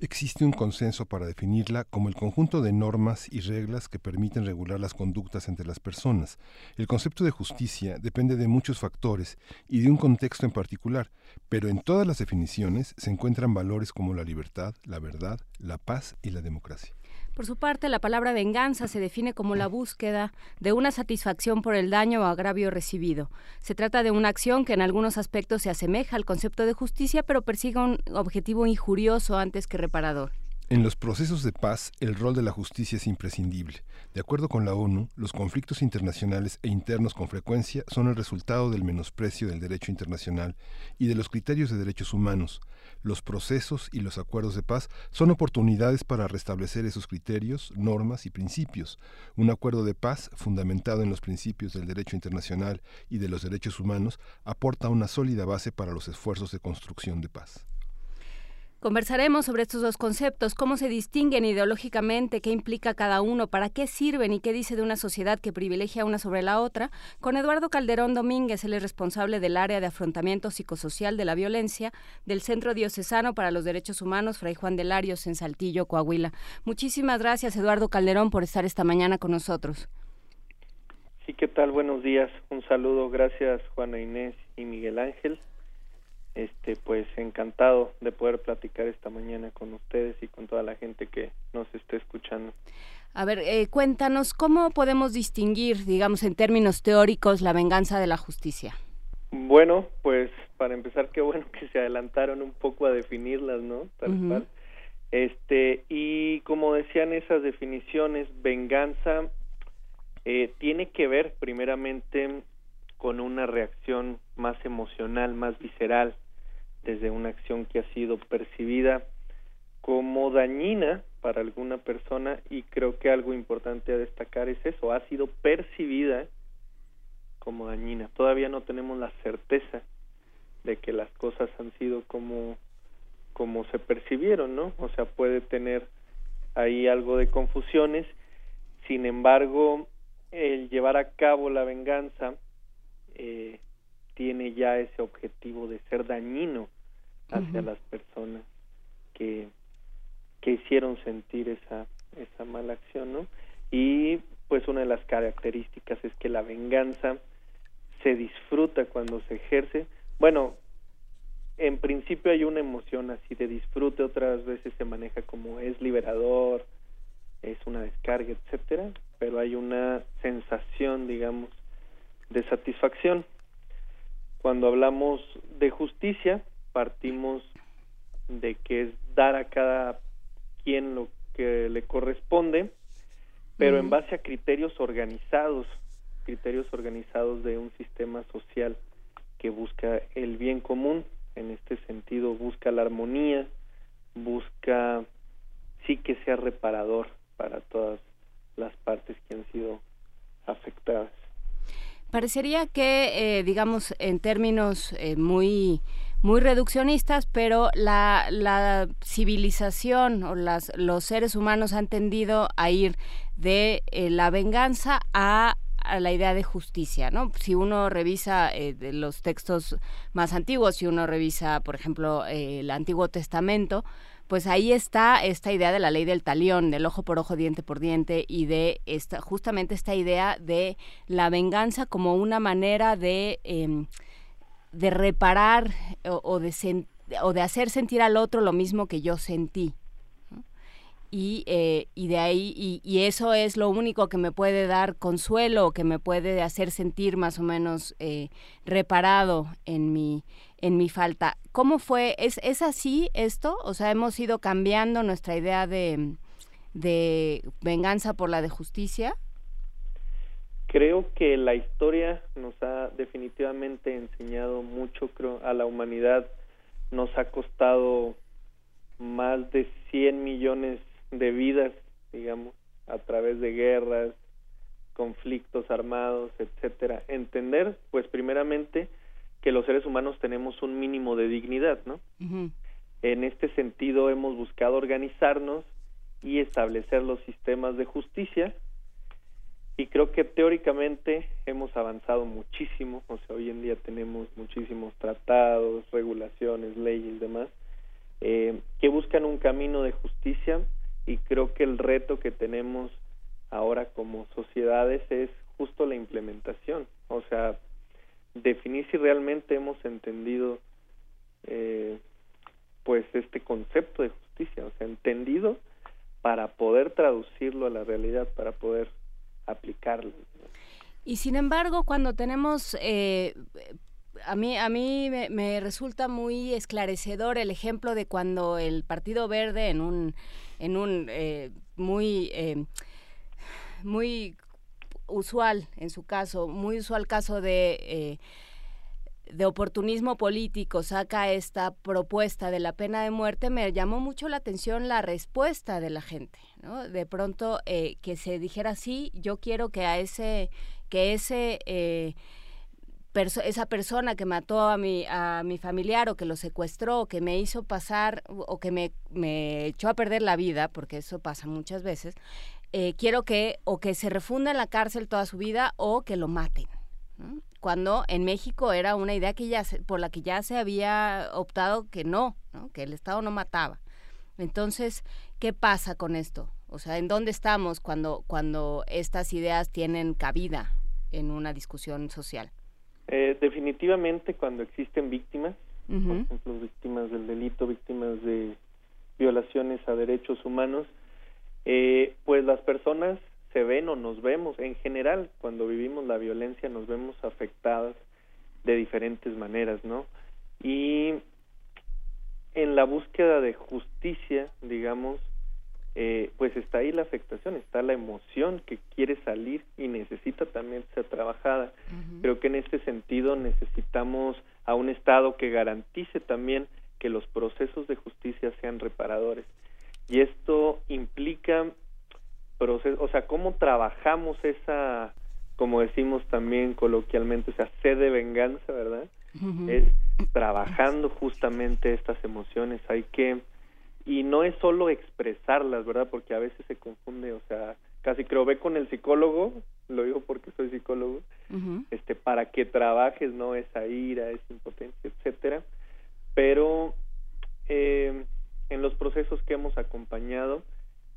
existe un consenso para definirla como el conjunto de normas y reglas que permiten regular las conductas entre las personas. El concepto de justicia depende de muchos factores y de un contexto en particular, pero en todas las definiciones se encuentran valores como la libertad, la verdad, la paz y la democracia. Por su parte, la palabra venganza se define como la búsqueda de una satisfacción por el daño o agravio recibido. Se trata de una acción que en algunos aspectos se asemeja al concepto de justicia, pero persigue un objetivo injurioso antes que reparador. En los procesos de paz, el rol de la justicia es imprescindible. De acuerdo con la ONU, los conflictos internacionales e internos con frecuencia son el resultado del menosprecio del derecho internacional y de los criterios de derechos humanos. Los procesos y los acuerdos de paz son oportunidades para restablecer esos criterios, normas y principios. Un acuerdo de paz, fundamentado en los principios del derecho internacional y de los derechos humanos, aporta una sólida base para los esfuerzos de construcción de paz. Conversaremos sobre estos dos conceptos, cómo se distinguen ideológicamente, qué implica cada uno, para qué sirven y qué dice de una sociedad que privilegia una sobre la otra, con Eduardo Calderón Domínguez, él es responsable del área de afrontamiento psicosocial de la violencia del Centro Diocesano para los Derechos Humanos, Fray Juan de Larios, en Saltillo, Coahuila. Muchísimas gracias, Eduardo Calderón, por estar esta mañana con nosotros. Sí, ¿qué tal? Buenos días. Un saludo. Gracias, Juana Inés y Miguel Ángel este pues encantado de poder platicar esta mañana con ustedes y con toda la gente que nos esté escuchando. A ver, eh, cuéntanos cómo podemos distinguir, digamos, en términos teóricos, la venganza de la justicia. Bueno, pues para empezar, qué bueno que se adelantaron un poco a definirlas, ¿no? Tal cual. Este y como decían esas definiciones, venganza eh, tiene que ver primeramente con una reacción más emocional, más visceral, desde una acción que ha sido percibida como dañina para alguna persona y creo que algo importante a destacar es eso, ha sido percibida como dañina. Todavía no tenemos la certeza de que las cosas han sido como como se percibieron, ¿no? O sea, puede tener ahí algo de confusiones. Sin embargo, el llevar a cabo la venganza eh, tiene ya ese objetivo de ser dañino hacia las personas que, que hicieron sentir esa, esa mala acción, ¿no? Y pues una de las características es que la venganza se disfruta cuando se ejerce. Bueno, en principio hay una emoción así de disfrute, otras veces se maneja como es liberador, es una descarga, etcétera, pero hay una sensación, digamos, de satisfacción. Cuando hablamos de justicia, partimos de que es dar a cada quien lo que le corresponde, pero en base a criterios organizados, criterios organizados de un sistema social que busca el bien común, en este sentido busca la armonía, busca sí que sea reparador para todas las partes que han sido afectadas. Parecería que, eh, digamos, en términos eh, muy muy reduccionistas, pero la, la civilización o las, los seres humanos han tendido a ir de eh, la venganza a la idea de justicia, ¿no? Si uno revisa los textos más antiguos, si uno revisa, por ejemplo, el Antiguo Testamento, pues ahí está esta idea de la ley del talión, del ojo por ojo, diente por diente, y de esta, justamente esta idea de la venganza como una manera de... Em, de reparar o, de o de hacer sentir al otro lo mismo que yo sentí. Y, eh, y, de ahí, y, y, eso es lo único que me puede dar consuelo, que me puede hacer sentir más o menos eh, reparado en mi, en mi falta. ¿Cómo fue? ¿Es, ¿Es así esto? O sea, hemos ido cambiando nuestra idea de, de venganza por la de justicia. Creo que la historia nos ha definitivamente enseñado mucho, creo, a la humanidad nos ha costado más de 100 millones de vidas, digamos, a través de guerras, conflictos armados, etcétera. Entender, pues primeramente, que los seres humanos tenemos un mínimo de dignidad, ¿no? En este sentido hemos buscado organizarnos y establecer los sistemas de justicia y creo que teóricamente hemos avanzado muchísimo, o sea, hoy en día tenemos muchísimos tratados, regulaciones, leyes, demás, eh, que buscan un camino de justicia y creo que el reto que tenemos ahora como sociedades es justo la implementación, o sea, definir si realmente hemos entendido eh, pues este concepto de justicia, o sea, entendido para poder traducirlo a la realidad, para poder aplicarlo. Y sin embargo, cuando tenemos eh, a mí, a mí me, resulta muy esclarecedor el ejemplo de cuando el Partido Verde en un, en un eh, muy, eh, muy usual, en su caso, muy usual caso de de oportunismo político saca esta propuesta de la pena de muerte, me llamó mucho la atención la respuesta de la gente, ¿no? De pronto eh, que se dijera sí, yo quiero que a ese, que ese eh, esa persona que mató a mi, a mi familiar o que lo secuestró o que me hizo pasar o que me, me echó a perder la vida, porque eso pasa muchas veces, eh, quiero que o que se refunda en la cárcel toda su vida o que lo maten cuando en México era una idea que ya por la que ya se había optado que no, que el Estado no mataba. Entonces, ¿qué pasa con esto? O sea, ¿en dónde estamos cuando, cuando estas ideas tienen cabida en una discusión social? Eh, definitivamente cuando existen víctimas, por ejemplo, víctimas del delito, víctimas de violaciones a derechos humanos, eh, pues las personas se ven o nos vemos, en general, cuando vivimos la violencia nos vemos afectadas de diferentes maneras, ¿no? Y en la búsqueda de justicia, digamos, eh, pues está ahí la afectación, está la emoción que quiere salir y necesita también ser trabajada. Creo que en este sentido necesitamos a un Estado que garantice también que los procesos de justicia sean reparadores. Y esto implica o sea, cómo trabajamos esa, como decimos también coloquialmente, o sea, sed de venganza, ¿verdad? Es trabajando justamente estas emociones, hay que, y no es solo expresarlas, ¿verdad? Porque a veces se confunde, o sea, casi creo, ve con el psicólogo, lo digo porque soy psicólogo, este, para que trabajes, ¿no? Esa ira, esa impotencia, etcétera, pero eh, en los procesos que hemos acompañado,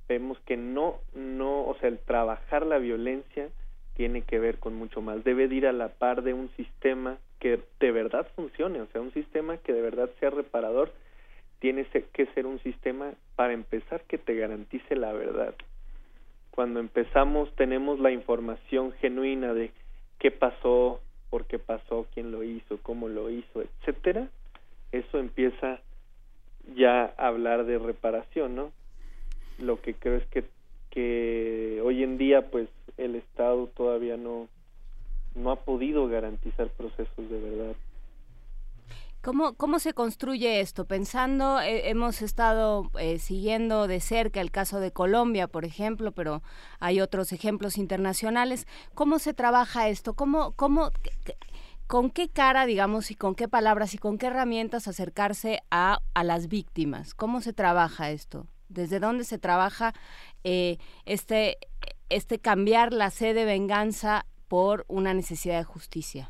vemos que no, no, o sea, el trabajar la violencia tiene que ver con mucho más. Debe ir a la par de un sistema que de verdad funcione, o sea, un sistema que de verdad sea reparador, tiene que ser un sistema, para empezar, que te garantice la verdad. Cuando empezamos tenemos la información genuina de qué pasó, por qué pasó, quién lo hizo, cómo lo hizo, etcétera, eso empieza ya a hablar de reparación, ¿no? Lo que creo es que, que hoy en día pues el Estado todavía no, no ha podido garantizar procesos de verdad. ¿Cómo, ¿Cómo se construye esto? Pensando, eh, hemos estado eh, siguiendo de cerca el caso de Colombia, por ejemplo, pero hay otros ejemplos internacionales. ¿Cómo se trabaja esto? ¿Cómo, cómo, ¿Con qué cara, digamos, y con qué palabras y con qué herramientas acercarse a, a las víctimas? ¿Cómo se trabaja esto? Desde dónde se trabaja eh, este, este cambiar la sed de venganza por una necesidad de justicia.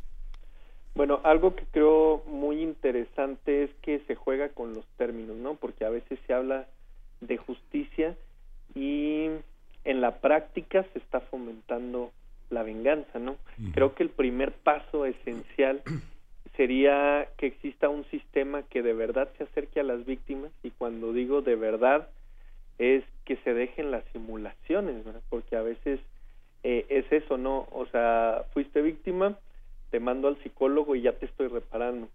Bueno, algo que creo muy interesante es que se juega con los términos, ¿no? Porque a veces se habla de justicia y en la práctica se está fomentando la venganza, ¿no? Creo que el primer paso esencial sería que exista un sistema que de verdad se acerque a las víctimas y cuando digo de verdad es que se dejen las simulaciones, porque a veces eh, es eso, ¿no? O sea, fuiste víctima, te mando al psicólogo y ya te estoy reparando.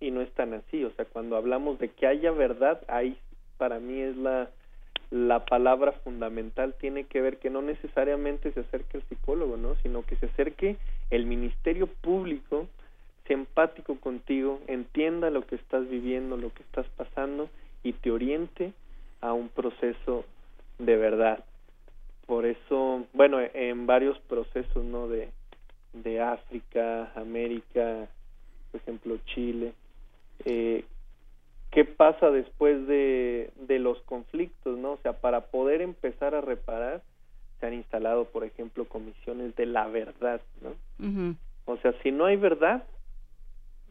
Y no es tan así, o sea, cuando hablamos de que haya verdad, ahí para mí es la, la palabra fundamental, tiene que ver que no necesariamente se acerque el psicólogo, ¿no? Sino que se acerque el Ministerio Público, sea empático contigo, entienda lo que estás viviendo, lo que estás pasando y te oriente a un proceso de verdad. Por eso, bueno, en varios procesos, ¿no? De, de África, América, por ejemplo, Chile. Eh, ¿Qué pasa después de, de los conflictos, no? O sea, para poder empezar a reparar, se han instalado, por ejemplo, comisiones de la verdad, ¿no? O sea, si no hay verdad,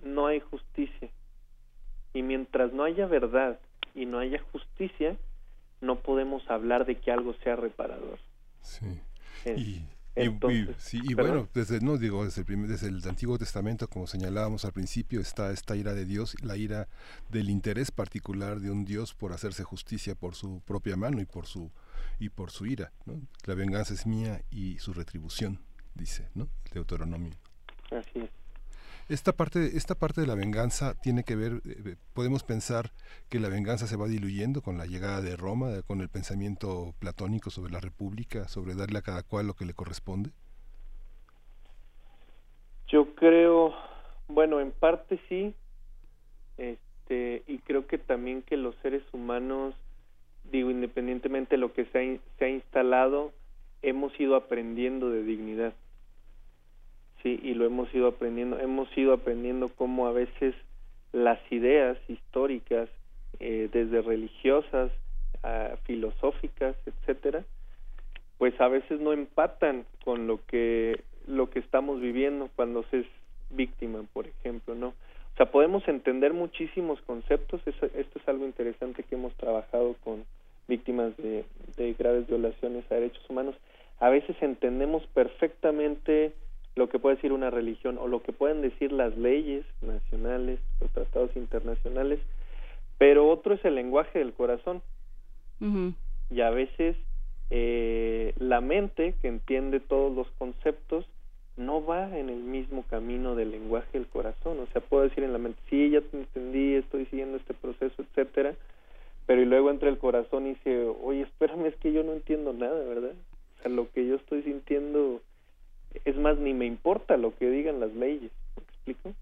no hay justicia. Y mientras no haya verdad y no haya justicia, no podemos hablar de que algo sea reparador. Sí. y, y, bueno, desde no digo desde el, primer, desde el Antiguo Testamento, como señalábamos al principio, está esta ira de Dios, la ira del interés particular de un Dios por hacerse justicia por su propia mano y por su y por su ira. ¿no? La venganza es mía y su retribución, dice, ¿no? Deuteronomio. Así es. Esta parte, esta parte de la venganza tiene que ver, eh, eh, podemos pensar que la venganza se va diluyendo con la llegada de Roma, con el pensamiento platónico sobre la república, sobre darle a cada cual lo que le corresponde. Yo creo, bueno, en parte sí, este, y creo que también que los seres humanos, digo, independientemente de lo que se se ha instalado, hemos ido aprendiendo de dignidad sí, y lo hemos ido aprendiendo, hemos ido aprendiendo cómo a veces las ideas históricas, eh, desde religiosas a filosóficas, etcétera, pues a veces no empatan con lo que lo que estamos viviendo cuando se es víctima, por ejemplo, ¿no? O sea, podemos entender muchísimos conceptos, esto es algo interesante que hemos trabajado con víctimas de, de graves violaciones a derechos humanos. A veces entendemos perfectamente lo que puede decir una religión o lo que pueden decir las leyes nacionales, los tratados internacionales, pero otro es el lenguaje del corazón. Y a veces eh, la mente, que entiende todos los conceptos, no va en el mismo camino del lenguaje del corazón. O sea, puedo decir en la mente, sí, ya te entendí, estoy siguiendo este proceso, etcétera, pero y luego entra el corazón y dice, oye, espérame, es que yo no entiendo nada, ¿verdad? O sea, lo que yo estoy sintiendo es más, ni me importa lo que digan las leyes. ¿Me explico?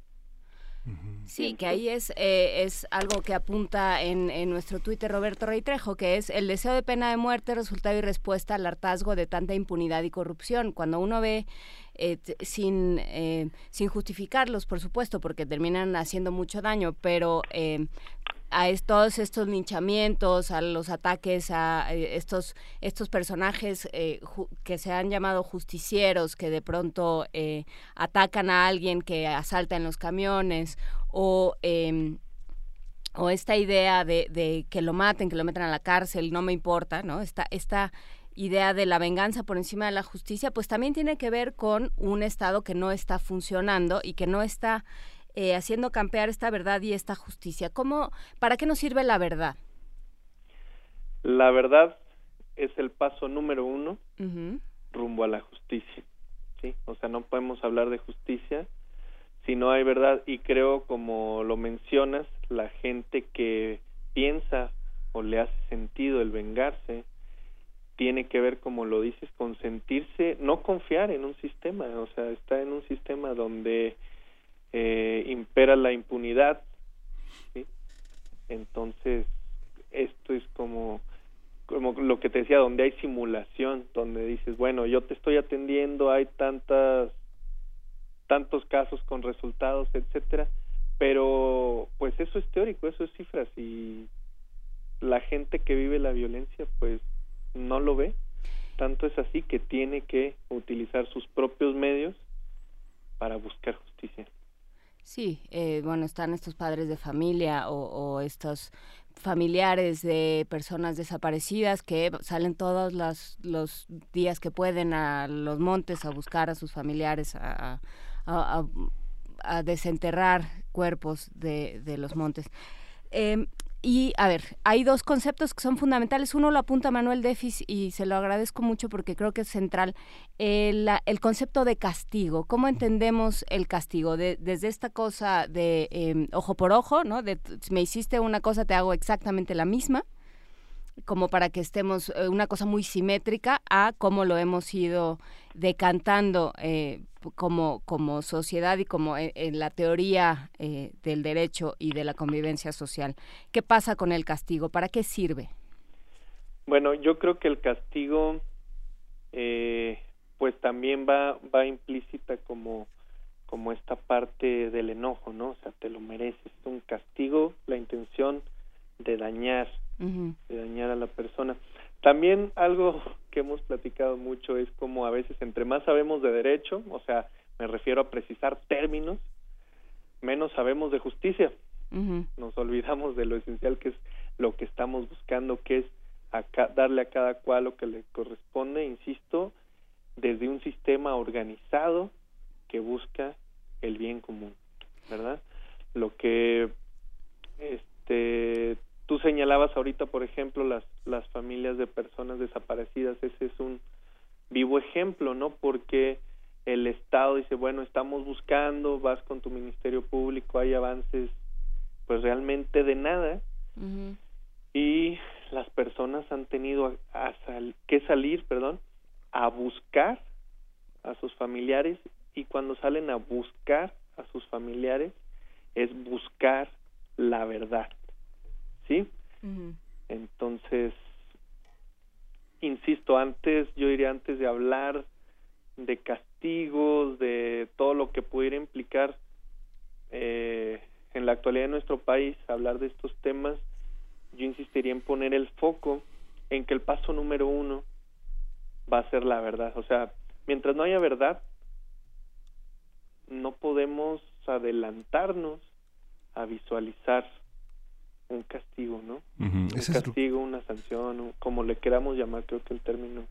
Sí, que ahí es, eh, es algo que apunta en, en, nuestro Twitter Roberto Reitrejo, que es el deseo de pena de muerte resultado y respuesta al hartazgo de tanta impunidad y corrupción. Cuando uno ve eh, sin, eh, sin justificarlos, por supuesto, porque terminan haciendo mucho daño, pero a todos estos linchamientos, a los ataques a eh, estos, estos personajes eh, que se han llamado justicieros, que de pronto eh, atacan a alguien que asalta en los camiones, o, em, o esta idea de, de, que lo maten, que lo metan a la cárcel, no me importa, ¿no? Esta, esta idea de la venganza por encima de la justicia, pues también tiene que ver con un Estado que no está funcionando y que no está eh, haciendo campear esta verdad y esta justicia. ¿Cómo, ¿Para qué nos sirve la verdad? La verdad es el paso número uno rumbo a la justicia. ¿sí? O sea, no podemos hablar de justicia si no hay verdad. Y creo, como lo mencionas, la gente que piensa o le hace sentido el vengarse, tiene que ver, como lo dices, con sentirse, no confiar en un sistema, o sea, está en un sistema donde eh, impera la impunidad. Entonces, esto es como, como lo que te decía, donde hay simulación, donde dices, bueno, yo te estoy atendiendo, hay tantas tantos casos con resultados, etcétera, pero pues eso es teórico, eso es cifras y la gente que vive la violencia pues no lo ve. Tanto es así que tiene que utilizar sus propios medios para buscar justicia. Sí, eh, bueno, están estos padres de familia o, estos familiares de personas desaparecidas que salen todos los, los, días que pueden a los montes a buscar a sus familiares, a, a desenterrar cuerpos de, de los montes. Em, y a ver, hay dos conceptos que son fundamentales. Uno lo apunta Manuel Defis y se lo agradezco mucho porque creo que es central. El, el concepto de castigo. ¿Cómo entendemos el castigo? De, desde esta cosa de em, ojo por ojo, ¿no? De me hiciste una cosa, te hago exactamente la misma como para que estemos eh, una cosa muy simétrica a cómo lo hemos ido decantando eh, como, como sociedad y como en, la teoría eh, del derecho y de la convivencia social. ¿Qué pasa con el castigo? ¿Para qué sirve? Bueno, yo creo que el castigo pues también va, va implícita como, como esta parte del enojo, ¿no? O sea, te lo mereces. Un castigo, la intención de dañar, de dañar a la persona. También algo que hemos platicado mucho es como a veces entre más sabemos de derecho, o sea, me refiero a precisar términos, menos sabemos de justicia. Nos olvidamos de lo esencial que es lo que estamos buscando, que es darle a cada cual lo que le corresponde, insisto, desde un sistema organizado que busca el bien común, ¿verdad? Lo que este Tú señalabas ahorita, por ejemplo, las, las familias de personas desaparecidas. Ese es un vivo ejemplo, ¿no? Porque el Estado dice, bueno, estamos buscando, vas con tu Ministerio Público, hay avances, pues realmente de nada. Y las personas han tenido a, que salir, perdón, a buscar a sus familiares y cuando salen a buscar a sus familiares es buscar la verdad. ¿Sí? Entonces, insisto, antes, yo diría antes de hablar de castigos, de todo lo que pudiera implicar eh, en la actualidad de nuestro país, hablar de estos temas, yo insistiría en poner el foco en que el paso número uno va a ser la verdad. O sea, mientras no haya verdad, no podemos adelantarnos a visualizar un castigo, ¿no? Un castigo, una sanción, como le queramos llamar, creo que el término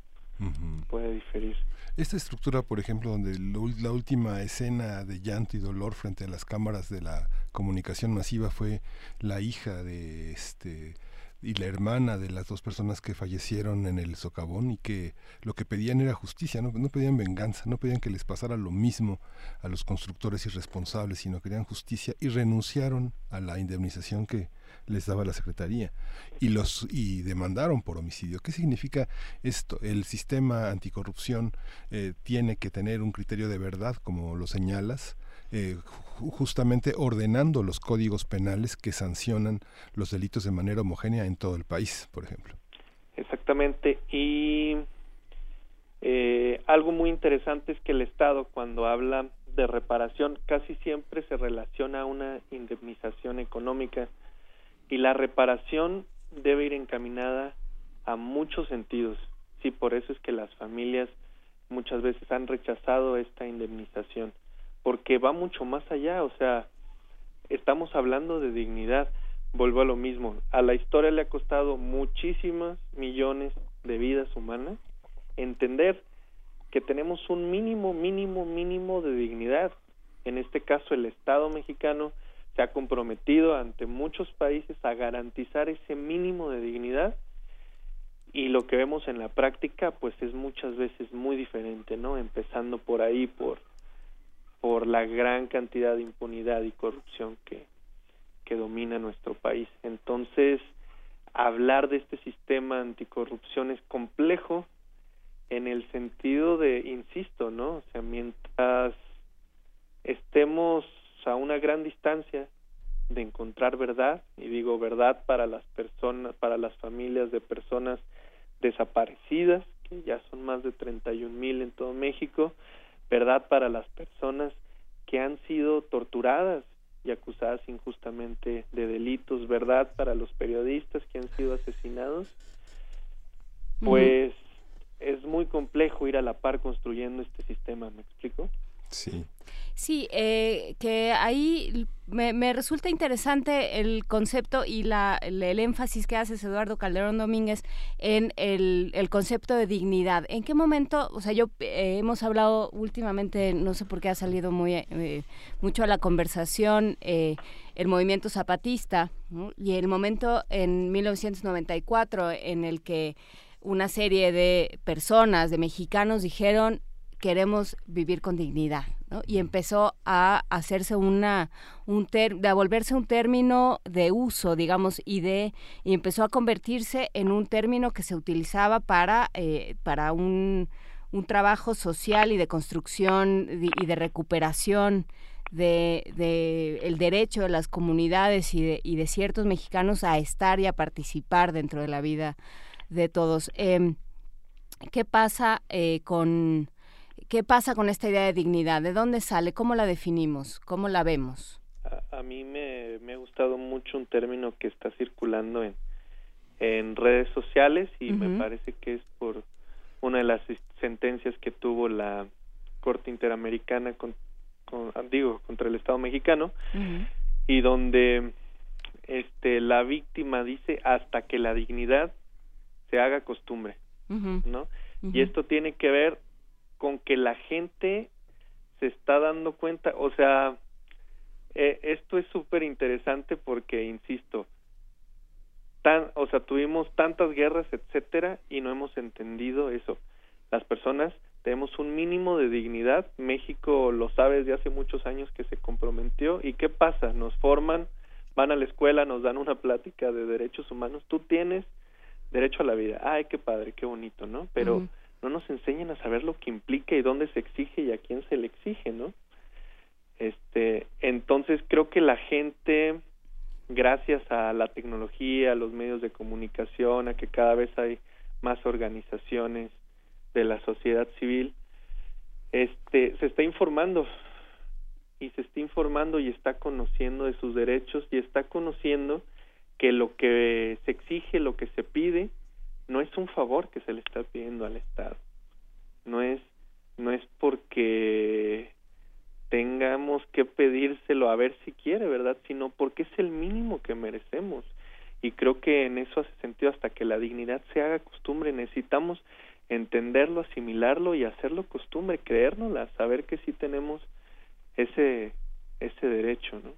puede diferir. Esta estructura, por ejemplo, donde la última escena de llanto y dolor frente a las cámaras de la comunicación masiva fue la hija de este y la hermana de las dos personas que fallecieron en el socavón y que lo que pedían era justicia, no, no pedían venganza, no pedían que les pasara lo mismo a los constructores irresponsables, sino querían justicia y renunciaron a la indemnización que, les daba la Secretaría y los y demandaron por homicidio. ¿Qué significa esto? El sistema anticorrupción eh, tiene que tener un criterio de verdad, como lo señalas, eh, justamente ordenando los códigos penales que sancionan los delitos de manera homogénea en todo el país, por ejemplo. Exactamente. Y eh, algo muy interesante es que el Estado, cuando habla de reparación, casi siempre se relaciona a una indemnización económica y la reparación debe ir encaminada a muchos sentidos. Sí, por eso es que las familias muchas veces han rechazado esta indemnización, porque va mucho más allá, o sea, estamos hablando de dignidad. Vuelvo a lo mismo, a la historia le ha costado muchísimas millones de vidas humanas entender que tenemos un mínimo, mínimo, mínimo de dignidad. En este caso, el Estado mexicano se ha comprometido ante muchos países a garantizar ese mínimo de dignidad y lo que vemos en la práctica pues es muchas veces muy diferente, ¿no? Empezando por ahí por por la gran cantidad de impunidad y corrupción que que domina nuestro país. Entonces, hablar de este sistema anticorrupción es complejo en el sentido de, insisto, ¿no? O sea, mientras estemos a una gran distancia de encontrar verdad y digo verdad para las personas para las familias de personas desaparecidas que ya son más de 31 mil en todo México verdad para las personas que han sido torturadas y acusadas injustamente de delitos verdad para los periodistas que han sido asesinados pues es muy complejo ir a la par construyendo este sistema me explico Sí. Sí, eh, que ahí me, resulta interesante el concepto y la, el, énfasis que haces, Eduardo Calderón Domínguez, en el, concepto de dignidad. ¿En qué momento, o sea, yo eh, hemos hablado últimamente, no sé por qué ha salido muy eh, mucho a la conversación el movimiento zapatista y el momento en 1994 en el que una serie de personas, de mexicanos, dijeron queremos vivir con dignidad, ¿no? Y empezó a hacerse una, un a volverse un término de uso, digamos, y de, y empezó a convertirse en un término que se utilizaba para, eh, para un, un trabajo social y de construcción y de recuperación de, de, el derecho de las comunidades y de, y de ciertos mexicanos a estar y a participar dentro de la vida de todos. Em, ¿Qué pasa eh, con ¿Qué pasa con esta idea de dignidad? ¿De dónde sale? ¿Cómo la definimos? ¿Cómo la vemos? A, mí me, ha gustado mucho un término que está circulando en, en redes sociales y me parece que es por una de las sentencias que tuvo la Corte Interamericana con, digo contra el Estado mexicano y donde este la víctima dice hasta que la dignidad se haga costumbre, ¿no? Y esto tiene que ver con que la gente se está dando cuenta, o sea, eh, esto es súper interesante porque, insisto, tan, o sea, tuvimos tantas guerras, etcétera, y no hemos entendido eso. Las personas tenemos un mínimo de dignidad. México lo sabe desde hace muchos años que se comprometió. ¿Y qué pasa? Nos forman, van a la escuela, nos dan una plática de derechos humanos. Tú tienes derecho a la vida. Ay, qué padre, qué bonito, ¿no? Pero no nos enseñan a saber lo que implica y dónde se exige y a quién se le exige, ¿no? Este, entonces creo que la gente, gracias a la tecnología, a los medios de comunicación, a que cada vez hay más organizaciones de la sociedad civil, este, se está informando y se está informando y está conociendo de sus derechos y está conociendo que lo que se exige, lo que se pide, no es un favor que se le está pidiendo al Estado. No es no es porque tengamos que pedírselo a ver si quiere, ¿verdad? Sino porque es el mínimo que merecemos. Y creo que en eso hace sentido hasta que la dignidad se haga costumbre. Necesitamos entenderlo, asimilarlo y hacerlo costumbre, creérnosla, saber que sí tenemos ese ese derecho, ¿no?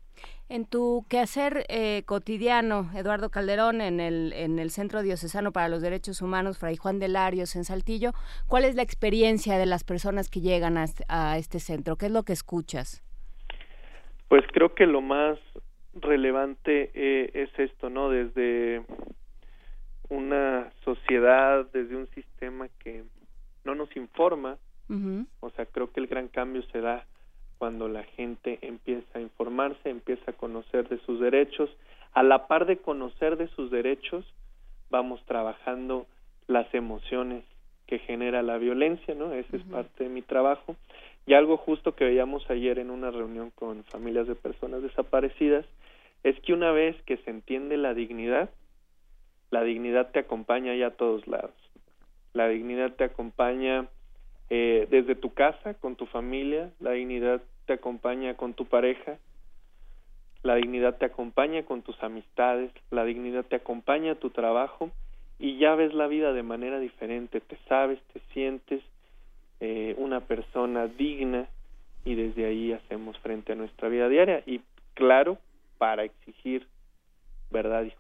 En tu quehacer eh, cotidiano, Eduardo Calderón, en el, en el Centro Diocesano para los Derechos Humanos, Fray Juan de Larios, en Saltillo, ¿cuál es la experiencia de las personas que llegan a, este centro? ¿Qué es lo que escuchas? Pues creo que lo más relevante eh, es esto, ¿no? Desde una sociedad, desde un sistema que no nos informa, o sea, creo que el gran cambio se da cuando la gente empieza a informarse, empieza a conocer de sus derechos. A la par de conocer de sus derechos, vamos trabajando las emociones que genera la violencia, ¿no? Ese es parte de mi trabajo. Y algo justo que veíamos ayer en una reunión con familias de personas desaparecidas es que una vez que se entiende la dignidad, la dignidad te acompaña ya a todos lados. La dignidad te acompaña eh, desde tu casa, con tu familia, la dignidad te acompaña con tu pareja, la dignidad te acompaña con tus amistades, la dignidad te acompaña a tu trabajo y ya ves la vida de manera diferente, te sabes, te sientes eh, una persona digna y desde ahí hacemos frente a nuestra vida diaria. Y claro, para exigir verdad y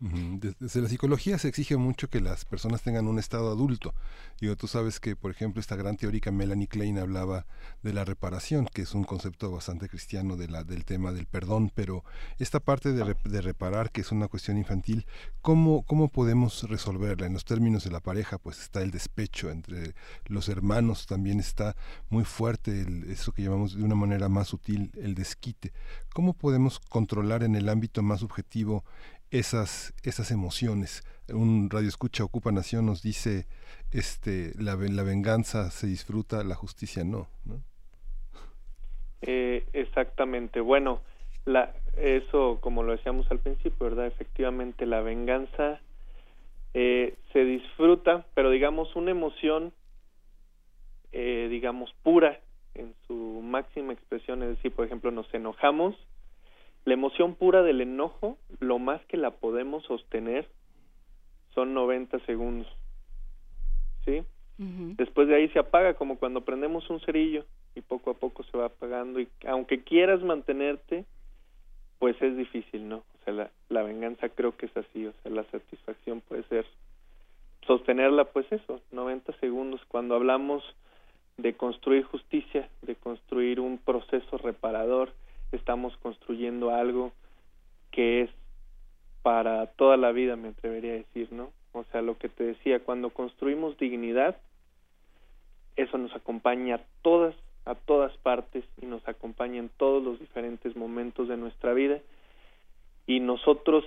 desde la psicología se exige mucho que las personas tengan un estado adulto. Digo, tú sabes que, por ejemplo, esta gran teórica Melanie Klein hablaba de la reparación, que es un concepto bastante cristiano de la, del tema del perdón, pero esta parte de, reparar, que es una cuestión infantil, ¿cómo, ¿cómo podemos resolverla? En los términos de la pareja, pues está el despecho entre los hermanos, también está muy fuerte eso que llamamos de una manera más sutil el desquite. ¿Cómo podemos controlar en el ámbito más subjetivo esas, esas emociones. Un radio escucha Ocupa Nación nos dice este la, la venganza se disfruta, la justicia no. Eh, exactamente. Bueno, la, eso como lo decíamos al principio, ¿verdad? Efectivamente la venganza eh, se disfruta, pero digamos una emoción, eh, digamos, pura, en su máxima expresión, es decir, por ejemplo, nos enojamos, la emoción pura del enojo, lo más que la podemos sostener son 90 segundos. ¿Sí? Después de ahí se apaga como cuando prendemos un cerillo y poco a poco se va apagando y aunque quieras mantenerte, pues es difícil, ¿no? O sea, la, la venganza creo que es así, o sea, la satisfacción puede ser sostenerla, pues eso, 90 segundos. Cuando hablamos de construir justicia, de construir un proceso reparador, estamos construyendo algo que es para toda la vida, me atrevería a decir, ¿no? O sea, lo que te decía, cuando construimos dignidad, eso nos acompaña a todas, a todas partes y nos acompaña en todos los diferentes momentos de nuestra vida. Y nosotros,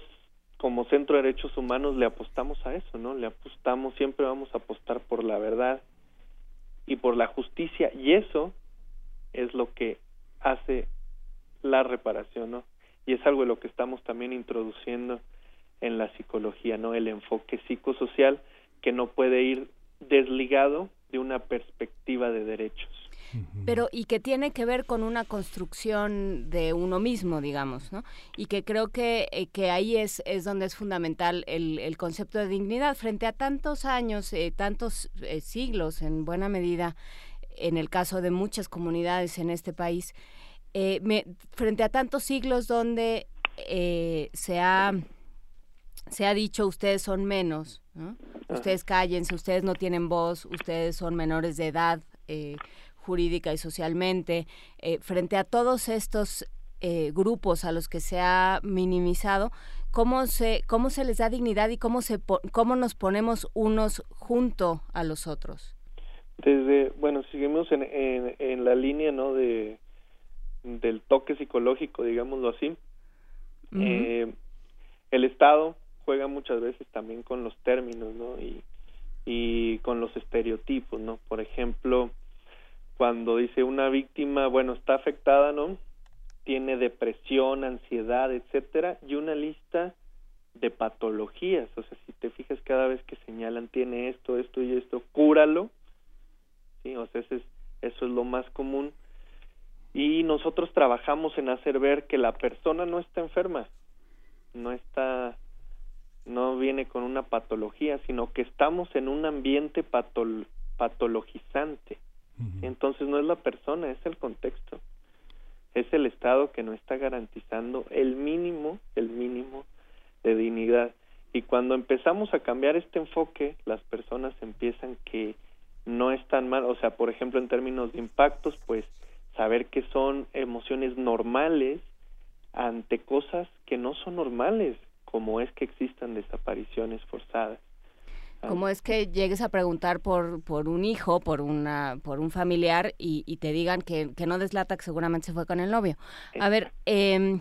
como Centro de Derechos Humanos, le apostamos a eso, ¿no? Le apostamos, siempre vamos a apostar por la verdad y por la justicia. Y eso es lo que hace la reparación, ¿no? Y es algo de lo que estamos también introduciendo en la psicología, ¿no? El enfoque psicosocial que no puede ir desligado de una perspectiva de derechos. Pero y que tiene que ver con una construcción de uno mismo, digamos, ¿no? Y que creo que, eh, que ahí es, es donde es fundamental el, el concepto de dignidad. Frente a tantos años, eh, tantos eh, siglos, en buena medida, en el caso de muchas comunidades en este país, me, frente a tantos siglos donde se ha se ha dicho ustedes son menos, ¿no? ustedes cállense, ustedes no tienen voz, ustedes son menores de edad eh, jurídica y socialmente, eh, frente a todos estos eh, grupos a los que se ha minimizado, ¿cómo se, cómo se les da dignidad y cómo, se cómo nos ponemos unos junto a los otros? Desde, bueno, seguimos en, en, la línea, ¿no? De, del toque psicológico, digámoslo así. el Estado juega muchas veces también con los términos, ¿no? Y, y con los estereotipos, ¿no? Por ejemplo, cuando dice una víctima, bueno, está afectada, ¿no? Tiene depresión, ansiedad, etcétera, y una lista de patologías, o sea, si te fijas cada vez que señalan tiene esto, esto y esto, cúralo, sí, o sea, eso es, eso es lo más común, y nosotros trabajamos en hacer ver que la persona no está enferma, no está no viene con una patología, sino que estamos en un ambiente patologizante. Entonces no es la persona, es el contexto. Es el Estado que no está garantizando el mínimo, el mínimo de dignidad. Y cuando empezamos a cambiar este enfoque, las personas empiezan que no están mal, o sea, por ejemplo, en términos de impactos, pues saber que son emociones normales ante cosas que no son normales, como es que existan desapariciones forzadas. Ah. Como es que llegues a preguntar por, por un hijo, por una, por un familiar y, te digan que, que, no deslata, que seguramente se fue con el novio. A ver, eh,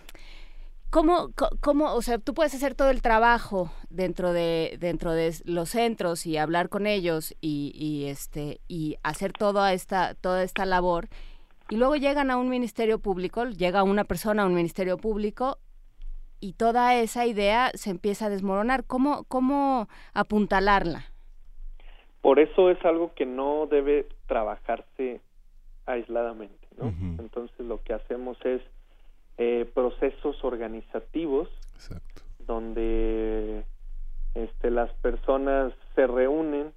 ¿cómo, ¿cómo, o sea, tú puedes hacer todo el trabajo dentro de, dentro de los centros y hablar con ellos y, y este, y hacer toda esta, toda esta labor y luego llegan a un ministerio público, llega una persona a un ministerio público y toda esa idea se empieza a desmoronar. ¿Cómo, cómo apuntalarla? Por eso es algo que no debe trabajarse aisladamente, ¿no? Entonces lo que hacemos es eh, procesos organizativos donde este, las personas se reúnen,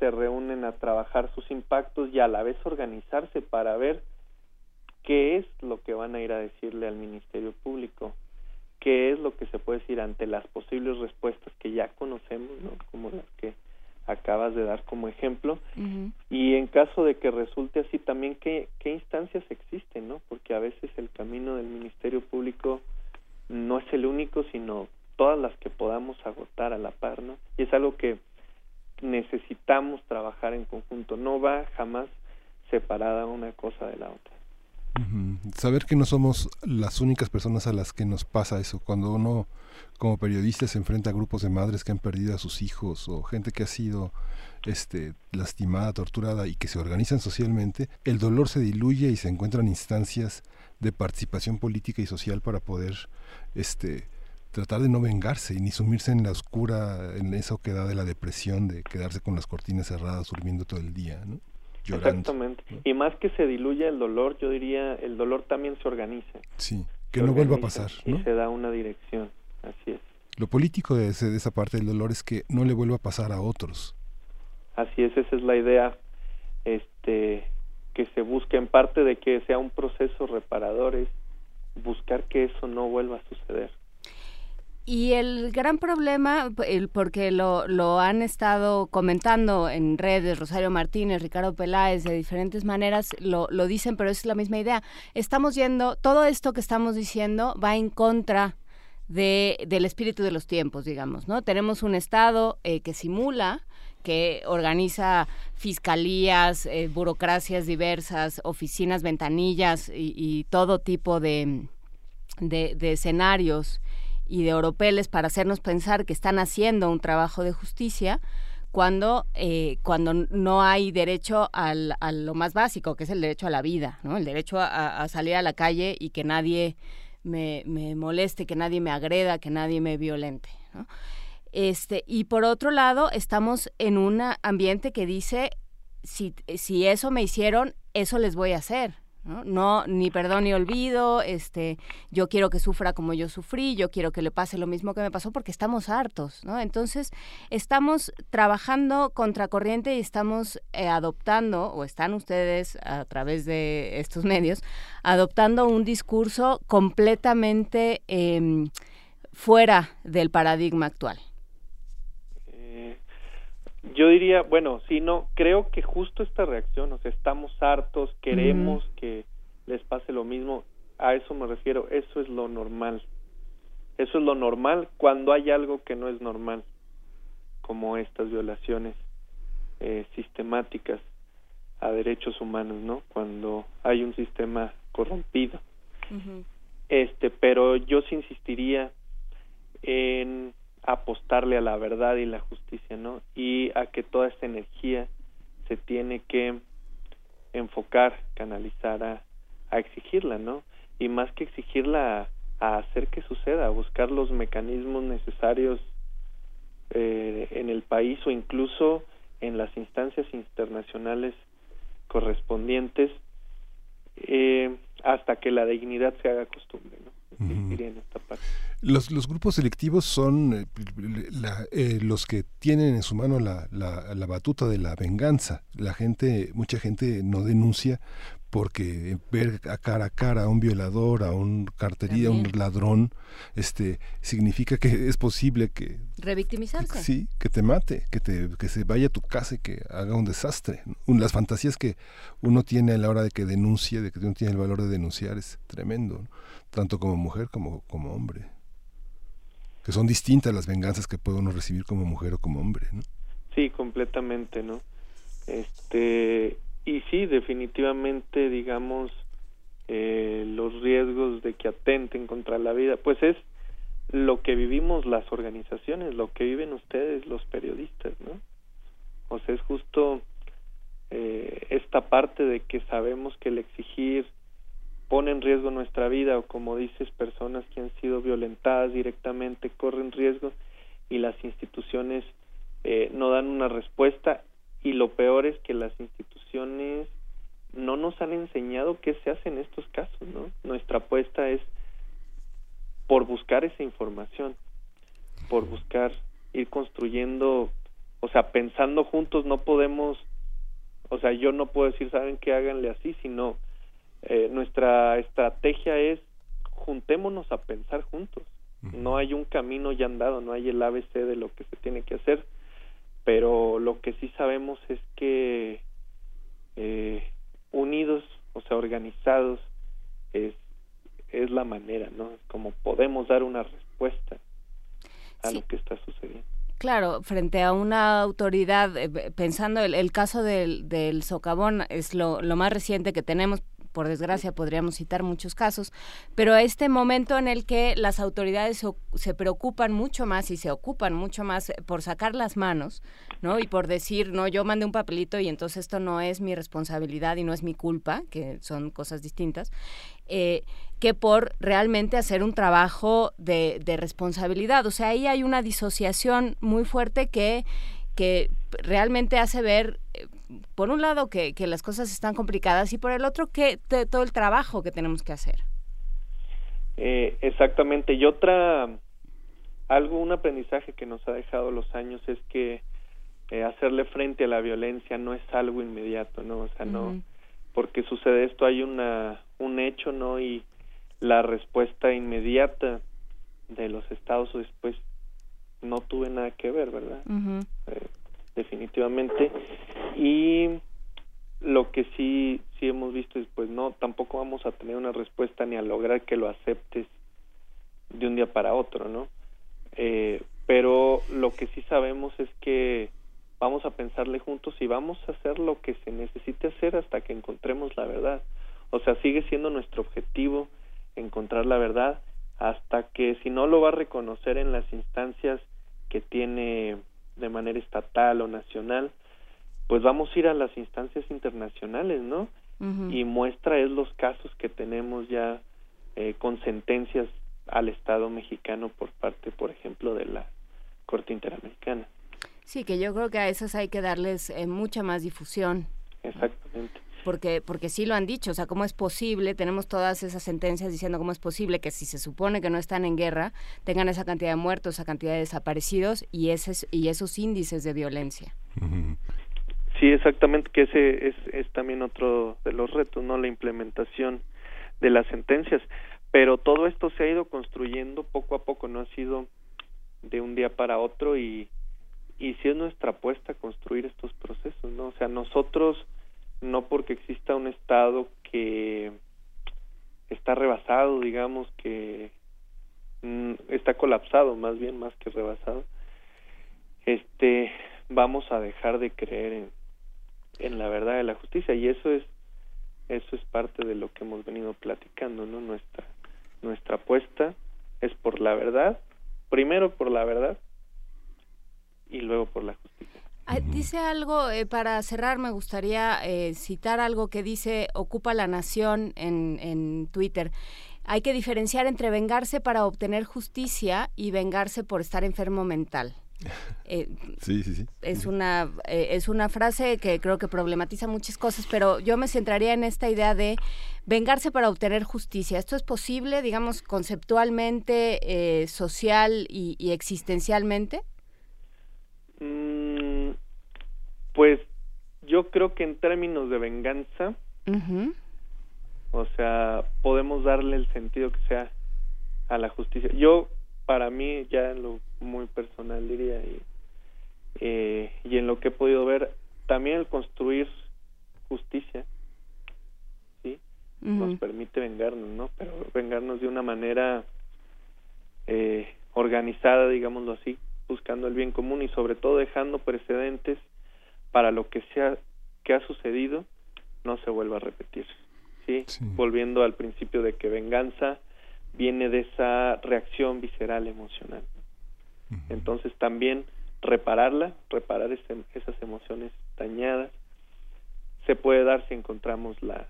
se reúnen a trabajar sus impactos y a la vez organizarse para ver qué es lo que van a ir a decirle al Ministerio Público qué es lo que se puede decir ante las posibles respuestas que ya conocemos, ¿no? como las que acabas de dar como ejemplo, y en caso de que resulte así también qué, qué instancias existen, ¿no? Porque a veces el camino del Ministerio Público no es el único, sino todas las que podamos agotar a la par, ¿no? Y es algo que necesitamos trabajar en conjunto, no va jamás separada una cosa de la otra. Saber que no somos las únicas personas a las que nos pasa eso. Cuando uno como periodista se enfrenta a grupos de madres que han perdido a sus hijos o gente que ha sido este, lastimada, torturada y que se organizan socialmente, el dolor se diluye y se encuentran instancias de participación política y social para poder este, tratar de no vengarse y ni sumirse en la oscura, en esa oquedad de la depresión, de quedarse con las cortinas cerradas durmiendo todo el día. ¿no? Llorando. Exactamente. Y más que se diluya el dolor, yo diría, el dolor también se organiza. Sí, que no vuelva a pasar. Y se da una dirección, así es. Lo político de, de esa parte del dolor es que no le vuelva a pasar a otros. Así es, esa es la idea este, que se busca en parte de que sea un proceso reparador, es buscar que eso no vuelva a suceder. Y el gran problema, el, porque lo, lo han estado comentando en redes, Rosario Martínez, Ricardo Peláez, de diferentes maneras lo, lo dicen, pero es la misma idea. Estamos yendo, todo esto que estamos diciendo va en contra de, del espíritu de los tiempos, digamos, ¿no? Tenemos un Estado eh, que simula, que organiza fiscalías, eh, burocracias diversas, oficinas, ventanillas y, y todo tipo de, de, de escenarios y de oropeles para hacernos pensar que están haciendo un trabajo de justicia cuando, eh, cuando no hay derecho al, a lo más básico, que es el derecho a la vida, ¿no? el derecho a, salir a la calle y que nadie me, me, moleste, que nadie me agreda, que nadie me violente. Este, y por otro lado, estamos en un ambiente que dice, si, si eso me hicieron, eso les voy a hacer. ¿No? ni perdón ni olvido, este, yo quiero que sufra como yo sufrí, yo quiero que le pase lo mismo que me pasó porque estamos hartos, ¿no? Entonces, estamos trabajando contracorriente y estamos eh, adoptando, o están ustedes a través de estos medios, adoptando un discurso completamente eh, fuera del paradigma actual. Yo diría, bueno, si no, creo que justo esta reacción, o sea, estamos hartos, queremos mm. que les pase lo mismo, a eso me refiero, eso es lo normal. Eso es lo normal cuando hay algo que no es normal, como estas violaciones eh, sistemáticas a derechos humanos, ¿no? Cuando hay un sistema corrompido. Uh -huh. Este, pero yo sí insistiría en apostarle a la verdad y la justicia, ¿no? Y a que toda esta energía se tiene que enfocar, canalizar a, a exigirla, ¿no? Y más que exigirla, a, a, hacer que suceda, a buscar los mecanismos necesarios eh, en el país o incluso en las instancias internacionales correspondientes eh, hasta que la dignidad se haga costumbre, ¿no? Uh -huh. en esta parte. Los, los grupos selectivos son eh, la, eh, los que tienen en su mano la, la, la, batuta de la venganza. La gente, mucha gente no denuncia porque ver a cara a cara a un violador, a un cartería, a un ladrón, este, significa que es posible que revictimizarse. Que, sí, que te mate, que te, que se vaya a tu casa y que haga un desastre. Las fantasías que uno tiene a la hora de que denuncie, de que uno tiene el valor de denunciar es tremendo, ¿no? Tanto como mujer como como hombre que son distintas las venganzas que uno recibir como mujer o como hombre, ¿no? Sí, completamente, ¿no? Este y sí, definitivamente, digamos, eh, los riesgos de que atenten contra la vida, pues es lo que vivimos las organizaciones, lo que viven ustedes, los periodistas, ¿no? O sea, es justo eh, esta parte de que sabemos que el exigir pone en riesgo nuestra vida o como dices personas que han sido violentadas directamente corren riesgo y las instituciones eh, no dan una respuesta. Y lo peor es que las instituciones no nos han enseñado qué se hace en estos casos no nuestra apuesta es por buscar esa información por buscar ir construyendo o sea pensando juntos. No podemos o sea yo no puedo decir saben que háganle así sino eh, nuestra estrategia es juntémonos a pensar juntos. No hay un camino ya andado, no hay el ABC de lo que se tiene que hacer, pero lo que sí sabemos es que eh, unidos, o sea, organizados, es, es la manera, ¿no? Es como podemos dar una respuesta a sí. lo que está sucediendo. Claro, frente a una autoridad, eh, pensando el, el caso del, del socavón, es lo, lo más reciente que tenemos, por desgracia podríamos citar muchos casos, pero este momento en el que las autoridades se, se, preocupan mucho más y se ocupan mucho más por sacar las manos, ¿no? Y por decir, no, yo mandé un papelito y entonces esto no es mi responsabilidad y no es mi culpa, que son cosas distintas, eh, que por realmente hacer un trabajo de, de responsabilidad. O sea, ahí hay una disociación muy fuerte que que realmente hace ver, eh, por un lado, que, que, las cosas están complicadas y por el otro, que todo el trabajo que tenemos que hacer. Eh, exactamente. Y otra, algo, un aprendizaje que nos ha dejado los años es que eh, hacerle frente a la violencia no es algo inmediato, ¿no? O sea, no, porque sucede esto, hay una, un hecho, ¿no? Y la respuesta inmediata de los estados después no tuve nada que ver, ¿verdad? Eh, definitivamente. Y lo que sí sí hemos visto es pues no tampoco vamos a tener una respuesta ni a lograr que lo aceptes de un día para otro no eh, pero lo que sí sabemos es que vamos a pensarle juntos y vamos a hacer lo que se necesite hacer hasta que encontremos la verdad o sea sigue siendo nuestro objetivo encontrar la verdad hasta que si no lo va a reconocer en las instancias que tiene de manera estatal o nacional pues vamos a ir a las instancias internacionales, ¿no? Y muestra es los casos que tenemos ya eh, con sentencias al Estado mexicano por parte, por ejemplo, de la Corte Interamericana. Sí, que yo creo que a esas hay que darles eh, mucha más difusión. Exactamente. Porque, porque sí lo han dicho, o sea, ¿cómo es posible? Tenemos todas esas sentencias diciendo cómo es posible que si se supone que no están en guerra, tengan esa cantidad de muertos, esa cantidad de desaparecidos y, ese, y esos índices de violencia. Sí, exactamente, que ese es, es también otro de los retos, ¿no? La implementación de las sentencias. Pero todo esto se ha ido construyendo poco a poco, no ha sido de un día para otro y, y sí es nuestra apuesta construir estos procesos, ¿no? O sea, nosotros, no porque exista un Estado que está rebasado, digamos, que mm, está colapsado, más bien, más que rebasado, este, vamos a dejar de creer en, en la verdad de la justicia y eso es eso es parte de lo que hemos venido platicando no nuestra nuestra apuesta es por la verdad primero por la verdad y luego por la justicia ah, Dice algo, eh, para cerrar me gustaría eh, citar algo que dice Ocupa la Nación en, en Twitter. Hay que diferenciar entre vengarse para obtener justicia y vengarse por estar enfermo mental. Eh, sí, sí, sí. Es una, eh, es una frase que creo que problematiza muchas cosas, pero yo me centraría en esta idea de vengarse para obtener justicia. ¿Esto es posible, digamos, conceptualmente, eh, social y, existencialmente? Mm, pues yo creo que en términos de venganza, o sea, podemos darle el sentido que sea a la justicia. Yo para mí ya en lo muy personal diría y, eh, y en lo que he podido ver también el construir justicia sí nos permite vengarnos no pero vengarnos de una manera eh, organizada digámoslo así buscando el bien común y sobre todo dejando precedentes para lo que sea que ha sucedido no se vuelva a repetir sí. volviendo al principio de que venganza viene de esa reacción visceral emocional. Entonces también repararla, reparar esas emociones dañadas, se puede dar si encontramos la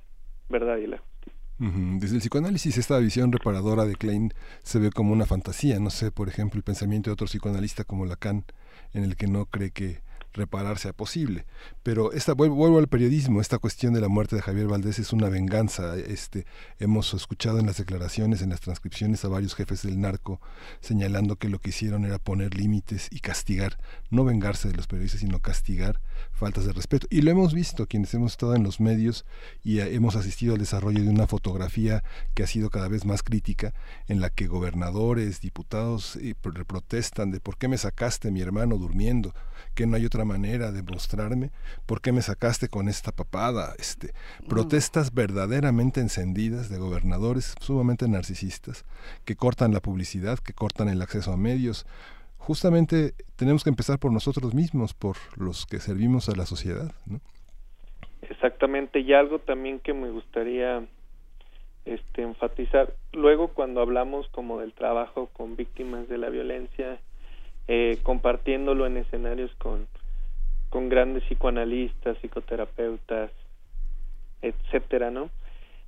verdad y la justicia. Desde el psicoanálisis esta visión reparadora de Klein se ve como una fantasía, no sé, por ejemplo, el pensamiento de otro psicoanalista como Lacan, en el que no cree que reparar sea posible. Pero esta, vuelvo, al periodismo, esta cuestión de la muerte de Javier Valdés es una venganza. Este, hemos escuchado en las declaraciones, en las transcripciones a varios jefes del narco señalando que lo que hicieron era poner límites y castigar, no vengarse de los periodistas, sino castigar faltas de respeto. Y lo hemos visto quienes hemos estado en los medios y eh, hemos asistido al desarrollo de una fotografía que ha sido cada vez más crítica, en la que gobernadores, diputados eh, protestan de por qué me sacaste mi hermano durmiendo que no hay otra manera de mostrarme, ¿por qué me sacaste con esta papada? Este, protestas verdaderamente encendidas de gobernadores sumamente narcisistas que cortan la publicidad, que cortan el acceso a medios. Justamente tenemos que empezar por nosotros mismos, por los que servimos a la sociedad, ¿no? Exactamente, y algo también que me gustaría este, enfatizar. Luego, cuando hablamos como del trabajo con víctimas de la violencia eh, compartiéndolo en escenarios con, con grandes psicoanalistas, psicoterapeutas, etcétera, ¿no?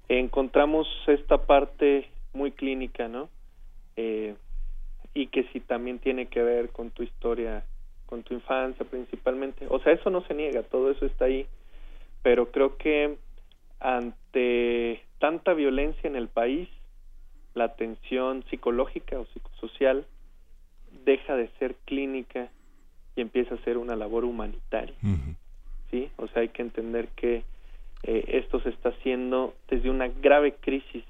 Encontramos esta parte muy clínica, ¿no? Eh, y que si también tiene que ver con tu historia con tu infancia principalmente. O sea, eso no se niega, todo eso está ahí, pero creo que ante tanta violencia en el país, la atención psicológica o psicosocial deja de ser clínica y empieza a ser una labor humanitaria. ¿Sí? O sea, hay que entender que eh, esto se está haciendo desde una grave crisis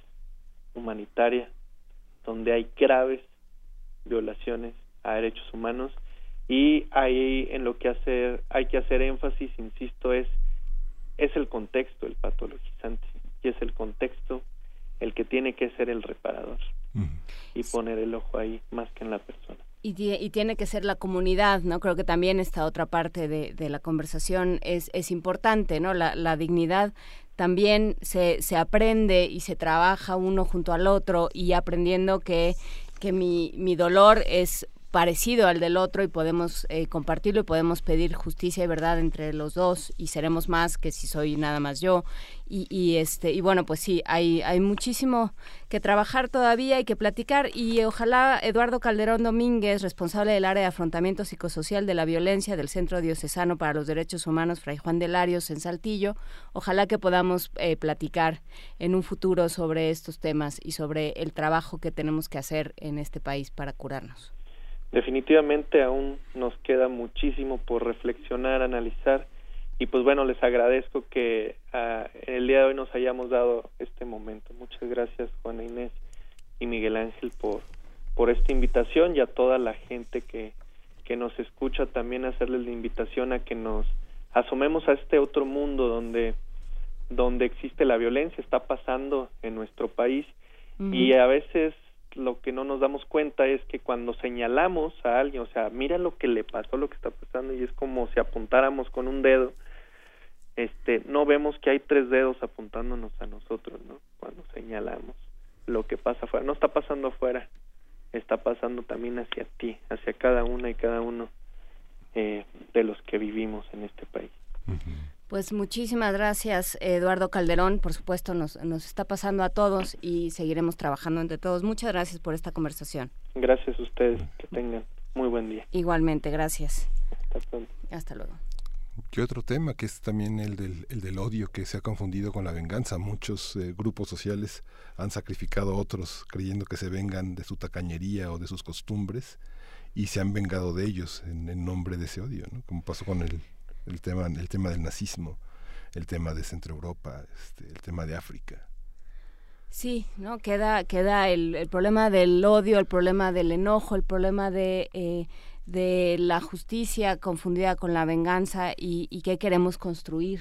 humanitaria, donde hay graves violaciones a derechos humanos y ahí en lo que hacer, hay que hacer énfasis, insisto, es es el contexto el patologizante y es el contexto el que tiene que ser el reparador y poner el ojo ahí más que en la persona. Y, tiene que ser la comunidad, ¿no? Creo que también esta otra parte de, de la conversación es, es importante, ¿no? La, la dignidad también se, se aprende y se trabaja uno junto al otro y aprendiendo que, que mi, mi dolor es parecido al del otro y podemos eh, compartirlo y podemos pedir justicia y verdad entre los dos y seremos más que si soy nada más yo. Y, y este y bueno pues sí hay hay muchísimo que trabajar todavía y que platicar y ojalá Eduardo Calderón Domínguez responsable del área de afrontamiento psicosocial de la violencia del Centro Diocesano para los Derechos Humanos Fray Juan de Larios en Saltillo ojalá que podamos eh, platicar en un futuro sobre estos temas y sobre el trabajo que tenemos que hacer en este país para curarnos definitivamente aún nos queda muchísimo por reflexionar, analizar y pues bueno, les agradezco que uh, el día de hoy nos hayamos dado este momento. Muchas gracias Juana Inés y Miguel Ángel por, por esta invitación y a toda la gente que, que nos escucha también hacerles la invitación a que nos asomemos a este otro mundo donde donde existe la violencia, está pasando en nuestro país uh -huh. y a veces lo que no nos damos cuenta es que cuando señalamos a alguien, o sea, mira lo que le pasó, lo que está pasando, y es como si apuntáramos con un dedo, este, no vemos que hay tres dedos apuntándonos a nosotros, ¿no? Cuando señalamos lo que pasa afuera, no está pasando afuera, está pasando también hacia ti, hacia cada una y cada uno eh, de los que vivimos en este país. Pues muchísimas gracias, Eduardo Calderón. Por supuesto, nos, nos está pasando a todos y seguiremos trabajando entre todos. Muchas gracias por esta conversación. Gracias a ustedes. Que tengan muy buen día. Igualmente, gracias. Hasta pronto. Hasta luego. Y otro tema que es también el del, el del odio que se ha confundido con la venganza. Muchos eh, grupos sociales han sacrificado a otros creyendo que se vengan de su tacañería o de sus costumbres y se han vengado de ellos en, en nombre de ese odio, ¿no? como pasó con el el tema, el tema del nazismo, el tema de Centro Europa, este, el tema de África. Sí, no queda queda el, el, problema del odio, el problema del enojo, el problema de eh, de la justicia confundida con la venganza y, y qué queremos construir.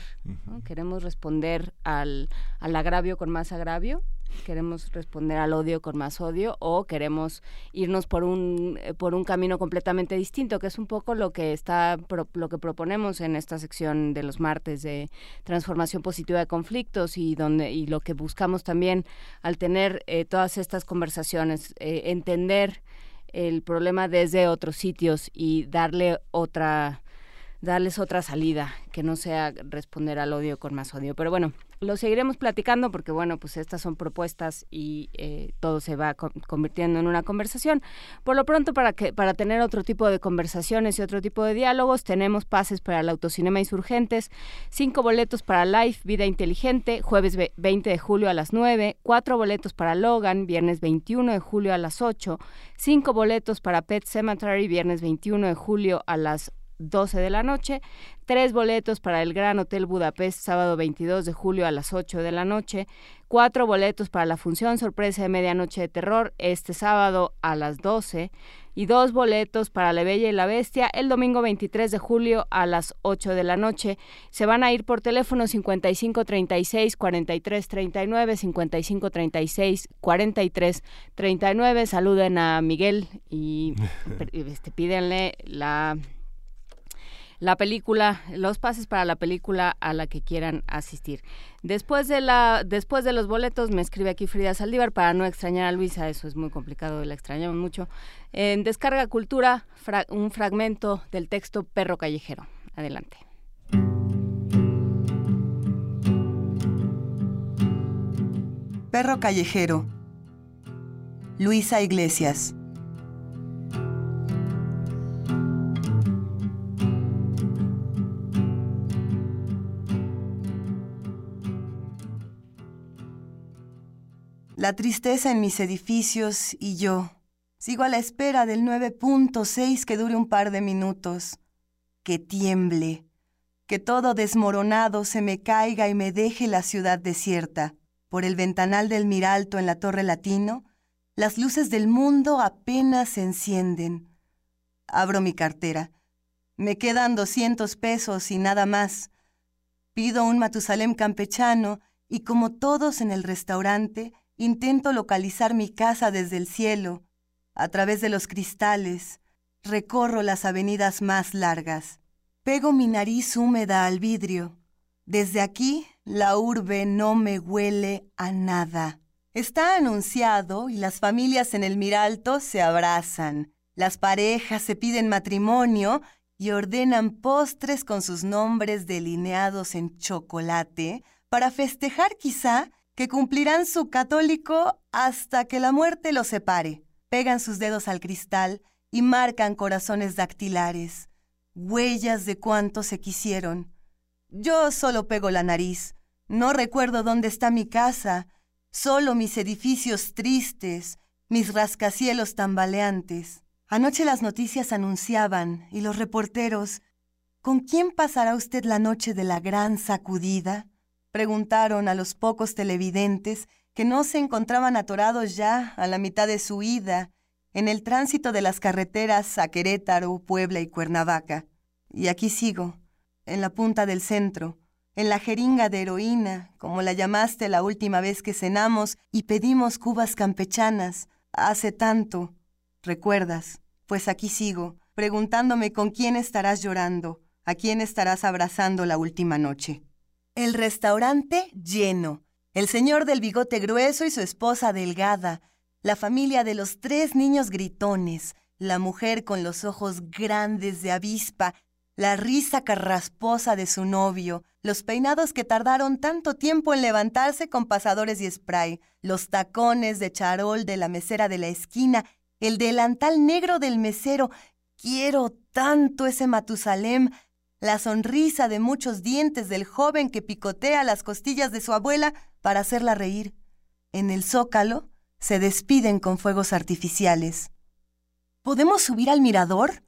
Queremos responder al, al agravio con más agravio queremos responder al odio con más odio o queremos irnos por un por un camino completamente distinto que es un poco lo que está lo que proponemos en esta sección de los martes de transformación positiva de conflictos y donde y lo que buscamos también al tener eh, todas estas conversaciones eh, entender el problema desde otros sitios y darle otra darles otra salida que no sea responder al odio con más odio. Pero bueno lo seguiremos platicando porque bueno pues estas son propuestas y eh, todo se va co convirtiendo en una conversación. Por lo pronto para que para tener otro tipo de conversaciones y otro tipo de diálogos tenemos pases para el autocinema insurgentes cinco boletos para Life Vida Inteligente jueves 20 de julio a las 9 cuatro boletos para Logan viernes 21 de julio a las 8 cinco boletos para Pet Cemetery viernes 21 de julio a las 12 de la noche, tres boletos para el Gran Hotel Budapest sábado 22 de julio a las 8 de la noche, cuatro boletos para la función sorpresa de medianoche de terror este sábado a las 12 y dos boletos para La Bella y la Bestia el domingo 23 de julio a las 8 de la noche. Se van a ir por teléfono 55 36 43 39 55 36 43 39. Saluden a Miguel y este, pídenle la la película, los pases para la película a la que quieran asistir. Después de la, después de los boletos, me escribe aquí Frida Saldívar para no extrañar a Luisa, eso es muy complicado, la extrañamos mucho. En Descarga Cultura, un fragmento del texto Perro Callejero. Adelante. Perro Callejero. Luisa Iglesias. La tristeza en mis edificios y yo. Sigo a la espera del 9.6 que dure un par de minutos. Que tiemble. Que todo desmoronado se me caiga y me deje la ciudad desierta. Por el ventanal del Miralto en la Torre Latino, las luces del mundo apenas se encienden. Abro mi cartera. Me quedan 200 pesos y nada más. Pido un Matusalem campechano y como todos en el restaurante, intento localizar mi casa desde el cielo, a través de los cristales, recorro las avenidas más largas. Pego mi nariz húmeda al vidrio. Desde aquí, la urbe no me huele a nada. Está anunciado y las familias en el Miralto se abrazan. Las parejas se piden matrimonio y ordenan postres con sus nombres delineados en chocolate para festejar quizá que cumplirán su católico hasta que la muerte los separe. Pegan sus dedos al cristal y marcan corazones dactilares, huellas de cuánto se quisieron. Yo solo pego la nariz. No recuerdo dónde está mi casa, solo mis edificios tristes, mis rascacielos tambaleantes. Anoche las noticias anunciaban y los reporteros, ¿con quién pasará usted la noche de la gran sacudida? Preguntaron a los pocos televidentes que no se encontraban atorados ya a la mitad de su ida en el tránsito de las carreteras a Querétaro, Puebla y Cuernavaca. Y aquí sigo, en la punta del centro, en la jeringa de heroína, como la llamaste la última vez que cenamos y pedimos cubas campechanas, hace tanto, ¿Recuerdas? Pues aquí sigo, preguntándome con quién estarás llorando, a quién estarás abrazando la última noche. El restaurante lleno, el señor del bigote grueso y su esposa delgada, la familia de los tres niños gritones, la mujer con los ojos grandes de avispa, la risa carrasposa de su novio, los peinados que tardaron tanto tiempo en levantarse con pasadores y spray, los tacones de charol de la mesera de la esquina el delantal negro del mesero. Quiero tanto ese Matusalem, la sonrisa de muchos dientes del joven que picotea las costillas de su abuela para hacerla reír. En el zócalo se despiden con fuegos artificiales. ¿Podemos subir al mirador?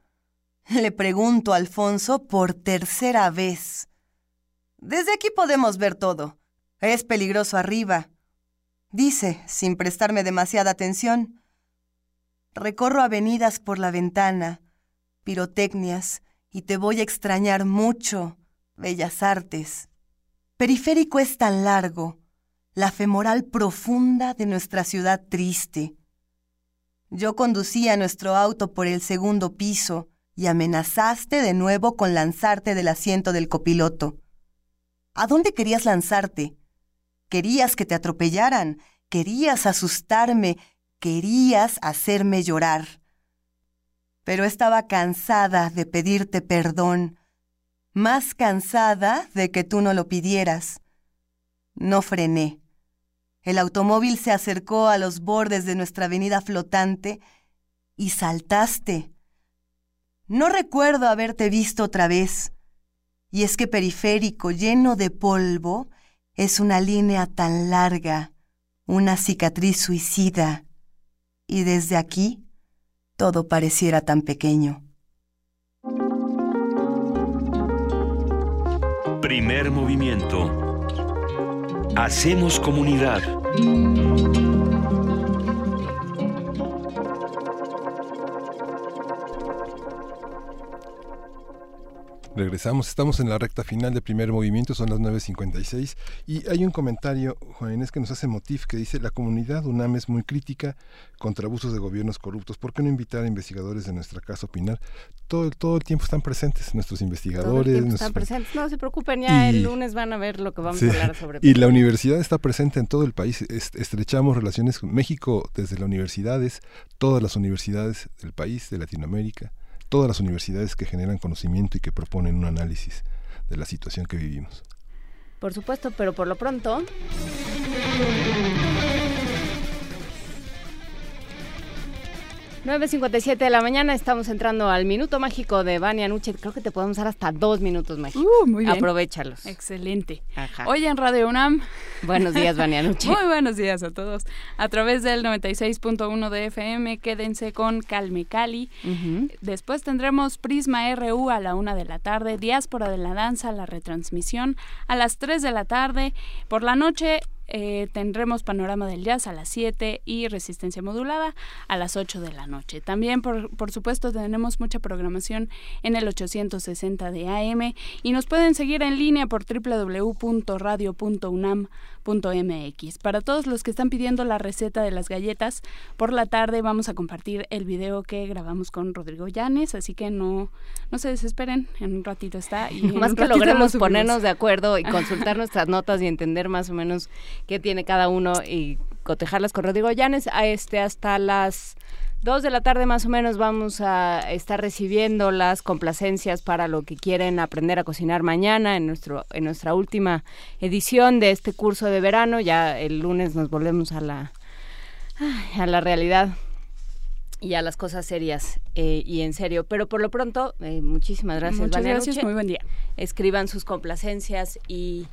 Le pregunto a Alfonso por tercera vez. Desde aquí podemos ver todo. Es peligroso arriba, dice, sin prestarme demasiada atención. Recorro avenidas por la ventana, pirotecnias, y te voy a extrañar mucho, bellas artes. Periférico es tan largo, la femoral profunda de nuestra ciudad triste. Yo conducía nuestro auto por el segundo piso y amenazaste de nuevo con lanzarte del asiento del copiloto. ¿A dónde querías lanzarte? Querías que te atropellaran, querías asustarme, querías hacerme llorar. Pero estaba cansada de pedirte perdón, más cansada de que tú no lo pidieras. No frené. El automóvil se acercó a los bordes de nuestra avenida flotante y saltaste. No recuerdo haberte visto otra vez. Y es que periférico lleno de polvo es una línea tan larga, una cicatriz suicida y desde aquí todo pareciera tan pequeño. Primer movimiento. Hacemos comunidad. Regresamos, estamos en la recta final del primer movimiento, son las 9.56 y hay un comentario, Juan Inés, que nos hace Motif, que dice, la comunidad UNAM es muy crítica contra abusos de gobiernos corruptos, ¿por qué no invitar a investigadores de nuestra casa a opinar? Todo, todo el tiempo están presentes nuestros investigadores. Están presentes, no se preocupen, ya el lunes van a ver lo que vamos a hablar sobre. Y la universidad está presente en todo el país, estrechamos relaciones con México desde las universidades, todas las universidades del país, de Latinoamérica todas las universidades que generan conocimiento y que proponen un análisis de la situación que vivimos. Por supuesto, pero por lo pronto... 9.57 de la mañana, estamos entrando al minuto mágico de Vania Nuche. Creo que te podemos dar hasta dos minutos mágicos. Uh, muy bien. Aprovechalos. Excelente. Hoy en Radio UNAM. Buenos días, Vania Nuche. muy buenos días a todos. A través del 96.1 de FM, quédense con Calme Cali. Después tendremos Prisma RU a la una de la tarde, Diáspora de la Danza, la retransmisión a las 3 de la tarde. Por la noche, eh, tendremos Panorama del Jazz a las 7 y Resistencia Modulada a las 8 de la noche. También, por, por supuesto, tenemos mucha programación en el 860 de AM y nos pueden seguir en línea por www.radio.unam mx Para todos los que están pidiendo la receta de las galletas, por la tarde vamos a compartir el video que grabamos con Rodrigo Llanes, así que no, no se desesperen, en un ratito está. Y más que logremos ponernos de acuerdo y consultar nuestras notas y entender más o menos qué tiene cada uno y cotejarlas con Rodrigo Llanes, a este hasta las Dos de la tarde más o menos vamos a estar recibiendo las complacencias para lo que quieren aprender a cocinar mañana en nuestro en nuestra última edición de este curso de verano. Ya el lunes nos volvemos a la a la realidad y a las cosas serias eh, y en serio. Pero por lo pronto, eh, muchísimas gracias. Muchas gracias, muy buen día. Escriban sus complacencias y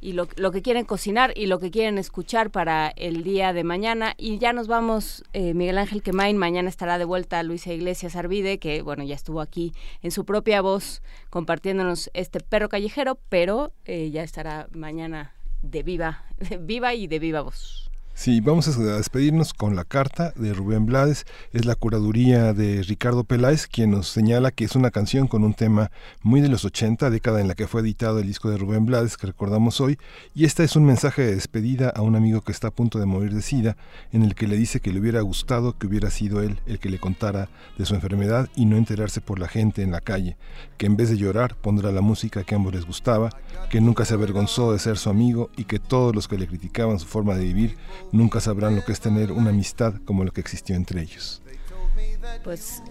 y lo, lo, que quieren cocinar y lo que quieren escuchar para el día de mañana. Y ya nos vamos, eh, Miguel Ángel Quemain, mañana estará de vuelta Luisa Iglesias Arvide, que bueno, ya estuvo aquí en su propia voz compartiéndonos este perro callejero, pero eh, ya estará mañana de viva, de viva y de viva voz. Sí, vamos a despedirnos con la carta de Rubén Blades. Es la curaduría de Ricardo Peláez, quien nos señala que es una canción con un tema muy de los 80, década en la que fue editado el disco de Rubén Blades, que recordamos hoy. Y esta es un mensaje de despedida a un amigo que está a punto de morir de sida, en el que le dice que le hubiera gustado que hubiera sido él el que le contara de su enfermedad y no enterarse por la gente en la calle, que en vez de llorar pondrá la música que ambos les gustaba, que nunca se avergonzó de ser su amigo y que todos los que le criticaban su forma de vivir nunca sabrán lo que es tener una amistad como la que existió entre ellos. Pues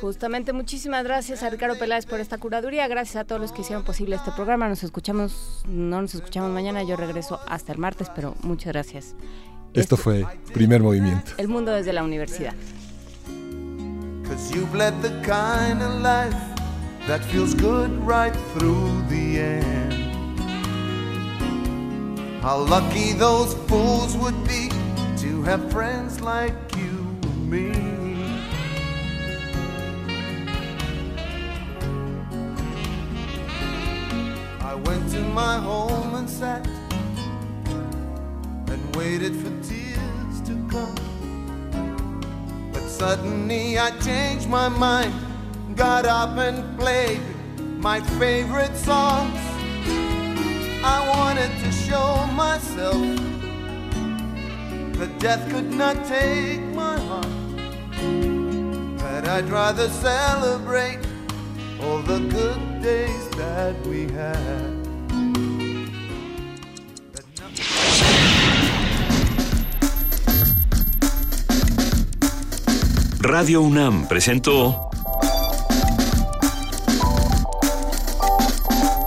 justamente muchísimas gracias a Ricardo Peláez por esta curaduría, gracias a todos los que hicieron posible este programa. Nos escuchamos, no nos escuchamos mañana, yo regreso hasta el martes, pero muchas gracias. Esto, fue Primer Movimiento. El mundo desde la universidad. How lucky those fools would be to have friends like you and me. I went to my home and sat and waited for tears to come. But suddenly I changed my mind, got up and played my favorite songs. I wanted to show myself that death could not take my heart. That I'd rather celebrate all the good days that we had. Radio UNAM presentó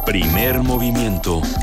Primer movimiento.